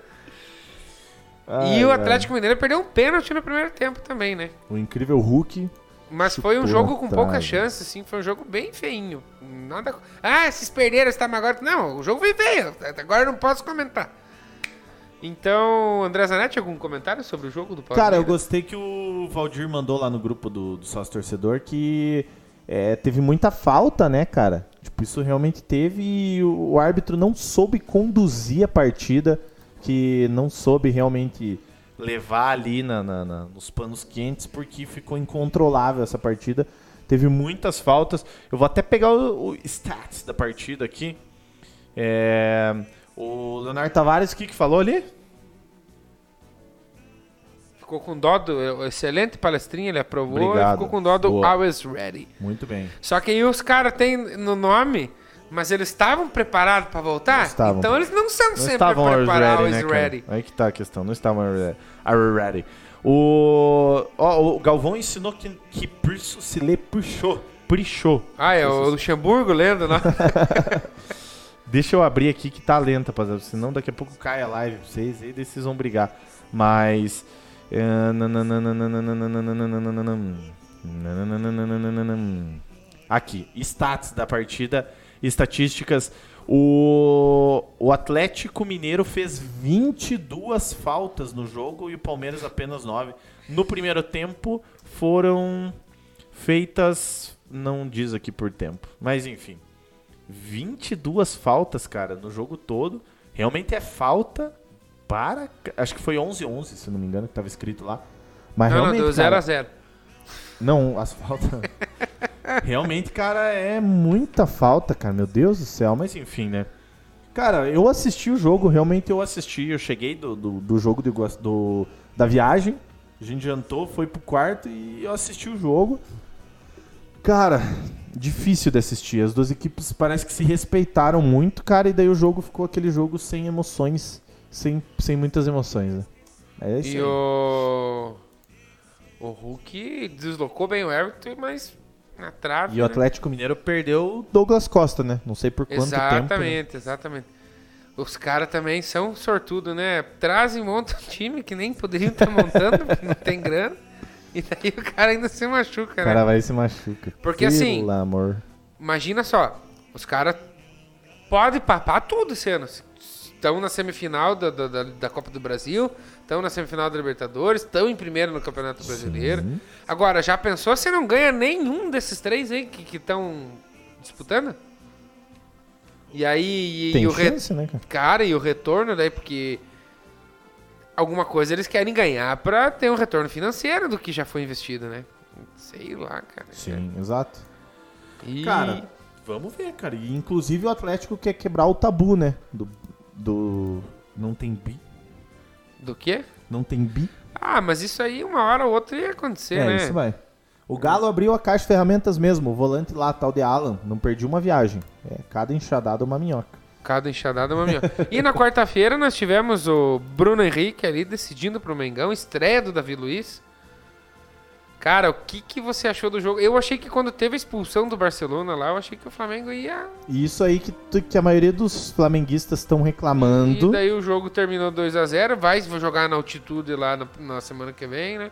Ai, e o Atlético ai. Mineiro perdeu um pênalti no primeiro tempo também, né? O incrível Hulk Mas foi um jogo com pouca chance, assim, foi um jogo bem feinho. Nada. Ah, esses perderam, está agora. Não, o jogo foi feio. Agora eu não posso comentar. Então, André Zanetti, algum comentário sobre o jogo do Palmeiras? Cara, eu gostei que o Valdir mandou lá no grupo do, do sócio torcedor que é, teve muita falta, né, cara? Tipo, isso realmente teve e o, árbitro não soube conduzir a partida, que não soube realmente levar ali na, na- na- nos panos quentes, porque ficou incontrolável essa partida. Teve muitas faltas. Eu vou até pegar o, o stats da partida aqui. É, o Leonardo Tavares, o que, que falou ali? Ficou com dó do. Excelente palestrinha, ele aprovou Obrigado. e ficou com dó do Boa. Always Ready. Muito bem. Só que aí os caras têm no nome, mas eles estavam preparados pra voltar? Estavam. Então eles não são Não sempre estavam always preparados, ready, always né, cara? ready. Aí que tá a questão, não estavam ready. Ready. O, ó, o Galvão ensinou que, que preciso se lê puxou. Puxou. Ah, é o Luxemburgo lendo, né? [LAUGHS] Deixa eu abrir aqui que tá lenta, rapaziada, senão daqui a pouco cai a live pra vocês e daí vocês vão brigar. Mas. Aqui, stats da partida, estatísticas. O, o Atlético Mineiro fez 22 faltas no jogo e o Palmeiras apenas 9. No primeiro tempo foram feitas, não diz aqui por tempo, mas enfim. 22 faltas, cara, no jogo todo. Realmente é falta para. Acho que foi 11-11, se não me engano, que tava escrito lá. Mas não, não, realmente. deu 0 cara, a 0 Não, as faltas. [LAUGHS] realmente, cara, é muita falta, cara. Meu Deus do céu. Mas enfim, né? Cara, eu assisti o jogo, realmente eu assisti. Eu cheguei do, do, do jogo Igua- do- da viagem. A gente jantou, foi pro quarto e eu assisti o jogo. Cara, difícil de assistir. As duas equipes parece que se respeitaram muito, cara, e daí o jogo ficou aquele jogo sem emoções, sem, sem muitas emoções, né? É isso E aí. o. O Hulk deslocou bem o Everton, mas na trave. E o né? Atlético Mineiro perdeu o Douglas Costa, né? Não sei por quanto tempo. né? Exatamente, exatamente. Os caras também são sortudos, né? Trazem, montam um time que nem poderiam estar montando, porque não tem grana. E daí o cara ainda se machuca, O né? cara vai e se machuca. Porque, Pelo assim, amor. Imagina só, os caras podem papar tudo esse ano. Estão na semifinal da, da, da- da Copa do Brasil, estão na semifinal da Libertadores, estão em primeiro no Campeonato Brasileiro. Sim. Agora, já pensou se não ganha nenhum desses três aí que estão disputando? E aí, e, Tem e o re- chance, né, cara? cara, e o retorno daí, porque alguma coisa eles querem ganhar pra ter um retorno financeiro do que já foi investido, né? Sei lá, cara. Sim, exato. E... Cara, vamos ver, cara. E inclusive o Atlético quer quebrar o tabu, né? Do. Do... Não tem bi. Do quê? Não tem bi. Ah, mas isso aí uma hora ou outra ia acontecer, é, né? isso vai. O Galo abriu a caixa de ferramentas mesmo. O volante lá, tal de Alan, não perdi uma viagem. É, cada enxadada uma minhoca. Cada enxadada é uma minha. e na quarta-feira nós tivemos o Bruno Henrique ali decidindo pro Mengão, estreia do Davi Luiz. Cara, o que, que você achou do jogo? Eu achei que quando teve a expulsão do Barcelona lá, eu achei que o Flamengo ia. Isso aí que, que a maioria dos flamenguistas estão reclamando. E daí o jogo terminou 2 a 0 Vai jogar na altitude lá na, na semana que vem, né?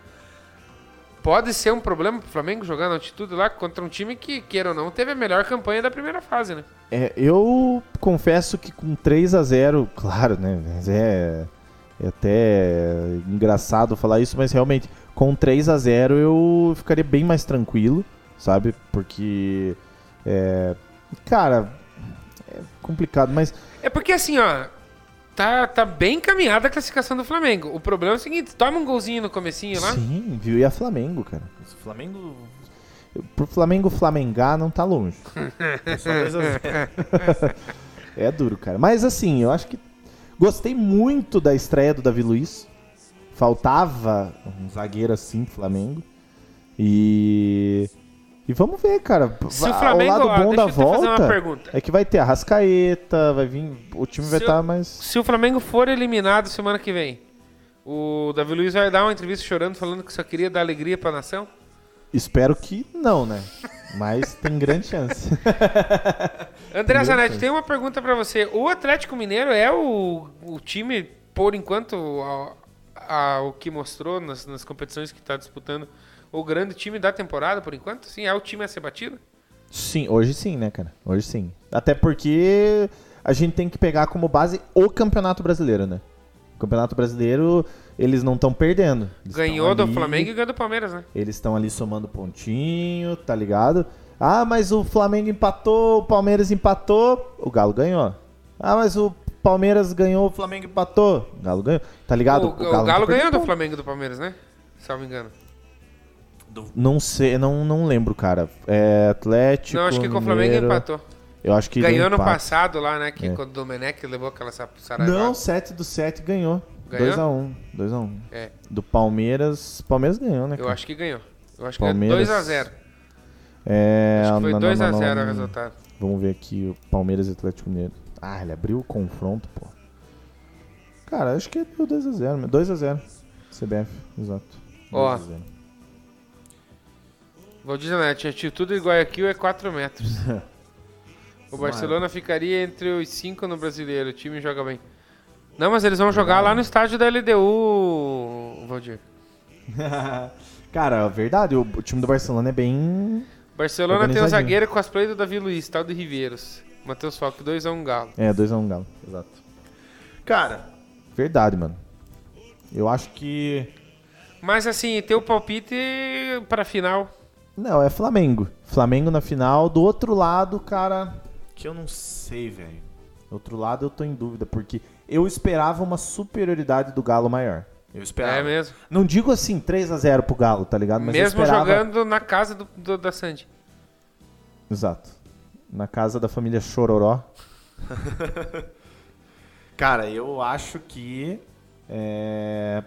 Pode ser um problema pro Flamengo jogar na altitude lá contra um time que, queira ou não, teve a melhor campanha da primeira fase, né? É, eu confesso que com 3 a 0 claro, né? mas É, é até engraçado falar isso, mas realmente, com 3 a 0 eu ficaria bem mais tranquilo, sabe? Porque, é, cara, é complicado, mas É porque assim, ó, tá, tá bem encaminhada a classificação do Flamengo. O problema é o seguinte, toma um golzinho no comecinho lá. sim, viu? E a Flamengo, cara. O Flamengo. Pro Flamengo flamengar não tá longe. [LAUGHS] É só 2 a 0. É duro, cara. Mas assim, eu acho que gostei muito da estreia do Davi Luiz. Faltava um zagueiro assim pro Flamengo. E. E vamos ver, cara. Se o Flamengo, o lado ó, bom deixa da eu te fazer uma volta pergunta. é que vai ter a Rascaeta, vai vir. O time vai Se estar o- mais. Se o Flamengo for eliminado semana que vem, o Davi Luiz vai dar uma entrevista chorando, falando que só queria dar alegria pra nação? Espero que não, né? Mas tem grande chance. [LAUGHS] André Zanetti, tem uma pergunta pra você. O Atlético Mineiro é o, o time, por enquanto, o que mostrou nas, nas competições que tá disputando o grande time da temporada, por enquanto? Sim, é o time a ser batido? Sim, hoje sim, né, cara? Hoje sim. Até porque a gente tem que pegar como base o Campeonato Brasileiro, né? O Campeonato Brasileiro, eles não estão perdendo. Eles Ganhou tão do ali- Flamengo e ganhou do Palmeiras, né? Eles estão ali somando pontinho, tá ligado? Ah, mas o Flamengo empatou, o Palmeiras empatou, o Galo ganhou. Ah, mas o Palmeiras ganhou, o Flamengo empatou, o Galo ganhou. Tá ligado? O, o não Galo, tá ganhou do. Flamengo e do Palmeiras, né? Se eu não me engano. Não sei, não, não lembro, cara. É Atlético. não, acho que com o Flamengo empatou. Eu acho que Ganhou no passado lá, né? Que É. quando o Domenech levou aquela sa- saraivada. Não, 7 do 7 ganhou. Ganhou? 2x1. 2x1. É, Do Palmeiras. Palmeiras ganhou, né? eu cara? acho que ganhou. Eu acho Palmeiras- que é 2x0. É. Acho que foi não, não, 2x0 não, o resultado. Vamos ver aqui o Palmeiras e Atlético Mineiro. Ah, ele abriu o confronto, pô. Cara, acho que deu 2x0. 2x0. CBF, exato. Ó. 2 a 0. Valdir Zanetti, a altitude de Guayaquil é 4 metros. [LAUGHS] o Barcelona ficaria entre os 5 no brasileiro. O time joga bem. Não, mas eles vão jogar lá no estádio da LDU, Valdir. [LAUGHS] Cara, é verdade, o, time do Barcelona é bem. Barcelona tem Organizadinho. zagueiro cosplay do Davi Luiz, tal de Riveiros. Matheus Falco, 2x1 Galo. É, 2x1 Galo, exato. Cara, verdade, mano. Eu acho que. Mas assim, teu palpite pra final. Não, é Flamengo. Flamengo na final. Do outro lado, cara. Que eu não sei, velho. Do outro lado eu tô em dúvida, porque eu esperava uma superioridade do Galo maior. Eu esperava. É mesmo. Não digo assim 3 a 0 pro Galo, tá ligado? Mas eu mesmo esperava... jogando na casa do, do- da Sandy. Exato. Na casa da família Chororó. [LAUGHS] Cara, eu acho que. É...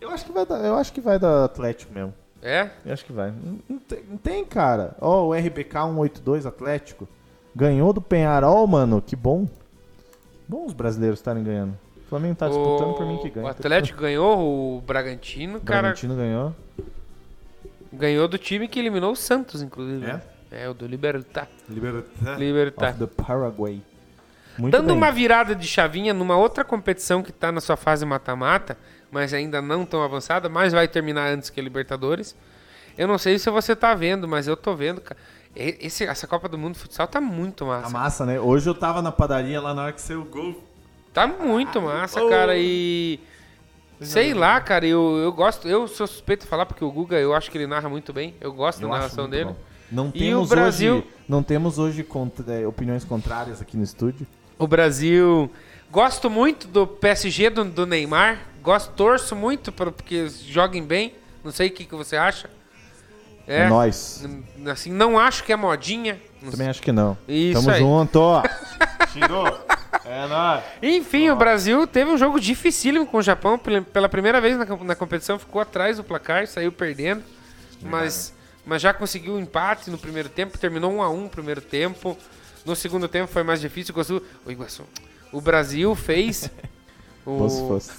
Eu acho que vai dar, eu acho que vai dar Atlético mesmo. É? Eu acho que vai. Não, tem, não tem, cara. Ó, o RBK 182 Atlético ganhou do Penharol, mano. Que bom. Bom os brasileiros estarem ganhando. O Flamengo tá disputando por mim que ganha. O Atlético ganhou, o Bragantino, O cara, Bragantino ganhou. ganhou do time que eliminou o Santos, inclusive. É? É, o do Libertar. Libertad. Libertar. Of the Paraguay. Muito Dando bem. uma virada de chavinha numa outra competição que tá na sua fase mata-mata, mas ainda não tão avançada, mas vai terminar antes que a Libertadores. Eu não sei se você tá vendo, mas eu tô vendo, cara. Esse, essa Copa do Mundo de Futsal tá muito Tá massa. massa, né? Hoje eu tava na padaria lá na hora que saiu o gol. Tá muito massa, Oh. cara. E. Sei lá, cara, eu, eu gosto. Eu sou suspeito de falar porque o Guga, eu acho que ele narra muito bem. Eu gosto Eu da narração dele. bom. Não E temos o Brasil- hoje, não temos hoje contra- é, opiniões contrárias aqui no estúdio. O Brasil. Gosto muito do PSG do, do Neymar. Gosto, torço muito para porque joguem bem. Não sei o que, que você acha. É, nóis. N- Assim, não acho que é modinha. Não Também acho que não. Isso Tamo aí. junto, ó. [LAUGHS] Tirou. É nóis. Enfim, o Brasil teve um jogo dificílimo com o Japão. Pela primeira vez na, na competição, ficou atrás do placar, saiu perdendo. Mas, mas já conseguiu um empate no primeiro tempo, terminou 1 a 1 no primeiro tempo. No segundo tempo foi mais difícil. O Iguaçu, o, Iguaçu, o Brasil fez. [LAUGHS] o-.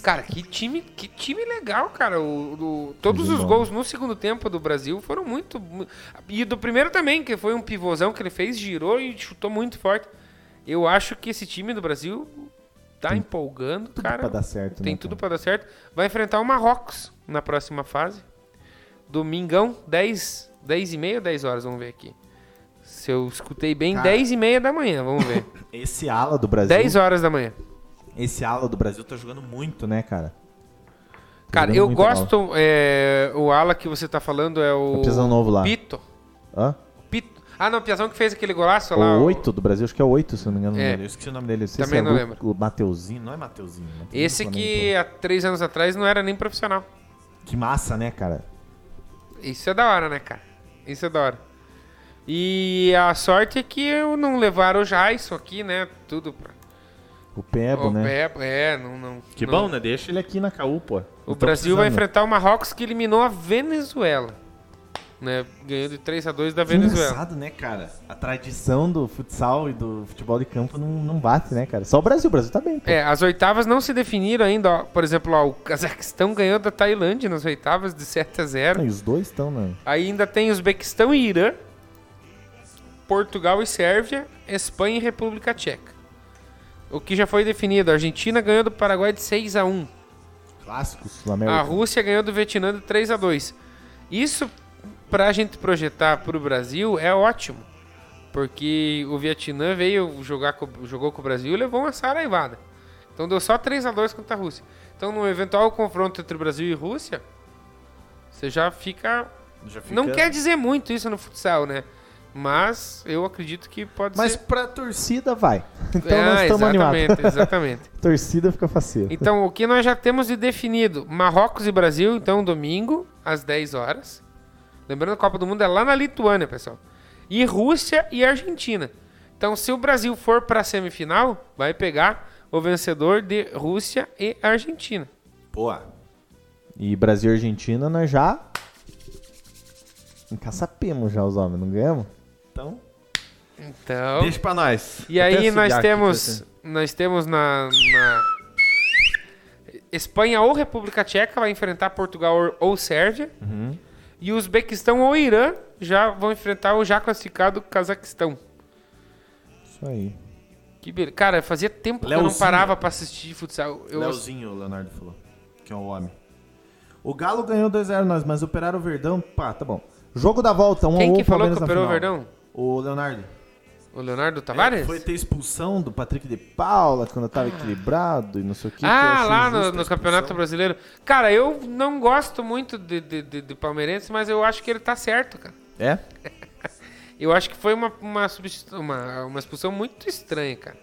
Cara, que time, que time legal, cara. O, o- todos os bom. gols no segundo tempo do Brasil foram muito. mu- E do primeiro também, que foi um pivôzão que ele fez, girou e chutou muito forte. Eu acho que esse time do Brasil tá empolgando, Tudo cara. pra dar certo, Tem né, tudo pra dar certo. Vai enfrentar o Marrocos na próxima fase. Domingão, 10, 10 e meia ou 10 horas, vamos ver aqui. Se eu escutei bem, Cara. 10 e meia da manhã, vamos ver. [LAUGHS] Esse ala do Brasil. 10 horas da manhã. Esse ala do Brasil tá jogando muito, né, cara? Tá Cara, eu gosto. é, o ala que você tá falando é o. O Piazão novo lá. Pito. Hã? Pito. Ah, não, o Piazão que fez aquele golaço lá. O 8 do Brasil, acho que é o 8, se não me engano. É. Eu esqueci o nome dele. Também é não lembro. O Mateuzinho. Não é Mateuzinho. Mateuzinho Esse que há 3 anos atrás não era nem profissional. Que massa, né, cara? Isso é da hora, né, cara? Isso é da hora. E a sorte é que eu não levaram o Jason aqui, né? Tudo pra. O Pebo, o né? Pebo, é, não. não Que não- bom, né? Deixa ele aqui na pô. O Brasil vai enfrentar o Marrocos que eliminou a Venezuela. Né? Ganhou de 3 a 2 da Venezuela. engraçado, né, cara? A tradição do futsal e do futebol de campo não, não bate, né, cara? Só o Brasil. O Brasil tá bem, pô. É, as oitavas não se definiram ainda. Ó. Por exemplo, ó, o Cazaquistão ganhou da Tailândia nas oitavas de 7 a 0. E os dois estão, né? Aí ainda tem Uzbequistão e Irã, Portugal e Sérvia, Espanha e República Tcheca. O que já foi definido, a Argentina ganhou do Paraguai de 6 a 1. Clássicos sul-americanos. A Rússia ganhou do Vietnã de 3 a 2. Isso, pra gente projetar pro Brasil, é ótimo. Porque o Vietnã veio jogar com, jogou com o Brasil e levou uma saraivada. Então deu só 3 a 2 contra a Rússia. Então, no eventual confronto entre Brasil e Rússia, você já fica. Já fica- Não quer dizer muito isso no futsal, né? Mas eu acredito que pode Mas ser. pra torcida vai. [LAUGHS] Então Ah, nós estamos animados. [LAUGHS] exatamente, torcida fica faceiro. Então, o que nós já temos de definido? Marrocos e Brasil, então, domingo, às 10 horas. Lembrando, a Copa do Mundo é lá na Lituânia, pessoal. E Rússia e Argentina. Então, se o Brasil for para a semifinal, vai pegar o vencedor de Rússia e Argentina. Boa. E Brasil e Argentina nós já encaçapemos já os homens, não ganhamos? Então, Então, deixa pra nós. e aí nós temos, nós temos na, na Espanha ou República Tcheca vai enfrentar Portugal ou- ou Sérvia. Uhum. E o Uzbequistão ou Irã já vão enfrentar o já classificado Cazaquistão. Isso aí. Que beleza. Cara, fazia tempo que eu não Leozinho. parava pra assistir futsal. Eu, Leozinho, o Leonardo falou. Que é o homem. O Galo ganhou 2x0 nós, mas operaram o Verdão. Pá, tá bom. Jogo da volta, 1 Quem a 1 que falou que Palmeiras na operou o. Verdão? O Leonardo. O Leonardo Tavares? É, foi ter expulsão do Patrick de Paula quando tava equilibrado e não sei o que. que ah, lá no, no. Campeonato Brasileiro. Cara, eu não gosto muito de, de, de, de palmeirense, mas eu acho que ele tá certo, cara. É? [LAUGHS] Eu acho que foi uma, uma, uma, uma expulsão muito estranha, cara.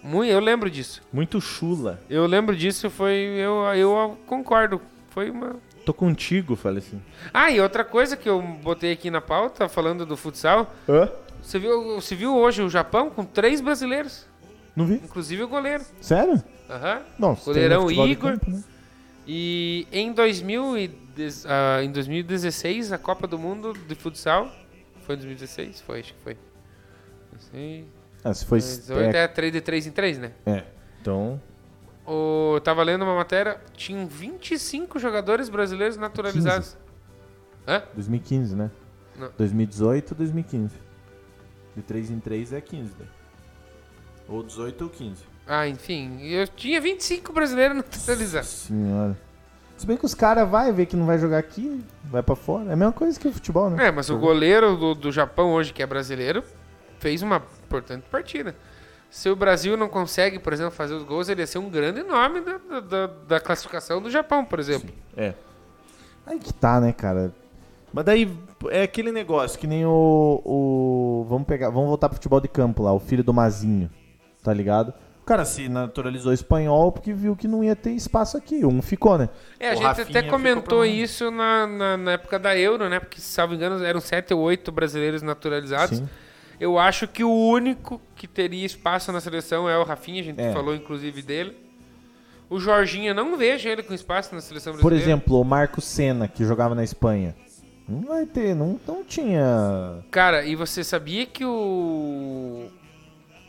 Muito, eu lembro disso. Muito chula. Eu lembro disso, foi. Eu, eu concordo. Foi uma. Tô contigo, falei assim. Ah, e outra coisa que eu botei aqui na pauta, falando do futsal. Hã? Você viu, você viu hoje o Japão com três brasileiros, Não vi. inclusive o goleiro. Sério? Aham. Nossa. Goleirão Igor. campo, né? E em, 2000 e ah, em 2016, a Copa do Mundo de futsal. Foi em 2016? Foi, acho que foi. Não sei. Ah, se foi. 18 É, é 3 de 3 em 3, né? é. Então. O, eu tava lendo uma matéria, tinham 25 jogadores brasileiros naturalizados. Hã? 2015, né? Não. 2018 2015. De 3 em 3 é 15, daí. Ou 18 ou 15. Ah, enfim, eu tinha 25 brasileiros naturalizados. Senhora. Se bem que os caras vai ver que não vai jogar aqui, vai pra fora. É a mesma coisa que o futebol, né? É, mas o goleiro do, do Japão hoje, que é brasileiro, fez uma importante partida. Se o Brasil não consegue, por exemplo, fazer os gols, ele ia ser um grande nome da, da- da, da classificação do Japão, por exemplo. É. Aí que tá, né, cara? Mas daí é aquele negócio que nem o, o. Vamos pegar. Vamos voltar pro futebol de campo lá, o filho do Mazinho. Tá ligado? O cara se naturalizou espanhol porque viu que não ia ter espaço aqui. Um ficou, né? É, a O gente Rafinha até comentou isso na, na, na época da Euro, né? Porque, se salvo engano, eram 7 ou 8 brasileiros naturalizados. Sim. Eu acho que o único que teria espaço na seleção é o Rafinha, a gente É. falou inclusive dele. O Jorginho, eu não vejo ele com espaço na seleção Por brasileira. exemplo, o Marco Senna, que jogava na Espanha. Não vai ter, não, não tinha. Cara, e você sabia que o.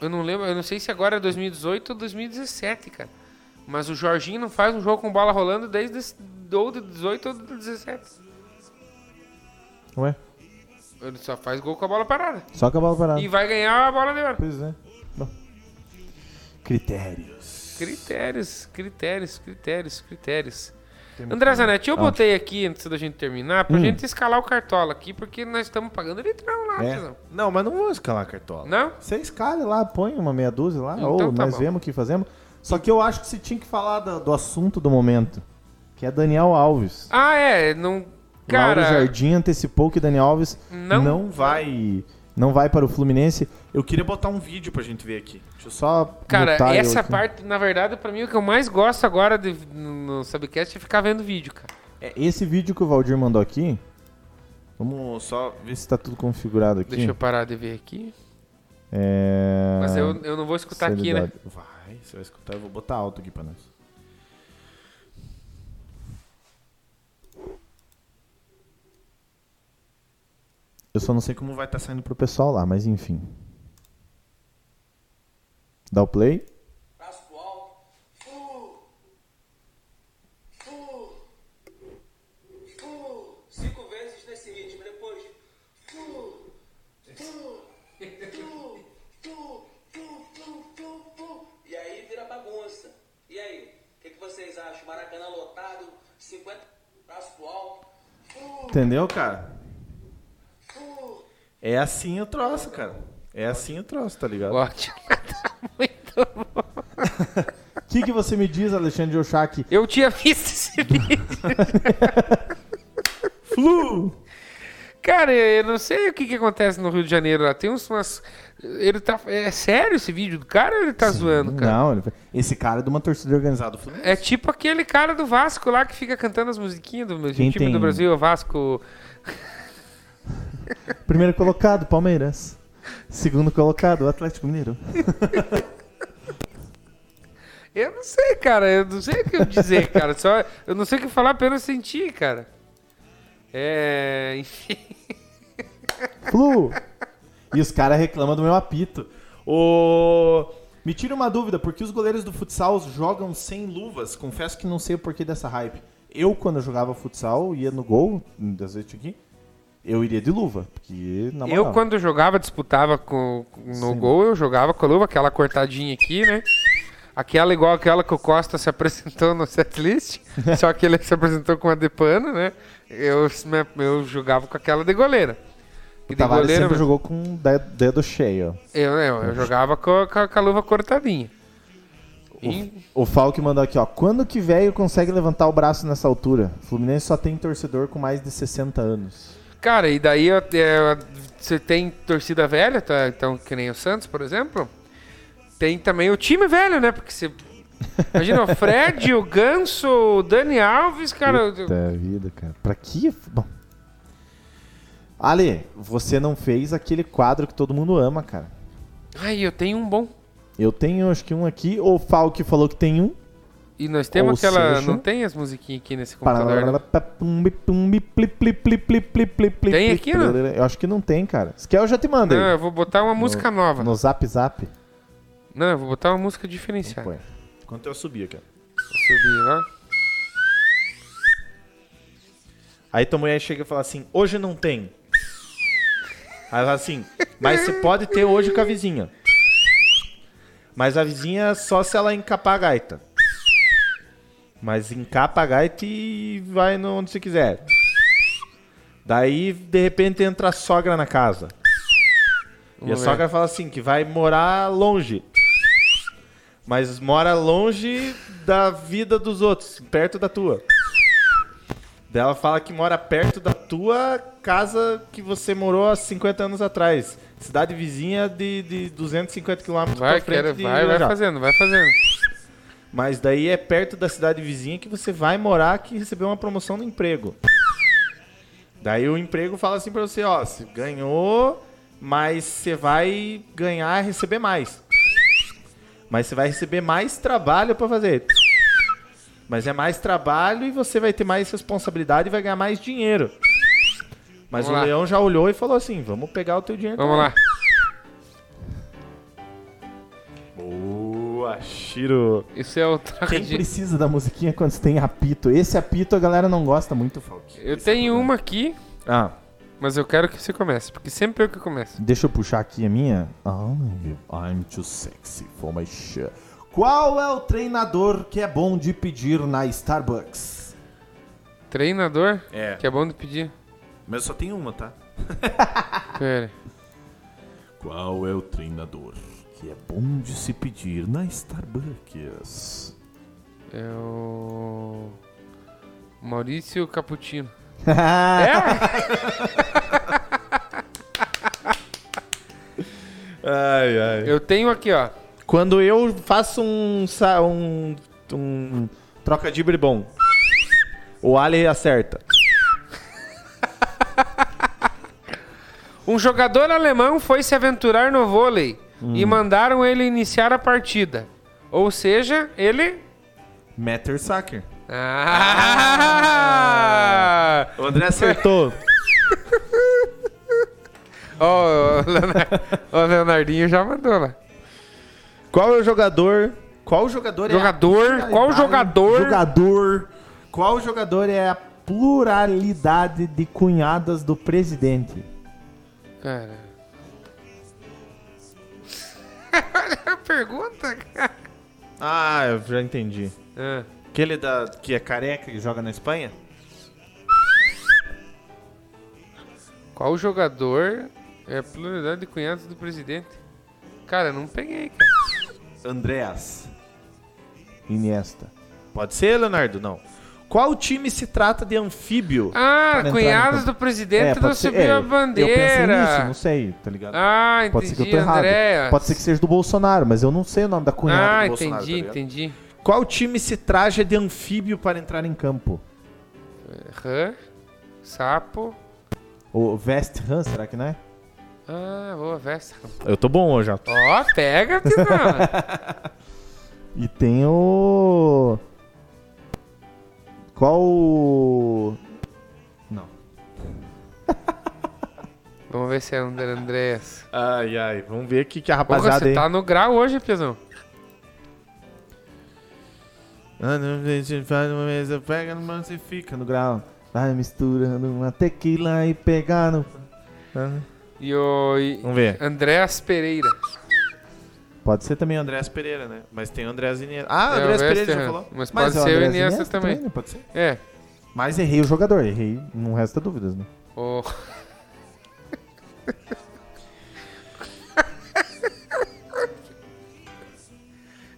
Eu não lembro, eu não sei se agora é 2018 ou 2017, cara. Mas o Jorginho não faz um jogo com bola rolando desde ou de 18 ou de 17. Ué? Ele só faz gol com a bola parada. Só com a bola parada. E vai ganhar a bola de ouro. Pois é. Bom. Critérios. Critérios, critérios, critérios, critérios. Temos André Zanetti, eu Ah. botei aqui antes da gente terminar pra Hum. gente escalar o cartola aqui, porque nós estamos pagando litrão lá, É. Não, mas não vou escalar a cartola. Não? Você escala lá, põe uma meia dúzia lá, Então ou tá nós bom. vemos o que fazemos. Só que eu acho que você tinha que falar do, do assunto do momento, que é Daniel Alves. Ah, é, não. Cara, Jardim antecipou que Daniel Alves Não- não, vai não vai para o Fluminense. Eu queria botar um vídeo pra gente ver aqui. Deixa eu só cara, essa parte, na verdade, pra mim, o que eu mais gosto agora de- no Subcast é ficar vendo vídeo, cara. É, esse vídeo que o Valdir mandou aqui, vamos só ver se tá tudo configurado aqui. Deixa eu parar de ver aqui. É... Mas eu, eu não vou escutar aqui, né? Vai, você vai escutar, eu vou botar alto aqui pra nós. Eu só não sei como vai estar tá saindo pro pessoal lá, mas enfim. Dá o play. Entendeu, cara? É assim o troço, cara. É assim o troço, tá ligado? Ótimo. [LAUGHS] Tá muito bom. O [LAUGHS] que, que você me diz, Alexandre Oshak? Eu tinha visto esse [LAUGHS] vídeo. Flu! Cara, eu não sei o que, que acontece no Rio de Janeiro lá. Tem uns, umas. Ele tá. É sério esse vídeo do cara ou ele tá zoando, cara? Não, ele- esse cara é de uma torcida organizada. do Fluminense. É tipo aquele cara do Vasco lá que fica cantando as musiquinhas do meu time tem- do Brasil, o Vasco. [LAUGHS] Primeiro colocado, Palmeiras. Segundo colocado, Atlético Mineiro. [LAUGHS] Eu não sei, cara. Eu não sei o que eu dizer, cara. Só, eu não sei o que falar apenas sentir, cara. É. Enfim. Flu! E os caras reclamam do meu apito. Me tira uma dúvida, por que os goleiros do futsal jogam sem luvas? Confesso que não sei o porquê dessa hype. Eu, quando eu jogava futsal, ia no gol, das vezes aqui, eu iria de luva. Porque, Eu, quando jogava, disputava com, no Sim. gol, eu jogava com a luva, aquela cortadinha aqui, né? Aquela igual aquela que o Costa se apresentou no setlist, [LAUGHS] só que ele se apresentou com a de pano, né? Eu, eu jogava com aquela de goleira. E o Tavares goleira, sempre jogou com o de- dedo cheio. eu, eu, eu jogava com, com a- com a luva cortadinha. E- O Falk mandou aqui, ó. Quando que velho consegue levantar o braço nessa altura? Fluminense só tem torcedor com mais de 60 anos. Cara, e daí eu- é, você tem torcida velha, tá? então que nem o Santos, por exemplo. Tem também o time velho, né? Porque você. Imagina, o [LAUGHS] Fred, o Ganso, o Dani Alves, cara. eu- Puta vida, cara. Pra que... Bom... Ale, você não fez aquele quadro que todo mundo ama, cara. Ai, eu tenho um bom. Eu tenho, acho que um aqui. O Falk falou que tem um. E nós temos Ou aquela. seja- Não tem as musiquinhas aqui nesse computador. né? Tem aqui, não? Eu acho que não tem, cara. Se quer, eu já te mando Não, aí. eu vou botar uma música nova. No Zap Zap. Não, eu vou botar uma música diferenciada. Põe. Enquanto eu subir aqui. subir lá. Aí tua mulher chega e fala assim: hoje não tem. Aí ela fala assim: mas você pode ter hoje com a vizinha. Mas a vizinha só se ela encapar a gaita. Mas encapa a gaita e vai onde você quiser. Daí, de repente, entra a sogra na casa. e a Vamos ver. sogra fala assim: que vai morar longe. Mas mora longe da vida dos outros, perto da tua. Daí ela fala que mora perto da tua casa que você morou há 50 anos atrás. Cidade vizinha de, de 250 quilômetros Vai, pra frente quero, de vai, vai Irajá. fazendo, vai fazendo. Mas daí é perto da cidade vizinha que você vai morar que recebeu uma promoção no emprego. Daí o emprego fala assim pra você, ó, você ganhou, mas você vai ganhar e receber mais. Mas você vai receber mais trabalho pra fazer. Mas é mais trabalho e você vai ter mais responsabilidade e vai ganhar mais dinheiro. Mas Vamos o lá. leão já olhou e falou assim: vamos pegar o teu dinheiro. Vamos lá. Boa, Shiro. Isso é o troca Quem de... precisa da musiquinha quando você tem apito? Esse apito a galera não gosta muito, Falk. Eu tenho uma aqui, Ah, mas eu quero que você comece, porque sempre eu que começo. deixa eu puxar aqui a minha. Oh, I'm too sexy for my shirt. Qual é o treinador que é bom de pedir na Starbucks? Treinador, É. que é bom de pedir. Mas só tem uma, tá? [LAUGHS] Pera. Qual é o treinador que é bom de se pedir na Starbucks? É o... Maurício Caputino. é? [LAUGHS] Ai, ai. Eu tenho aqui, ó. Quando eu faço um, um, um troca de bom, o Ali acerta. [LAUGHS] Um jogador alemão foi se aventurar no vôlei Hum. e mandaram ele iniciar a partida. Ou seja, ele... Matter Sacker. Ah! O André acertou. [LAUGHS] Ó, o Leonard- o Leonardinho já mandou lá. Qual é o jogador? Qual jogador é Jogador? a Qual jogador? Jogador. Qual jogador é a pluralidade de cunhadas do presidente? Cara. Olha a pergunta, cara. Ah, eu já entendi. Ah, Aquele da, que é careca e joga na Espanha? Qual jogador é a pluralidade de cunhados do presidente? Cara, não peguei, cara. Andreas. Iniesta. Pode ser, Leonardo? Não. Qual time se trata de anfíbio? Ah, cunhados em do presidente pode não ser- subiu é, a Eu pensei nisso, bandeira. não sei, tá ligado? Ah, entendi, Pode ser que eu tô errado. Andréas. Pode ser que seja do Bolsonaro, mas eu não sei o nome da cunhada Ah, do Bolsonaro. entendi, tá ligado? entendi. Qual time se traja de anfíbio para entrar em campo? Rã, sapo. O West Ham, será que não é? Ah, boa, Vesta. Eu tô bom hoje, ó. Ó, pega, Pizão. [LAUGHS] E tem o. Qual. o- Não. [LAUGHS] Vamos ver se é André Andréas. Ai, ai. Vamos ver o que, que a Porra, rapaziada você aí. tá no grau hoje, gente faz uma mesa, pega no mão e fica no grau. Vai misturando uma tequila e pegar no. Ah, E o Vamos ver. Andréas Pereira. Pode ser também o Andrés Pereira, né? Mas tem o Andrés Iniesta. Ah, É, Andrés Pereira já falou. Mas pode ser o Iniesta também. né? Pode ser. É. Mas errei o jogador, errei. Não resta dúvidas, né? O... [LAUGHS]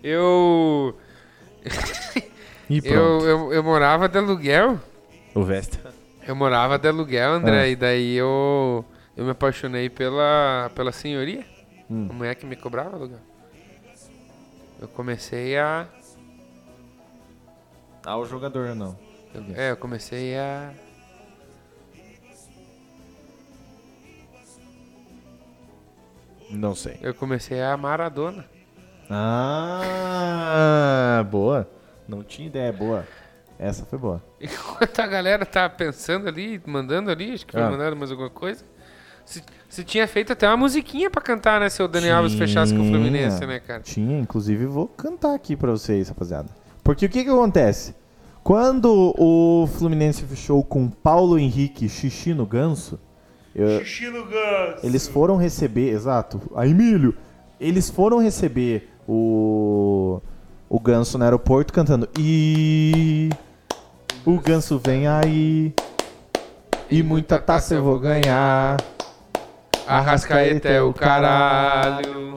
eu, [LAUGHS] eu, eu, eu morava de aluguel. O Vesta. Eu morava de aluguel, André, Ah. e daí eu, eu me apaixonei pela, pela senhoria. Hum. A mulher que me cobrava aluguel. Eu comecei a. Ah, o jogador não. eu- é, eu comecei a. Não sei. Eu comecei a Maradona. Ah, boa. Não tinha ideia, boa. Essa foi boa. [LAUGHS] Enquanto a galera tá pensando ali, mandando ali, acho que foi Ah. mandando mais alguma coisa. Se, se tinha feito até uma musiquinha pra cantar, né? Se o Dani Alves fechasse com o Fluminense, né, cara? Tinha, inclusive vou cantar aqui pra vocês, rapaziada. Porque o que que acontece? Quando o Fluminense fechou com Paulo Henrique Xixi no Ganso, eu- eles foram receber, exato, a Emílio, eles foram receber o o Ganso no aeroporto cantando e o Ganso vem aí e muita taça eu vou ganhar. Arrascaeta é o caralho.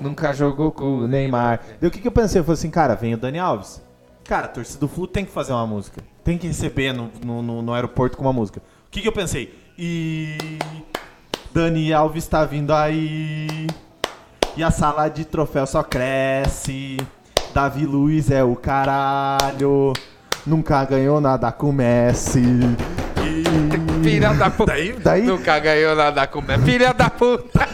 Nunca jogou com o Neymar. Daí o que, que eu pensei? Eu falei assim, cara, vem o Dani Alves. Cara, a torcida do Flu tem que fazer uma música. Tem que receber no, no, no- no aeroporto com uma música. O que, que eu pensei? E. Dani Alves tá vindo aí. E a sala de troféu só cresce. Davi Luiz é o caralho. Nunca ganhou nada com Messi. Filha da puta. Daí, daí, Nunca ganhou nada com Filha da puta.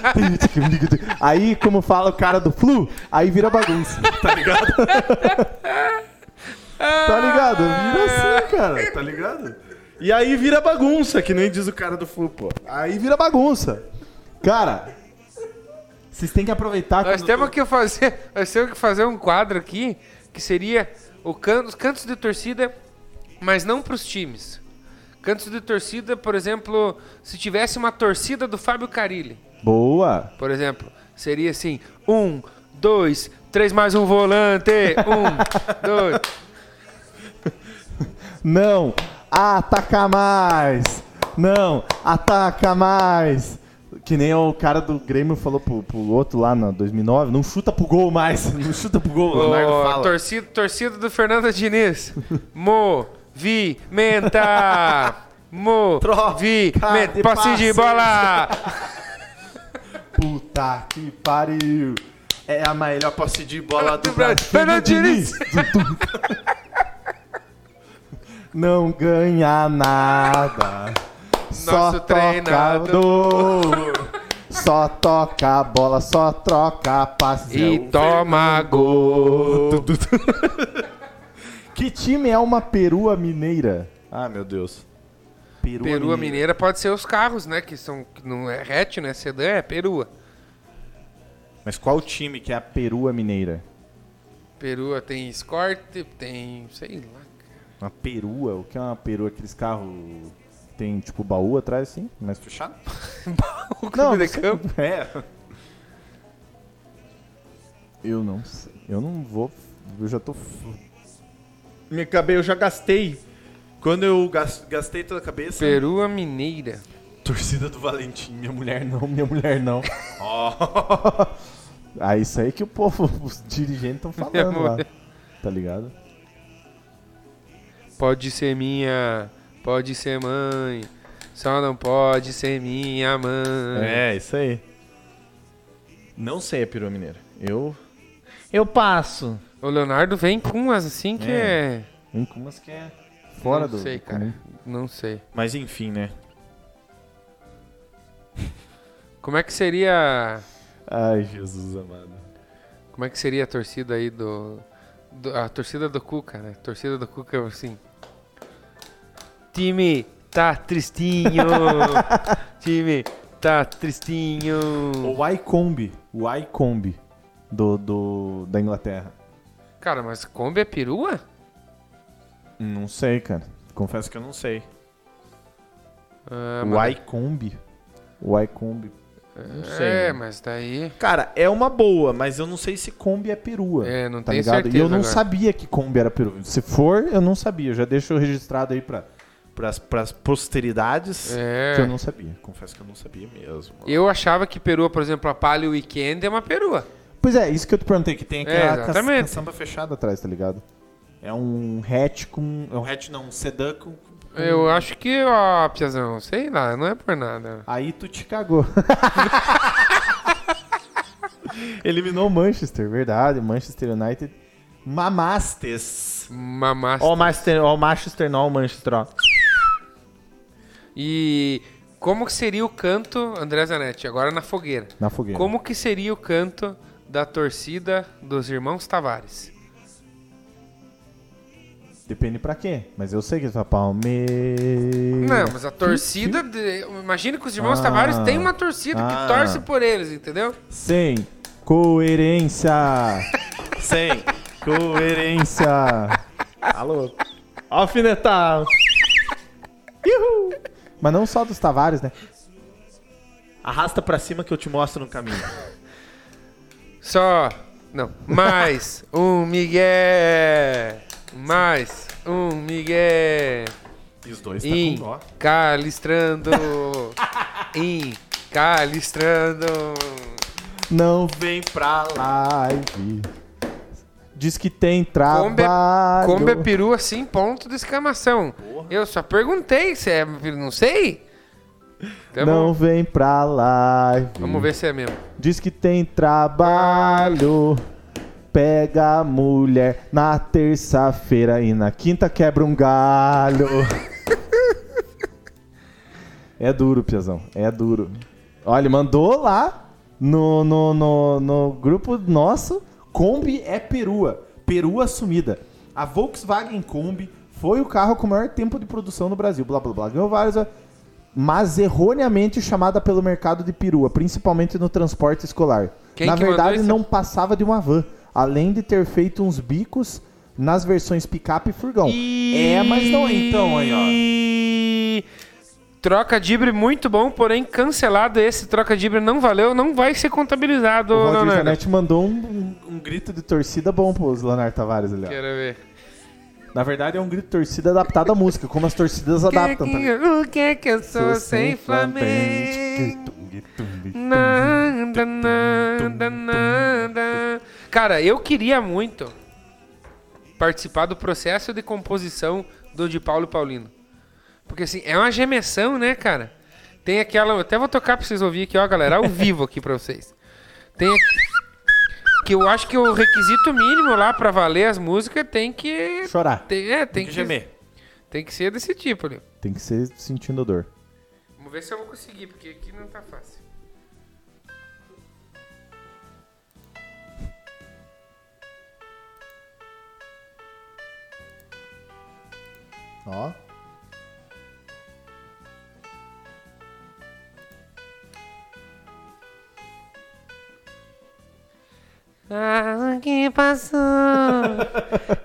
[LAUGHS] Aí, como fala o cara do Flu, aí vira bagunça, [LAUGHS] tá ligado? tá ligado? Vira assim, cara, tá ligado? E aí vira bagunça, que nem diz o cara do Flu, pô. Aí vira bagunça. Cara, vocês têm que aproveitar Nós temos que fazer, nós temos que fazer um quadro aqui que seria o can, os cantos de torcida, mas não para os times. Cantos de torcida, por exemplo, se tivesse uma torcida do Fábio Carilli, Boa! por exemplo, seria assim: um, dois, três mais um volante, um, [LAUGHS] dois. Não, ataca mais! Não, ataca mais! Que nem o cara do Grêmio falou pro, pro outro lá na 2009, não chuta pro gol mais, não chuta pro gol, o Leonardo fala. torcida, torcida do Fernando Diniz. Movimenta! De [LAUGHS] Posse de passe. bola! Puta que pariu! É a melhor posse de bola do [LAUGHS] Brasil. Diniz. [LAUGHS] Não ganha nada. Só Nosso toca treinador. Só toca a bola, só troca passe. E É toma gol! Que time é uma perua mineira? Ah, meu Deus. Perua, Perua mineira pode ser os carros, né? Que são que não é hatch, né? Sedã é perua. Mas qual time que é a perua mineira? Perua tem escort, tem. sei lá. Uma perua? O que é uma perua? Aqueles carros tem tipo baú atrás assim, mais fechado? [LAUGHS] O clube de campo. [LAUGHS] É. Eu não sei. Eu não vou. Eu já tô. Minha cabeça, eu já gastei. Quando eu gas- gastei toda a cabeça. Perua mineira. torcida do Valentim, minha mulher não, minha mulher não. Ó. [LAUGHS] Ah, isso aí que o povo, os dirigentes estão falando lá. Tá ligado? Pode ser minha, pode ser mãe, só não pode ser minha mãe. É, isso aí. Não sei a perua mineira. Eu. Eu passo. O Leonardo vem com umas assim que é. É. Vem com umas que é fora não do. sei, do cara. Não sei. Mas enfim, né? Como é que seria. Ai, Jesus amado. Como é que seria a torcida aí do. do- a torcida do Cuca, né? A torcida do Cuca é assim. Time tá tristinho. [LAUGHS] time tá tristinho. O iCombi. O iCombi do, do, da Inglaterra. Cara, mas Kombi é perua? Não sei, cara. Confesso que eu não sei. Ah, o mas- iCombi. O iCombi. Não sei. É, né? mas daí. Cara, é uma boa, mas eu não sei se Kombi é perua. É, não tá tenho ligado? certeza. E eu não agora. sabia que Kombi era perua. Se for, eu não sabia. Eu já deixo registrado aí pra, pras, pras posteridades. É. Que eu não sabia. Confesso que eu não sabia mesmo. Eu achava que perua, por exemplo, a Palio Weekend é uma perua. Pois é, isso que eu te perguntei, que tem É, aquela ca- exatamente. caçamba fechada atrás, tá ligado? É um hatch com. É um hatch não, um sedã com. com- Eu acho que, ó, Piazão, sei lá, não é por nada. Aí tu te cagou. [LAUGHS] Eliminou o Manchester, verdade. Manchester United. Mamastes. Mamasta. Ó o Manchester, ó Manchester, não, o Manchester, ó. E como que seria o canto, André Zanetti, agora na fogueira? Na fogueira. Como que seria o canto da torcida dos irmãos Tavares? Depende pra quê, mas eu sei que ele fala Palmeiras. Não, mas a torcida. de- Imagina que os irmãos Ah. Tavares têm uma torcida Ah. que torce por eles, entendeu? Sem coerência. [LAUGHS] Sem coerência. Alô. Alfinetar. Uhul. Mas não só dos Tavares, né? Arrasta pra cima que eu te mostro no caminho. Só. Não. Mais um Miguel. Mais um Miguel. E os dois tá Encalistrando. [LAUGHS] Encalistrando. Não vem pra live. Diz que tem trabalho. Kombi é peru assim, ponto de exclamação. Eu só perguntei se é. Não sei. Tá não bom. vem pra live. Vamos ver se é mesmo. Diz que tem trabalho. Pega a mulher na terça-feira e na quinta quebra um galho. [LAUGHS] é duro, Piazão. É duro. Olha, ele mandou lá no, no, no, no grupo nosso. Kombi é perua. Perua sumida. A Volkswagen Kombi foi o carro com o maior tempo de produção no Brasil. Blá, blá, blá. Ganhou vários mas erroneamente chamada pelo mercado de perua, principalmente no transporte escolar. Quem Na verdade, não passava de uma van, além de ter feito uns bicos nas versões picape e furgão. É, mas não é. Então, aí, ó. Troca de ibre muito bom, porém cancelado. Esse troca de ibre não valeu, não vai ser contabilizado, O Roger Leonardo. Zanetti mandou um, um- um grito de torcida bom pro Leonardo Tavares ali, ó. Quero ver. Na verdade, é um grito de torcida adaptado à música, como as torcidas adaptam. tá? O que é que eu sou sem Flamengo? Nada, nada, nada. Cara, eu queria muito participar do processo de composição do de Paulo e Paulino. Porque assim, é uma gemessão, né, cara? Tem aquela. eu Até vou tocar pra vocês ouvirem aqui, ó, galera, ao vivo aqui pra vocês. Tem. a- Que eu acho que o requisito mínimo lá pra valer as músicas tem que. Chorar. Tem, é, tem, que que, gemer. Tem que ser desse tipo ali. Tem que ser sentindo dor. Vamos ver se eu vou conseguir, porque aqui não tá fácil. Ó. Ah, o que passou?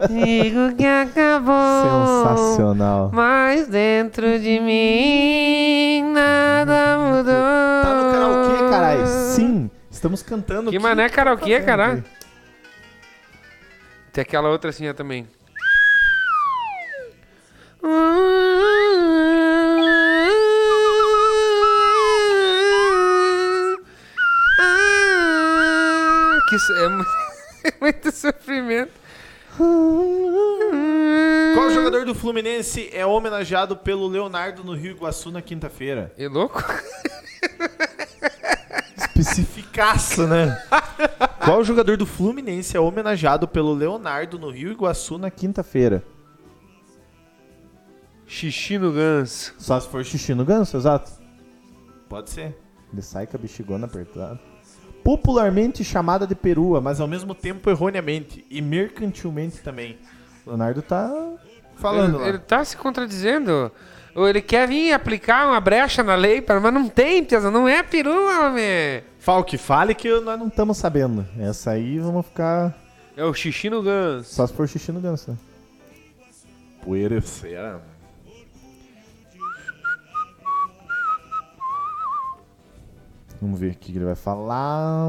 Digo que acabou. Sensacional. Mas dentro de mim nada mudou. Tá no karaokê, caralho? Sim. Estamos cantando Que mané karaokê, Tá caralho. Tem aquela outra assim também. Que isso é, [LAUGHS] é muito sofrimento. Qual jogador do Fluminense é homenageado pelo Leonardo no Rio Iguaçu na quinta-feira? É louco? Especificaço, né? Qual jogador do Fluminense é homenageado pelo Leonardo no Rio Iguaçu na quinta-feira? Xixi no ganso. Só se for xixi no ganso, exato. Pode ser. Ele sai com a bexigona apertada. Popularmente chamada de perua, mas ao mesmo tempo erroneamente. E mercantilmente também. Leonardo tá falando ele, lá. ele tá se contradizendo. Ou ele quer vir aplicar uma brecha na lei, para- mas não tem, Piazza, não é perua, homem. Falque, fale que nós não estamos sabendo. Essa aí vamos ficar. É o xixi no ganso. Só se for xixi no ganso, né? Poeira será. Vamos ver o que ele vai falar.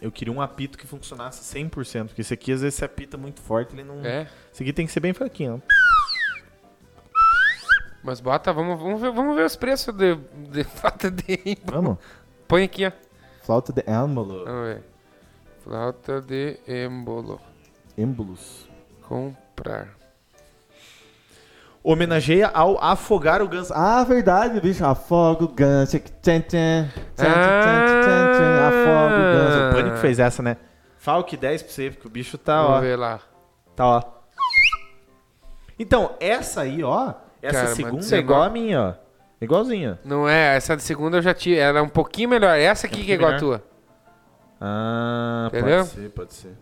Eu queria um apito que funcionasse 100%, porque esse aqui às vezes se apita muito forte, ele não. É. Esse aqui tem que ser bem fraquinho. Mas bota, vamos, vamos, ver, vamos ver os preços de, de [LAUGHS] flauta de Vamos? Põe aqui, ó. Flauta de êmbolo. Vamos ver. Flauta de êmbolo. Êmbolos. Comprar. Homenageia ao afogar o ganso. Ah, verdade, bicho. Afoga o ganso. Tchan, tchan. Tchan, tchan, tchan, tchan, Afoga o ganso. O Pânico fez essa, né? Falque 10 pra você, porque o bicho tá, Vamos ó. ver lá. Tá, ó. Então, essa aí, ó. Essa Cara, segunda é 19. igual a minha, ó. Igualzinha. Não é, essa de segunda eu já tive. Ela é um pouquinho melhor. Essa aqui É um que é igual a pouquinho tua. Ah, Entendeu? pode ser, pode ser.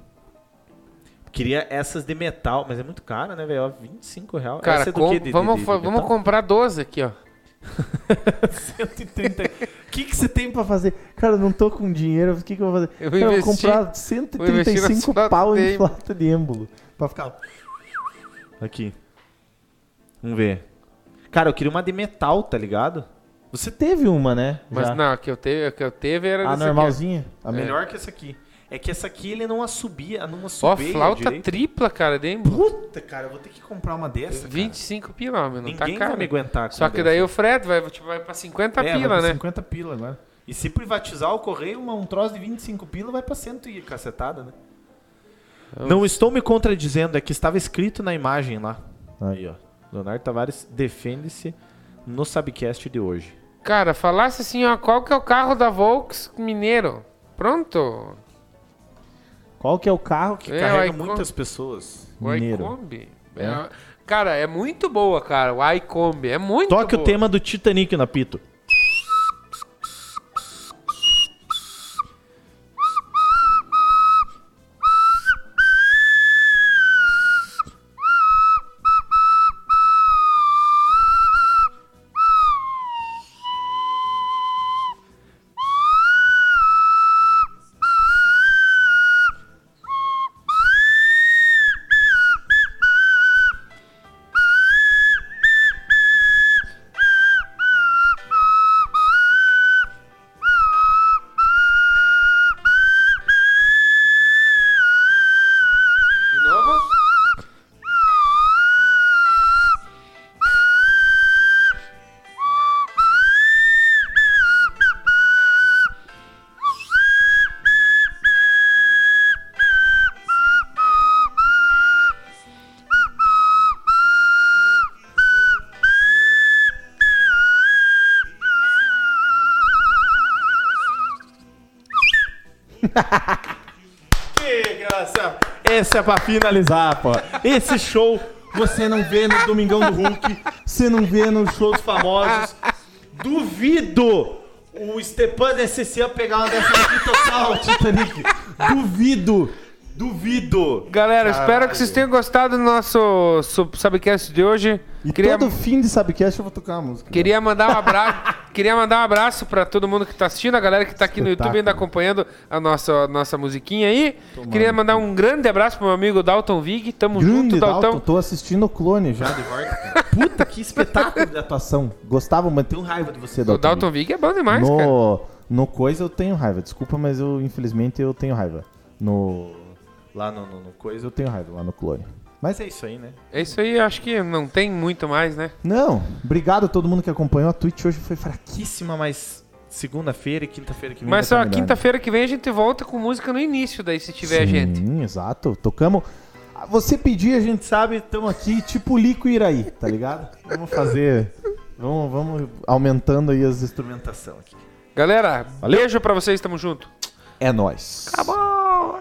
Queria essas de metal, mas é muito cara, né, velho? Ó, 25 reais. Cara, essa é do com- quê? De- vamos, de- de vamos comprar 12 aqui, ó. [LAUGHS] 130. O que, que você tem pra fazer? Cara, eu não tô com dinheiro, o que, que eu vou fazer? Eu vou Cara, investir- comprar vou 135 investir na pau em flauta de êmbolo. Pra ficar. Aqui. Vamos ver. Cara, eu queria uma de metal, tá ligado? Você teve uma, né? Mas Já. não, a que eu teve, a que eu teve era A normalzinha? A É. melhor que essa aqui. É que essa aqui ele não assobia, não Aqui. Ó, assobia flauta direito. tripla, cara, de êmbolo. Puta, cara, eu vou ter que comprar uma dessa, cara. 25 pila, meu, não Ninguém tá vai caro. me aguentar com Só que dessa. daí o Fred vai, tipo, vai pra 50 É, vai pila, pra né? 50 pila agora. E se privatizar o correio, uma- um troço de 25 pila vai pra 100 e cacetada, né? Não estou me contradizendo, é que estava escrito na imagem lá. Aí, ó. Leonardo Tavares defende-se no Subcast de hoje. Cara, falasse assim, ó, qual que é o carro da Volks Mineiro? Pronto. Qual que é o carro que É, carrega muitas pessoas? O iCombi. É. É, Cara, é muito boa, cara. O iCombi é muito Toque boa. o tema do Titanic na pito. Que graça! Esse é pra finalizar, pô. Esse show você não vê no Domingão do Hulk, você não vê nos shows famosos. Duvido o Stepan SCC pegar uma dessas aqui total, Titanic. Duvido! Duvido! Galera, espero Caralho. que vocês tenham gostado do nosso sub- Subcast de hoje. E queria, todo fim de Subcast eu vou tocar uma música. queria mandar um abraço. [LAUGHS] queria mandar um abraço pra todo mundo que tá assistindo, a galera que tá aqui no YouTube ainda acompanhando a nossa, nossa musiquinha aí. queria mandar um grande abraço pro meu amigo Dalton Vig. Tamo Grande junto, Dalton, Dalton. tô assistindo o clone já de volta. cara. Puta, que espetáculo de atuação. Gostava, mas tenho raiva de você, O Dalton. Dalton Vig é bom demais, cara. no, no coisa eu tenho raiva. Desculpa, mas eu, infelizmente, eu tenho raiva. No. Lá no, no, no coisa eu tenho raiva, lá no clone. Mas é isso aí, né? É isso aí, acho que não tem muito mais, né? Não, obrigado a todo mundo que acompanhou. A Twitch hoje foi fraquíssima, mas segunda-feira e quinta-feira que vem. Mas tá melhor. quinta-feira que vem a gente volta com música no início, daí se tiver gente. Sim, exato. Tocamos. Ah, Você pedir, a gente sabe, estamos aqui tipo Lico e Iraí, tá ligado? Vamos fazer. Vamos, vamos aumentando aí as instrumentação aqui. Galera, Valeu. beijo pra vocês, tamo junto. É nóis. Acabou!